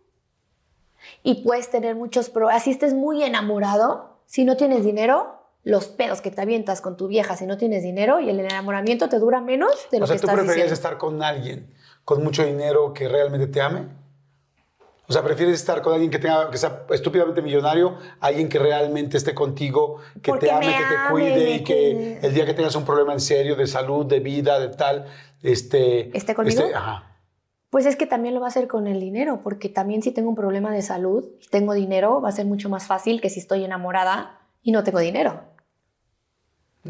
S2: Y puedes tener muchos problemas. Así estés muy enamorado, si no tienes dinero, los pedos que te avientas con tu vieja si no tienes dinero y el enamoramiento te dura menos de lo
S1: O sea,
S2: que
S1: ¿tú
S2: estás diciendo.
S1: estar con alguien con mucho dinero que realmente te ame? O sea, ¿prefieres estar con alguien que, tenga, que sea estúpidamente millonario, alguien que realmente esté contigo, que
S2: Porque
S1: te ame,
S2: me
S1: que te cuide y que el día que tengas un problema en serio de salud, de vida, de tal, este...
S2: ¿Esté conmigo?
S1: ajá.
S2: Pues es que también lo va a hacer con el dinero, porque también si tengo un problema de salud y tengo dinero, va a ser mucho más fácil que si estoy enamorada y no tengo dinero.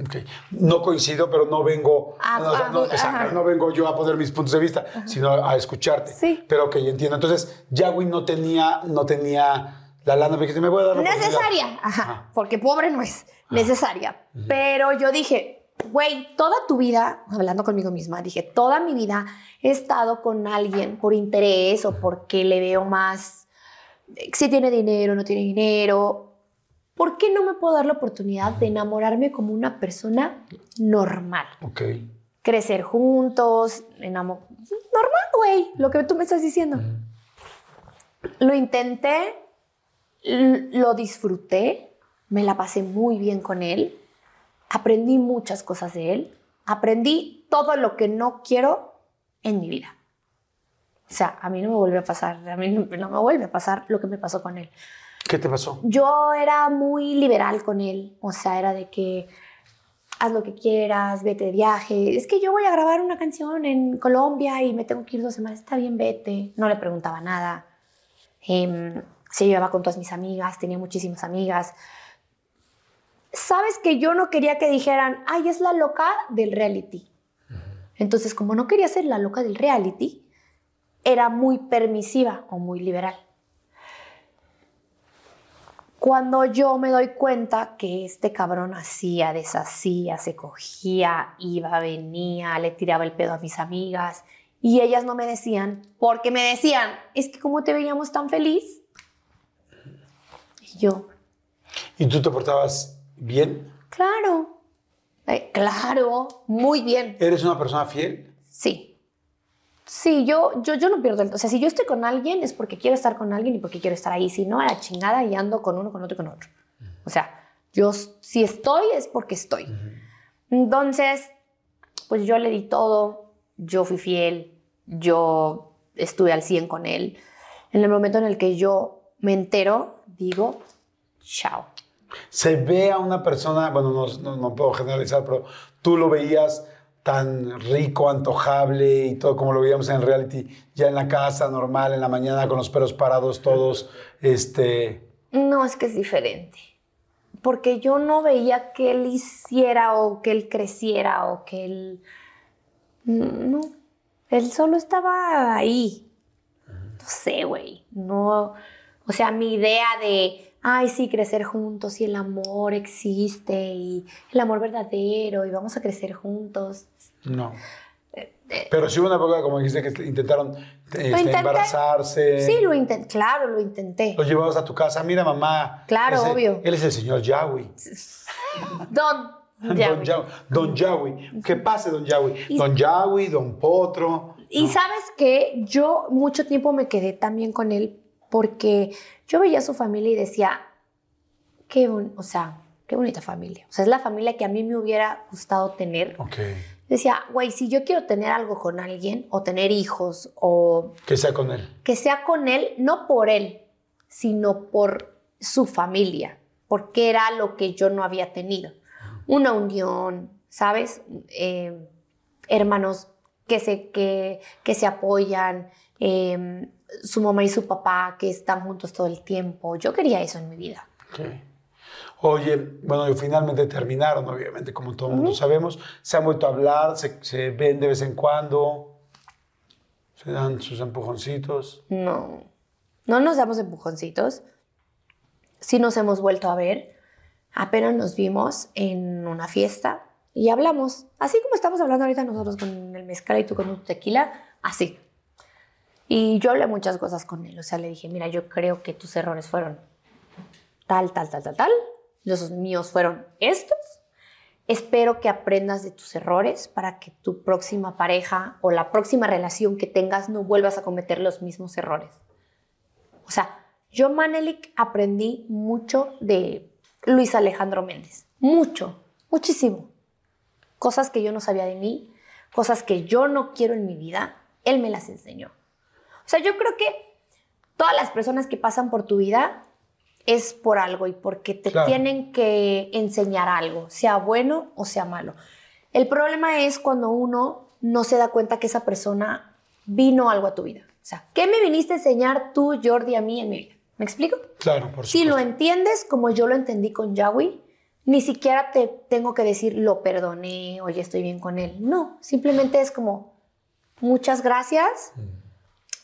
S1: Ok. No coincido, pero no vengo,
S2: Ah,
S1: no, o sea,
S2: ah,
S1: no,
S2: ajá.
S1: exacto, no vengo yo a poner mis puntos de vista, sino a escucharte.
S2: Sí.
S1: Pero ok, entiendo. Entonces, Yahweh no tenía, no tenía la lana, porque me voy a dar.
S2: Necesaria, ajá, porque pobre no es necesaria. Pero yo dije, güey, toda tu vida, hablando conmigo misma, dije, toda mi vida he estado con alguien por interés o porque le veo más, eh, si tiene dinero, no tiene dinero. ¿Por qué no me puedo dar la oportunidad de enamorarme como una persona normal?
S1: Ok.
S2: crecer juntos, enamo- normal, güey, lo que tú me estás diciendo. Lo intenté, lo disfruté, me la pasé muy bien con él, aprendí muchas cosas de él, aprendí todo lo que no quiero en mi vida. O sea, a mí no me vuelve a pasar, a mí no, no me vuelve a pasar lo que me pasó con él
S1: ¿Qué te pasó?
S2: yo era muy liberal con él. O sea, era de que haz lo que quieras, vete de viaje. Es que yo voy a grabar una canción en Colombia y me tengo que ir dos semanas. Está bien, vete. No le preguntaba nada. Em, se llevaba con todas mis amigas, tenía muchísimas amigas. Sabes que yo no quería que dijeran, ay, es la loca del reality. Entonces, como no quería ser la loca del reality, era muy permisiva o muy liberal. Cuando yo me doy cuenta que este cabrón hacía, deshacía, se cogía, iba, venía, le tiraba el pedo a mis amigas y ellas no me decían, porque me decían, es que como te veíamos tan feliz. Y yo,
S1: ¿Y tú te portabas bien?
S2: claro, eh, claro, muy bien.
S1: ¿Eres una persona fiel?
S2: Sí. Sí, yo, yo, yo no pierdo el... O sea, si yo estoy con alguien es porque quiero estar con alguien y porque quiero estar ahí. Si no, a la chingada y ando con uno, con otro y con otro. O sea, yo si estoy es porque estoy. Entonces, pues yo le di todo, yo fui fiel, yo estuve al 100 con él. En el momento en el que yo me entero, digo, chao.
S1: Se ve a una persona, bueno, no, no- no puedo generalizar, pero tú lo veías tan rico, antojable y todo como lo veíamos en el reality, ya en la casa, normal, en la mañana, con los pelos parados todos, este...
S2: No, es que es diferente. porque yo no veía que él hiciera o que él creciera o que él... No, él solo estaba ahí. No sé, güey. No, o sea, mi idea de, ay, sí, crecer juntos y el amor existe y el amor verdadero y vamos a crecer juntos.
S1: No. Pero sí hubo una época, como dijiste, que intentaron este, embarazarse.
S2: Sí, lo intenté, claro, lo intenté.
S1: Los llevabas a tu casa. Mira, mamá.
S2: Claro,
S1: ese-
S2: obvio.
S1: Él es el señor Yahweh.
S2: Don.
S1: Don,
S2: Yahweh.
S1: Don Yahweh. ¿Qué pase, Don Yahweh?
S2: Y-
S1: Don Yahweh, Don Potro.
S2: Y sabes que yo mucho tiempo me quedé también con él porque yo veía a su familia y decía, qué, bon- o sea, qué bonita familia. O sea, es la familia que a mí me hubiera gustado tener. Decía, güey, si yo quiero tener algo con alguien o tener hijos o
S1: Que sea con él.
S2: que sea con él, no por él, sino por su familia, porque era lo que yo no había tenido. Una unión, ¿sabes? Eh, hermanos que se, que, que se apoyan, eh, su mamá y su papá que están juntos todo el tiempo. Yo quería eso en mi vida.
S1: Ok. Oye, bueno, finalmente terminaron, obviamente, como todo el mundo sabemos. Se han vuelto a hablar, se, se ven de vez en cuando, se dan sus empujoncitos.
S2: No, no nos damos empujoncitos. Sí nos hemos vuelto a ver. Apenas nos vimos en una fiesta y hablamos. Así como estamos hablando ahorita nosotros con el mezcal y tú con tu tequila, así. Y yo hablé muchas cosas con él. O sea, le dije, mira, yo creo que tus errores fueron tal, tal, tal, tal, tal. Los míos fueron estos. Espero que aprendas de tus errores para que tu próxima pareja o la próxima relación que tengas no vuelvas a cometer los mismos errores. O sea, yo, Manelik, aprendí mucho de Luis Alejandro Méndez. Mucho, muchísimo. Cosas que yo no sabía de mí, cosas que yo no quiero en mi vida, él me las enseñó. O sea, yo creo que todas las personas que pasan por tu vida es por algo y porque te
S1: Claro.
S2: tienen que enseñar algo, sea bueno o sea malo. El problema es cuando uno no se da cuenta que esa persona vino algo a tu vida. O sea, ¿qué me viniste a enseñar tú, Jordi, a mí en mi vida? ¿Me explico?
S1: Claro, por
S2: Si
S1: supuesto.
S2: lo entiendes como yo lo entendí con Yahweh, ni siquiera te tengo que decir lo perdoné o ya estoy bien con él. No, simplemente es como muchas gracias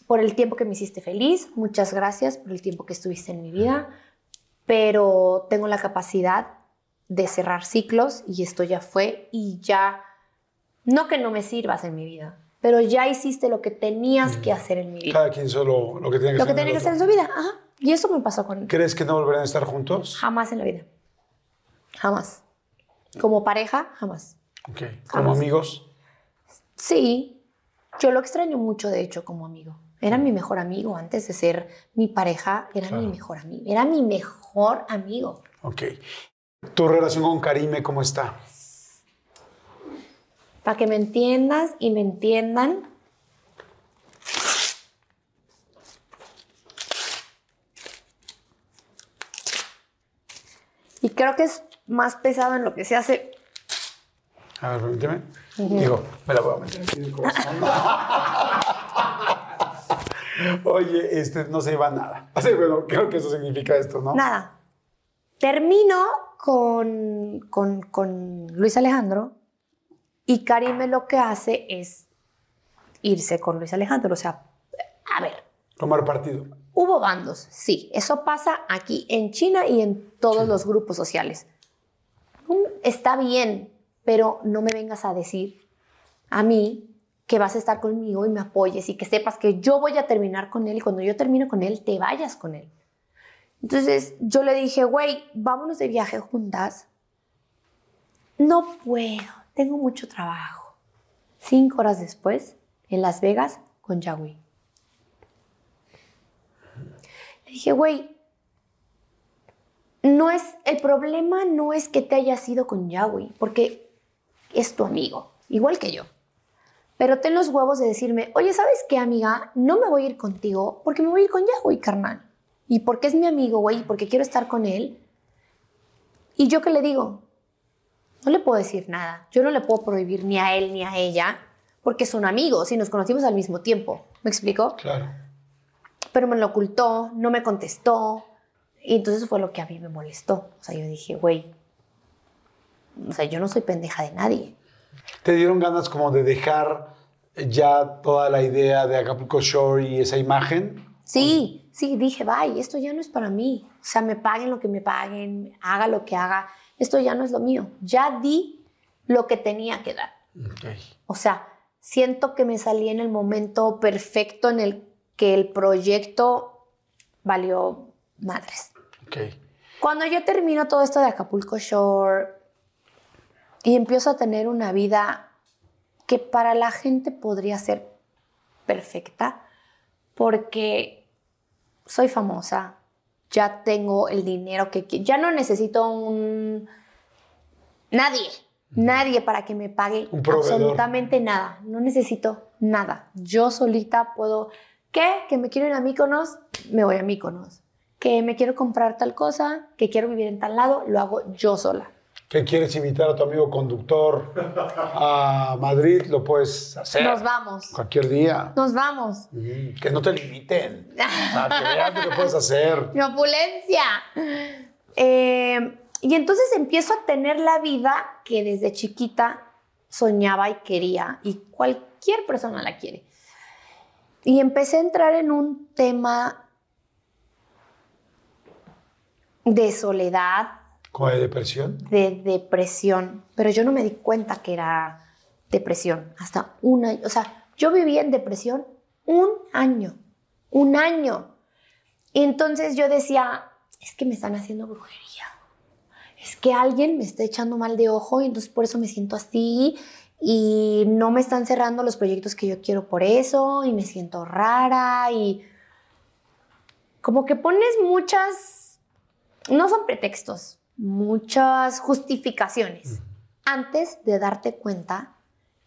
S2: por el tiempo que me hiciste feliz, muchas gracias por el tiempo que estuviste en mi vida, pero tengo la capacidad de cerrar ciclos y esto ya fue y ya, no que no me sirvas en mi vida, pero ya hiciste lo que tenías que hacer en mi vida.
S1: Cada quien solo lo que tiene que
S2: Lo
S1: hacer.
S2: que
S1: en el
S2: tenía que hacer en su vida. Ajá. Y eso me pasó con.
S1: ¿Crees que no volverán a estar juntos?
S2: Jamás en la vida. Jamás. Como pareja, jamás.
S1: Ok. ¿Como amigos?
S2: Sí, yo lo extraño mucho, de hecho, como amigo. Era mi mejor amigo antes de ser mi pareja, era
S1: Claro.
S2: mi mejor amigo. Era mi mejor amigo.
S1: Ok. ¿Tu relación con Karime cómo está?
S2: Para que me entiendas y me entiendan. Y creo que es más pesado en lo que se hace.
S1: A ver, permíteme. Digo, me la voy a meter aquí en el corazón. Oye, este, no se lleva nada. Así, bueno, creo que eso significa esto, ¿no?
S2: Nada. Termino con, con, con Luis Alejandro y Karime lo que hace es irse con Luis Alejandro. O sea, a ver,
S1: Tomar partido.
S2: hubo bandos, sí. Eso pasa aquí en China y en todos los grupos sociales. Mm, Está bien, pero no me vengas a decir a mí que vas a estar conmigo y me apoyes y que sepas que yo voy a terminar con él y cuando yo termino con él, te vayas con él. Entonces yo le dije, güey, vámonos de viaje juntas. No puedo, tengo mucho trabajo. Cinco horas después, en Las Vegas, con Yahweh. Le dije, güey, no es, el problema no es que te hayas ido con Yahweh, porque es tu amigo, igual que yo. Pero ten los huevos de decirme, oye, ¿sabes qué, amiga? No me voy a ir contigo porque me voy a ir con Yahweh, carnal. Y porque es mi amigo, güey, y porque quiero estar con él. ¿Y yo qué le digo? No le puedo decir nada. Yo no le puedo prohibir ni a él ni a ella, porque son amigos y nos conocimos al mismo tiempo. ¿Me explico?
S1: Claro.
S2: pero me lo ocultó, no me contestó. Y entonces fue lo que a mí me molestó. O sea, yo dije, güey, o sea, yo no soy pendeja de nadie.
S1: ¿Te dieron ganas como de dejar ya toda la idea de Acapulco Shore y esa imagen?
S2: Sí, sí, dije, bye, esto ya no es para mí. O sea, me paguen lo que me paguen, haga lo que haga, esto ya no es lo mío. Ya di lo que tenía que dar.
S1: Ok.
S2: O sea, siento que me salí en el momento perfecto en el que el proyecto valió madres.
S1: Ok.
S2: Cuando yo termino todo esto de Acapulco Shore y empiezo a tener una vida que para la gente podría ser perfecta, porque soy famosa, ya tengo el dinero que ya no necesito un nadie, nadie para que me pague absolutamente nada, no necesito nada. Yo solita puedo ¿qué? Que me quiero ir a Míconos, me voy a Míconos. Que me quiero comprar tal cosa, que quiero vivir en tal lado, lo hago yo sola.
S1: ¿Qué quieres invitar a tu amigo conductor a Madrid? Lo puedes hacer.
S2: Nos vamos.
S1: Cualquier día.
S2: Nos vamos.
S1: Mm, Que no te limiten. O sea, que que lo puedes hacer.
S2: Mi opulencia. Eh, y entonces empiezo a tener la vida que desde chiquita soñaba y quería, y cualquier persona la quiere. Y empecé a entrar en un tema de soledad,
S1: ¿Con la depresión?
S2: de depresión, pero yo no me di cuenta que era depresión hasta un año. O sea, yo vivía en depresión un año, un año. Y entonces yo decía, es que me están haciendo brujería. Es que alguien me está echando mal de ojo y entonces por eso me siento así y no me están cerrando los proyectos que yo quiero por eso y me siento rara y como que pones muchas, no son pretextos, muchas justificaciones antes de darte cuenta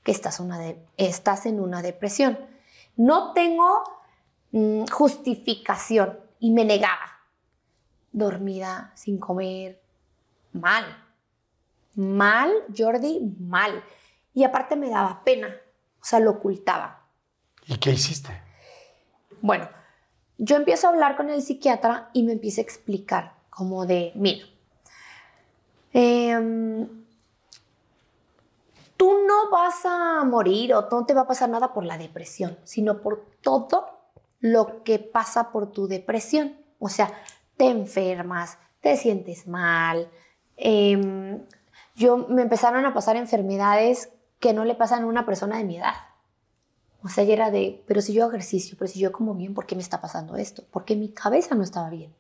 S2: que estás, una de- estás en una depresión. No tengo mm, justificación y me negaba. Dormida, sin comer, mal. Mal, Jordi, mal. Y aparte me daba pena, o sea, lo ocultaba.
S1: ¿Y qué hiciste?
S2: Bueno, yo empiezo a hablar con el psiquiatra y me empieza a explicar como de, mira, em, tú no vas a morir o no te va a pasar nada por la depresión, sino por todo lo que pasa por tu depresión. O sea, te enfermas, te sientes mal. em, yo me empezaron a pasar enfermedades que no le pasan a una persona de mi edad. O sea, ya era de, pero si yo ejercicio, pero si yo como bien, ¿por qué me está pasando esto? Porque mi cabeza no estaba bien.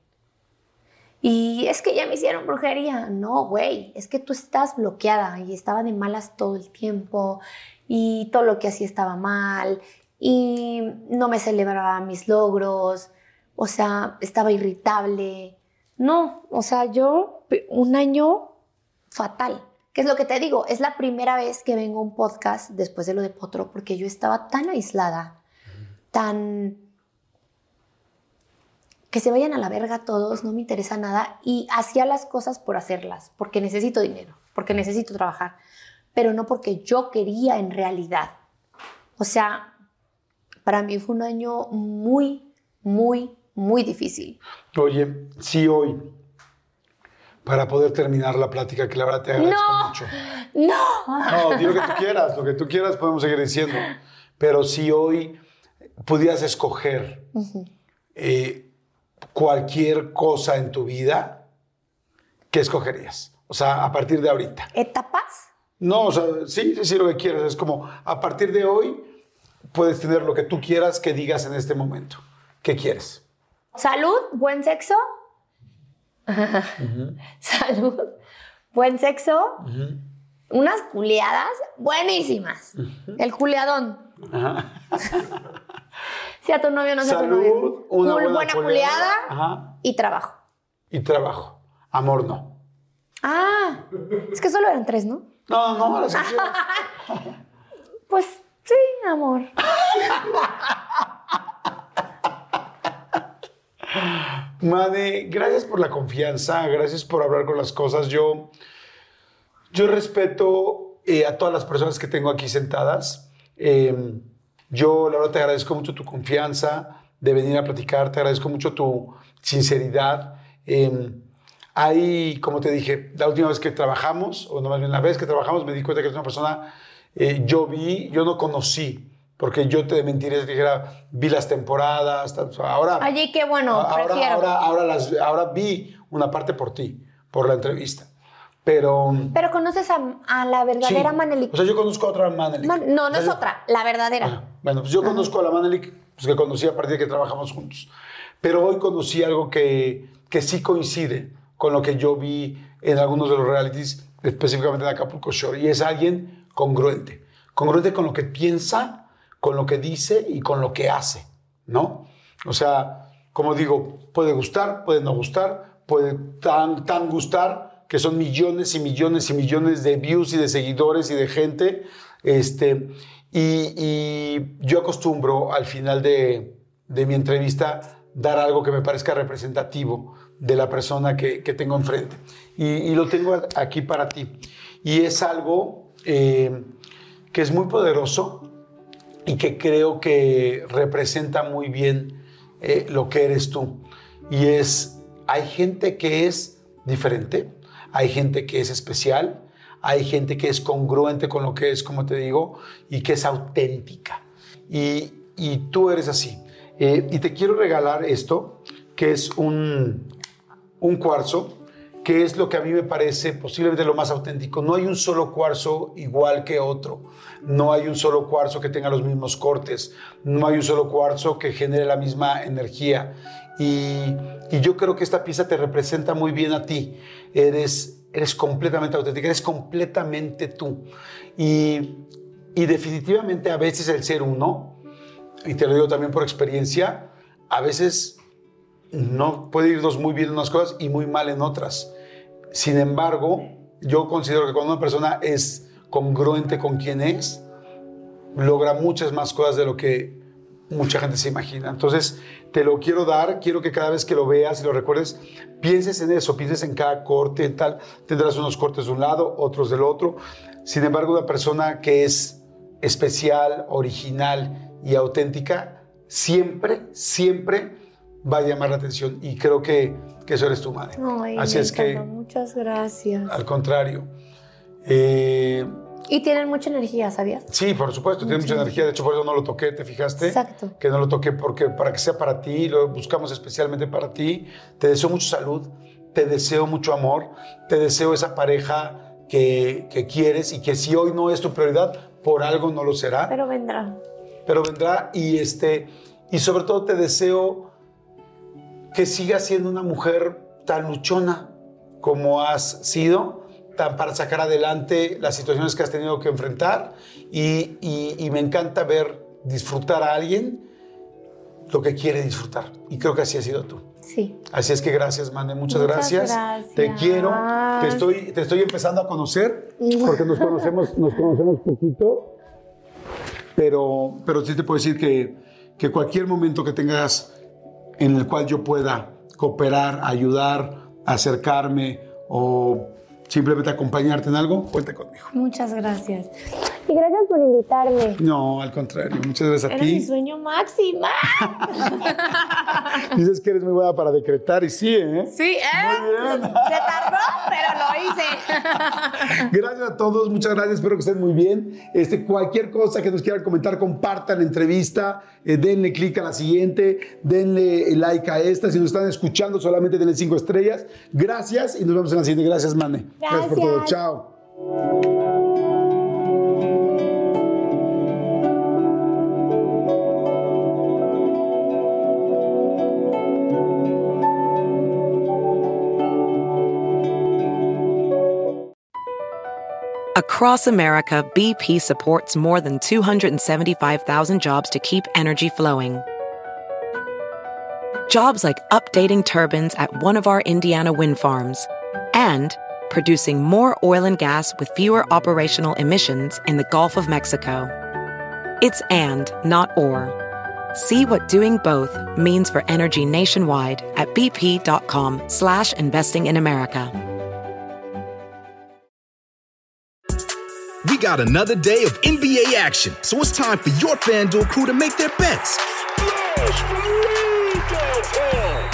S2: Y es que ya me hicieron brujería. No, güey, es que tú estás bloqueada y estaba de malas todo el tiempo y todo lo que hacía estaba mal y no me celebraba mis logros, o sea, estaba irritable. No, o sea, yo un año fatal. ¿Qué es lo que te digo? Es la primera vez que vengo a un podcast después de lo de Potro porque yo estaba tan aislada, tan que se vayan a la verga todos, no me interesa nada y hacía las cosas por hacerlas, porque necesito dinero, porque necesito trabajar, pero no porque yo quería en realidad. O sea, para mí fue un año muy, muy, muy difícil.
S1: Oye, sí hoy, para poder terminar la plática, que la verdad te agradezco
S2: No.
S1: mucho.
S2: No,
S1: No, di lo que tú quieras, lo que tú quieras podemos seguir diciendo. Pero si hoy pudieras escoger eh, cualquier cosa en tu vida, ¿qué escogerías? O sea, a partir de ahorita.
S2: etapas.
S1: No, o sea, sí, sí, sí, lo que quieras. Es como, a partir de hoy, puedes tener lo que tú quieras que digas en este momento. ¿Qué quieres?
S2: Salud, buen sexo. Salud, buen sexo. Unas culeadas buenísimas. El culeadón. Si a tu novio no se tu
S1: Salud,
S2: novio.
S1: una buena
S2: buena
S1: culeada. Ajá.
S2: y trabajo.
S1: Y trabajo. Amor, no.
S2: Ah, es que solo eran tres, ¿no?
S1: No, no, las.
S2: Pues sí, amor.
S1: Mane, gracias por la confianza, gracias por hablar con las cosas. Yo, yo respeto eh, a todas las personas que tengo aquí sentadas. Eh, yo, la verdad, te agradezco mucho tu confianza de venir a platicar, te agradezco mucho tu sinceridad Eh, Ahí, como te dije, la última vez que trabajamos, o no más bien la vez que trabajamos, me di cuenta que es una persona, eh, yo vi, yo no conocí, porque yo te mentiría si dijera, vi las temporadas, ahora...
S2: Allí qué bueno,
S1: ahora,
S2: prefiero.
S1: ahora, ahora, las, ahora vi una parte por ti, por la entrevista, pero...
S2: Pero conoces a, a la verdadera
S1: sí.
S2: Manelik.
S1: O sea, yo conozco a otra Manelik.
S2: Man- no, no
S1: O sea,
S2: es
S1: yo-
S2: otra, la verdadera.
S1: Ajá. Bueno, pues yo conozco a la Manelik, pues que conocí a partir de que trabajamos juntos. Pero hoy conocí algo que, que sí coincide con lo que yo vi en algunos de los realities, específicamente en Acapulco Shore, y es alguien congruente. Congruente con lo que piensa, con lo que dice y con lo que hace, ¿no? O sea, como digo, puede gustar, puede no gustar, puede tan, tan gustar que son millones y millones y millones de views y de seguidores y de gente. Este, y, y yo acostumbro al final de, de mi entrevista dar algo que me parezca representativo de la persona que, que tengo enfrente. Y, y lo tengo aquí para ti. Y es algo eh, que es muy poderoso y que creo que representa muy bien eh, lo que eres tú. Y es, hay gente que es diferente, hay gente que es especial, hay gente que es congruente con lo que es, como te digo, y que es auténtica. Y, tú eres así. Eh, y te quiero regalar esto, que es un cuarzo, que es lo que a mí me parece posiblemente lo más auténtico. No hay un solo cuarzo igual que otro. No hay un solo cuarzo que tenga los mismos cortes. No hay un solo cuarzo que genere la misma energía. Y, yo creo que esta pieza te representa muy bien a ti. Eres, eres completamente auténtica, eres completamente tú. Y, y definitivamente a veces el ser uno, y te lo digo también por experiencia, a veces no puede irnos muy bien en unas cosas y muy mal en otras. Sin embargo, yo considero que cuando una persona es congruente con quien es, logra muchas más cosas de lo que mucha gente se imagina. Entonces, te lo quiero dar, quiero que cada vez que lo veas y lo recuerdes, pienses en eso, pienses en cada corte, en tal, tendrás unos cortes de un lado, otros del otro. Sin embargo, una persona que es especial, original y auténtica, siempre, siempre va a llamar la atención y creo que, que eso eres tu madre.
S2: Ay,
S1: Así es que,
S2: Muchas gracias.
S1: al contrario. eh,
S2: Y tienen mucha energía, ¿sabías?
S1: Sí, por supuesto, tiene mucha energía. De hecho, por eso no lo toqué, ¿te fijaste?
S2: Exacto.
S1: Que no lo toqué porque para que sea para ti, lo buscamos especialmente para ti. Te deseo mucha salud, te deseo mucho amor, te deseo esa pareja que, que quieres y que si hoy no es tu prioridad, por algo no lo será, pero,
S2: Pero vendrá.
S1: vendrá. Y, este, y sobre todo te deseo que sigas siendo una mujer tan luchona como has sido, para sacar adelante las situaciones que has tenido que enfrentar. Y, y- y me encanta ver disfrutar a alguien lo que quiere disfrutar. Y creo que así has sido tú.
S2: Sí.
S1: Así es que gracias, Mane, muchas,
S2: Muchas
S1: gracias.
S2: gracias.
S1: Te quiero, te estoy, te estoy empezando a conocer, porque nos conocemos, nos conocemos poquito, pero, pero sí te puedo decir que, que cualquier momento que tengas en el cual yo pueda cooperar, ayudar, acercarme o simplemente acompañarte en algo, cuenta conmigo.
S2: Muchas gracias. Y gracias por invitarme.
S1: No, al contrario, muchas gracias a
S2: Era mi
S1: ti.
S2: sueño máximo.
S1: Dices que eres muy buena para decretar y sí, ¿eh?
S2: Sí, ¿eh?
S1: Muy bien.
S2: Se tardó, pero lo hice.
S1: Gracias a todos, muchas gracias, espero que estén muy bien. Este, cualquier cosa que nos quieran comentar, compartan la entrevista, eh, denle clic a la siguiente, denle like a esta. Si nos están escuchando, solamente denle cinco estrellas. Gracias y nos vemos en la siguiente. Gracias, Mane. Por todo.
S2: Gracias.
S1: Chao.
S7: Across America, BP supports more than 275,000 jobs to keep energy flowing. Jobs like updating turbines at one of our Indiana wind farms and producing more oil and gas with fewer operational emissions in the Gulf of Mexico. It's and, not or. See what doing both means for energy nationwide at bp.com slash investing in America.
S8: We got another day of NBA action, so it's time for your FanDuel crew to make their bets.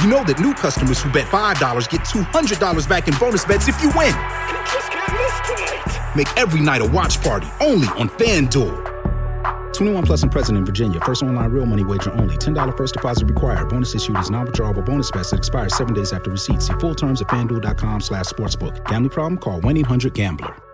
S8: You know that new customers who bet $5 get $200 back in bonus bets if you win. Make every night a watch party only on FanDuel. 21 plus and present in Virginia. First online real money wager only. $10 first deposit required. Bonus issued is non-withdrawable bonus bets that expires seven days after receipt. See full terms at fanduel.com slash sportsbook. Gambling problem? Call 1-800-GAMBLER.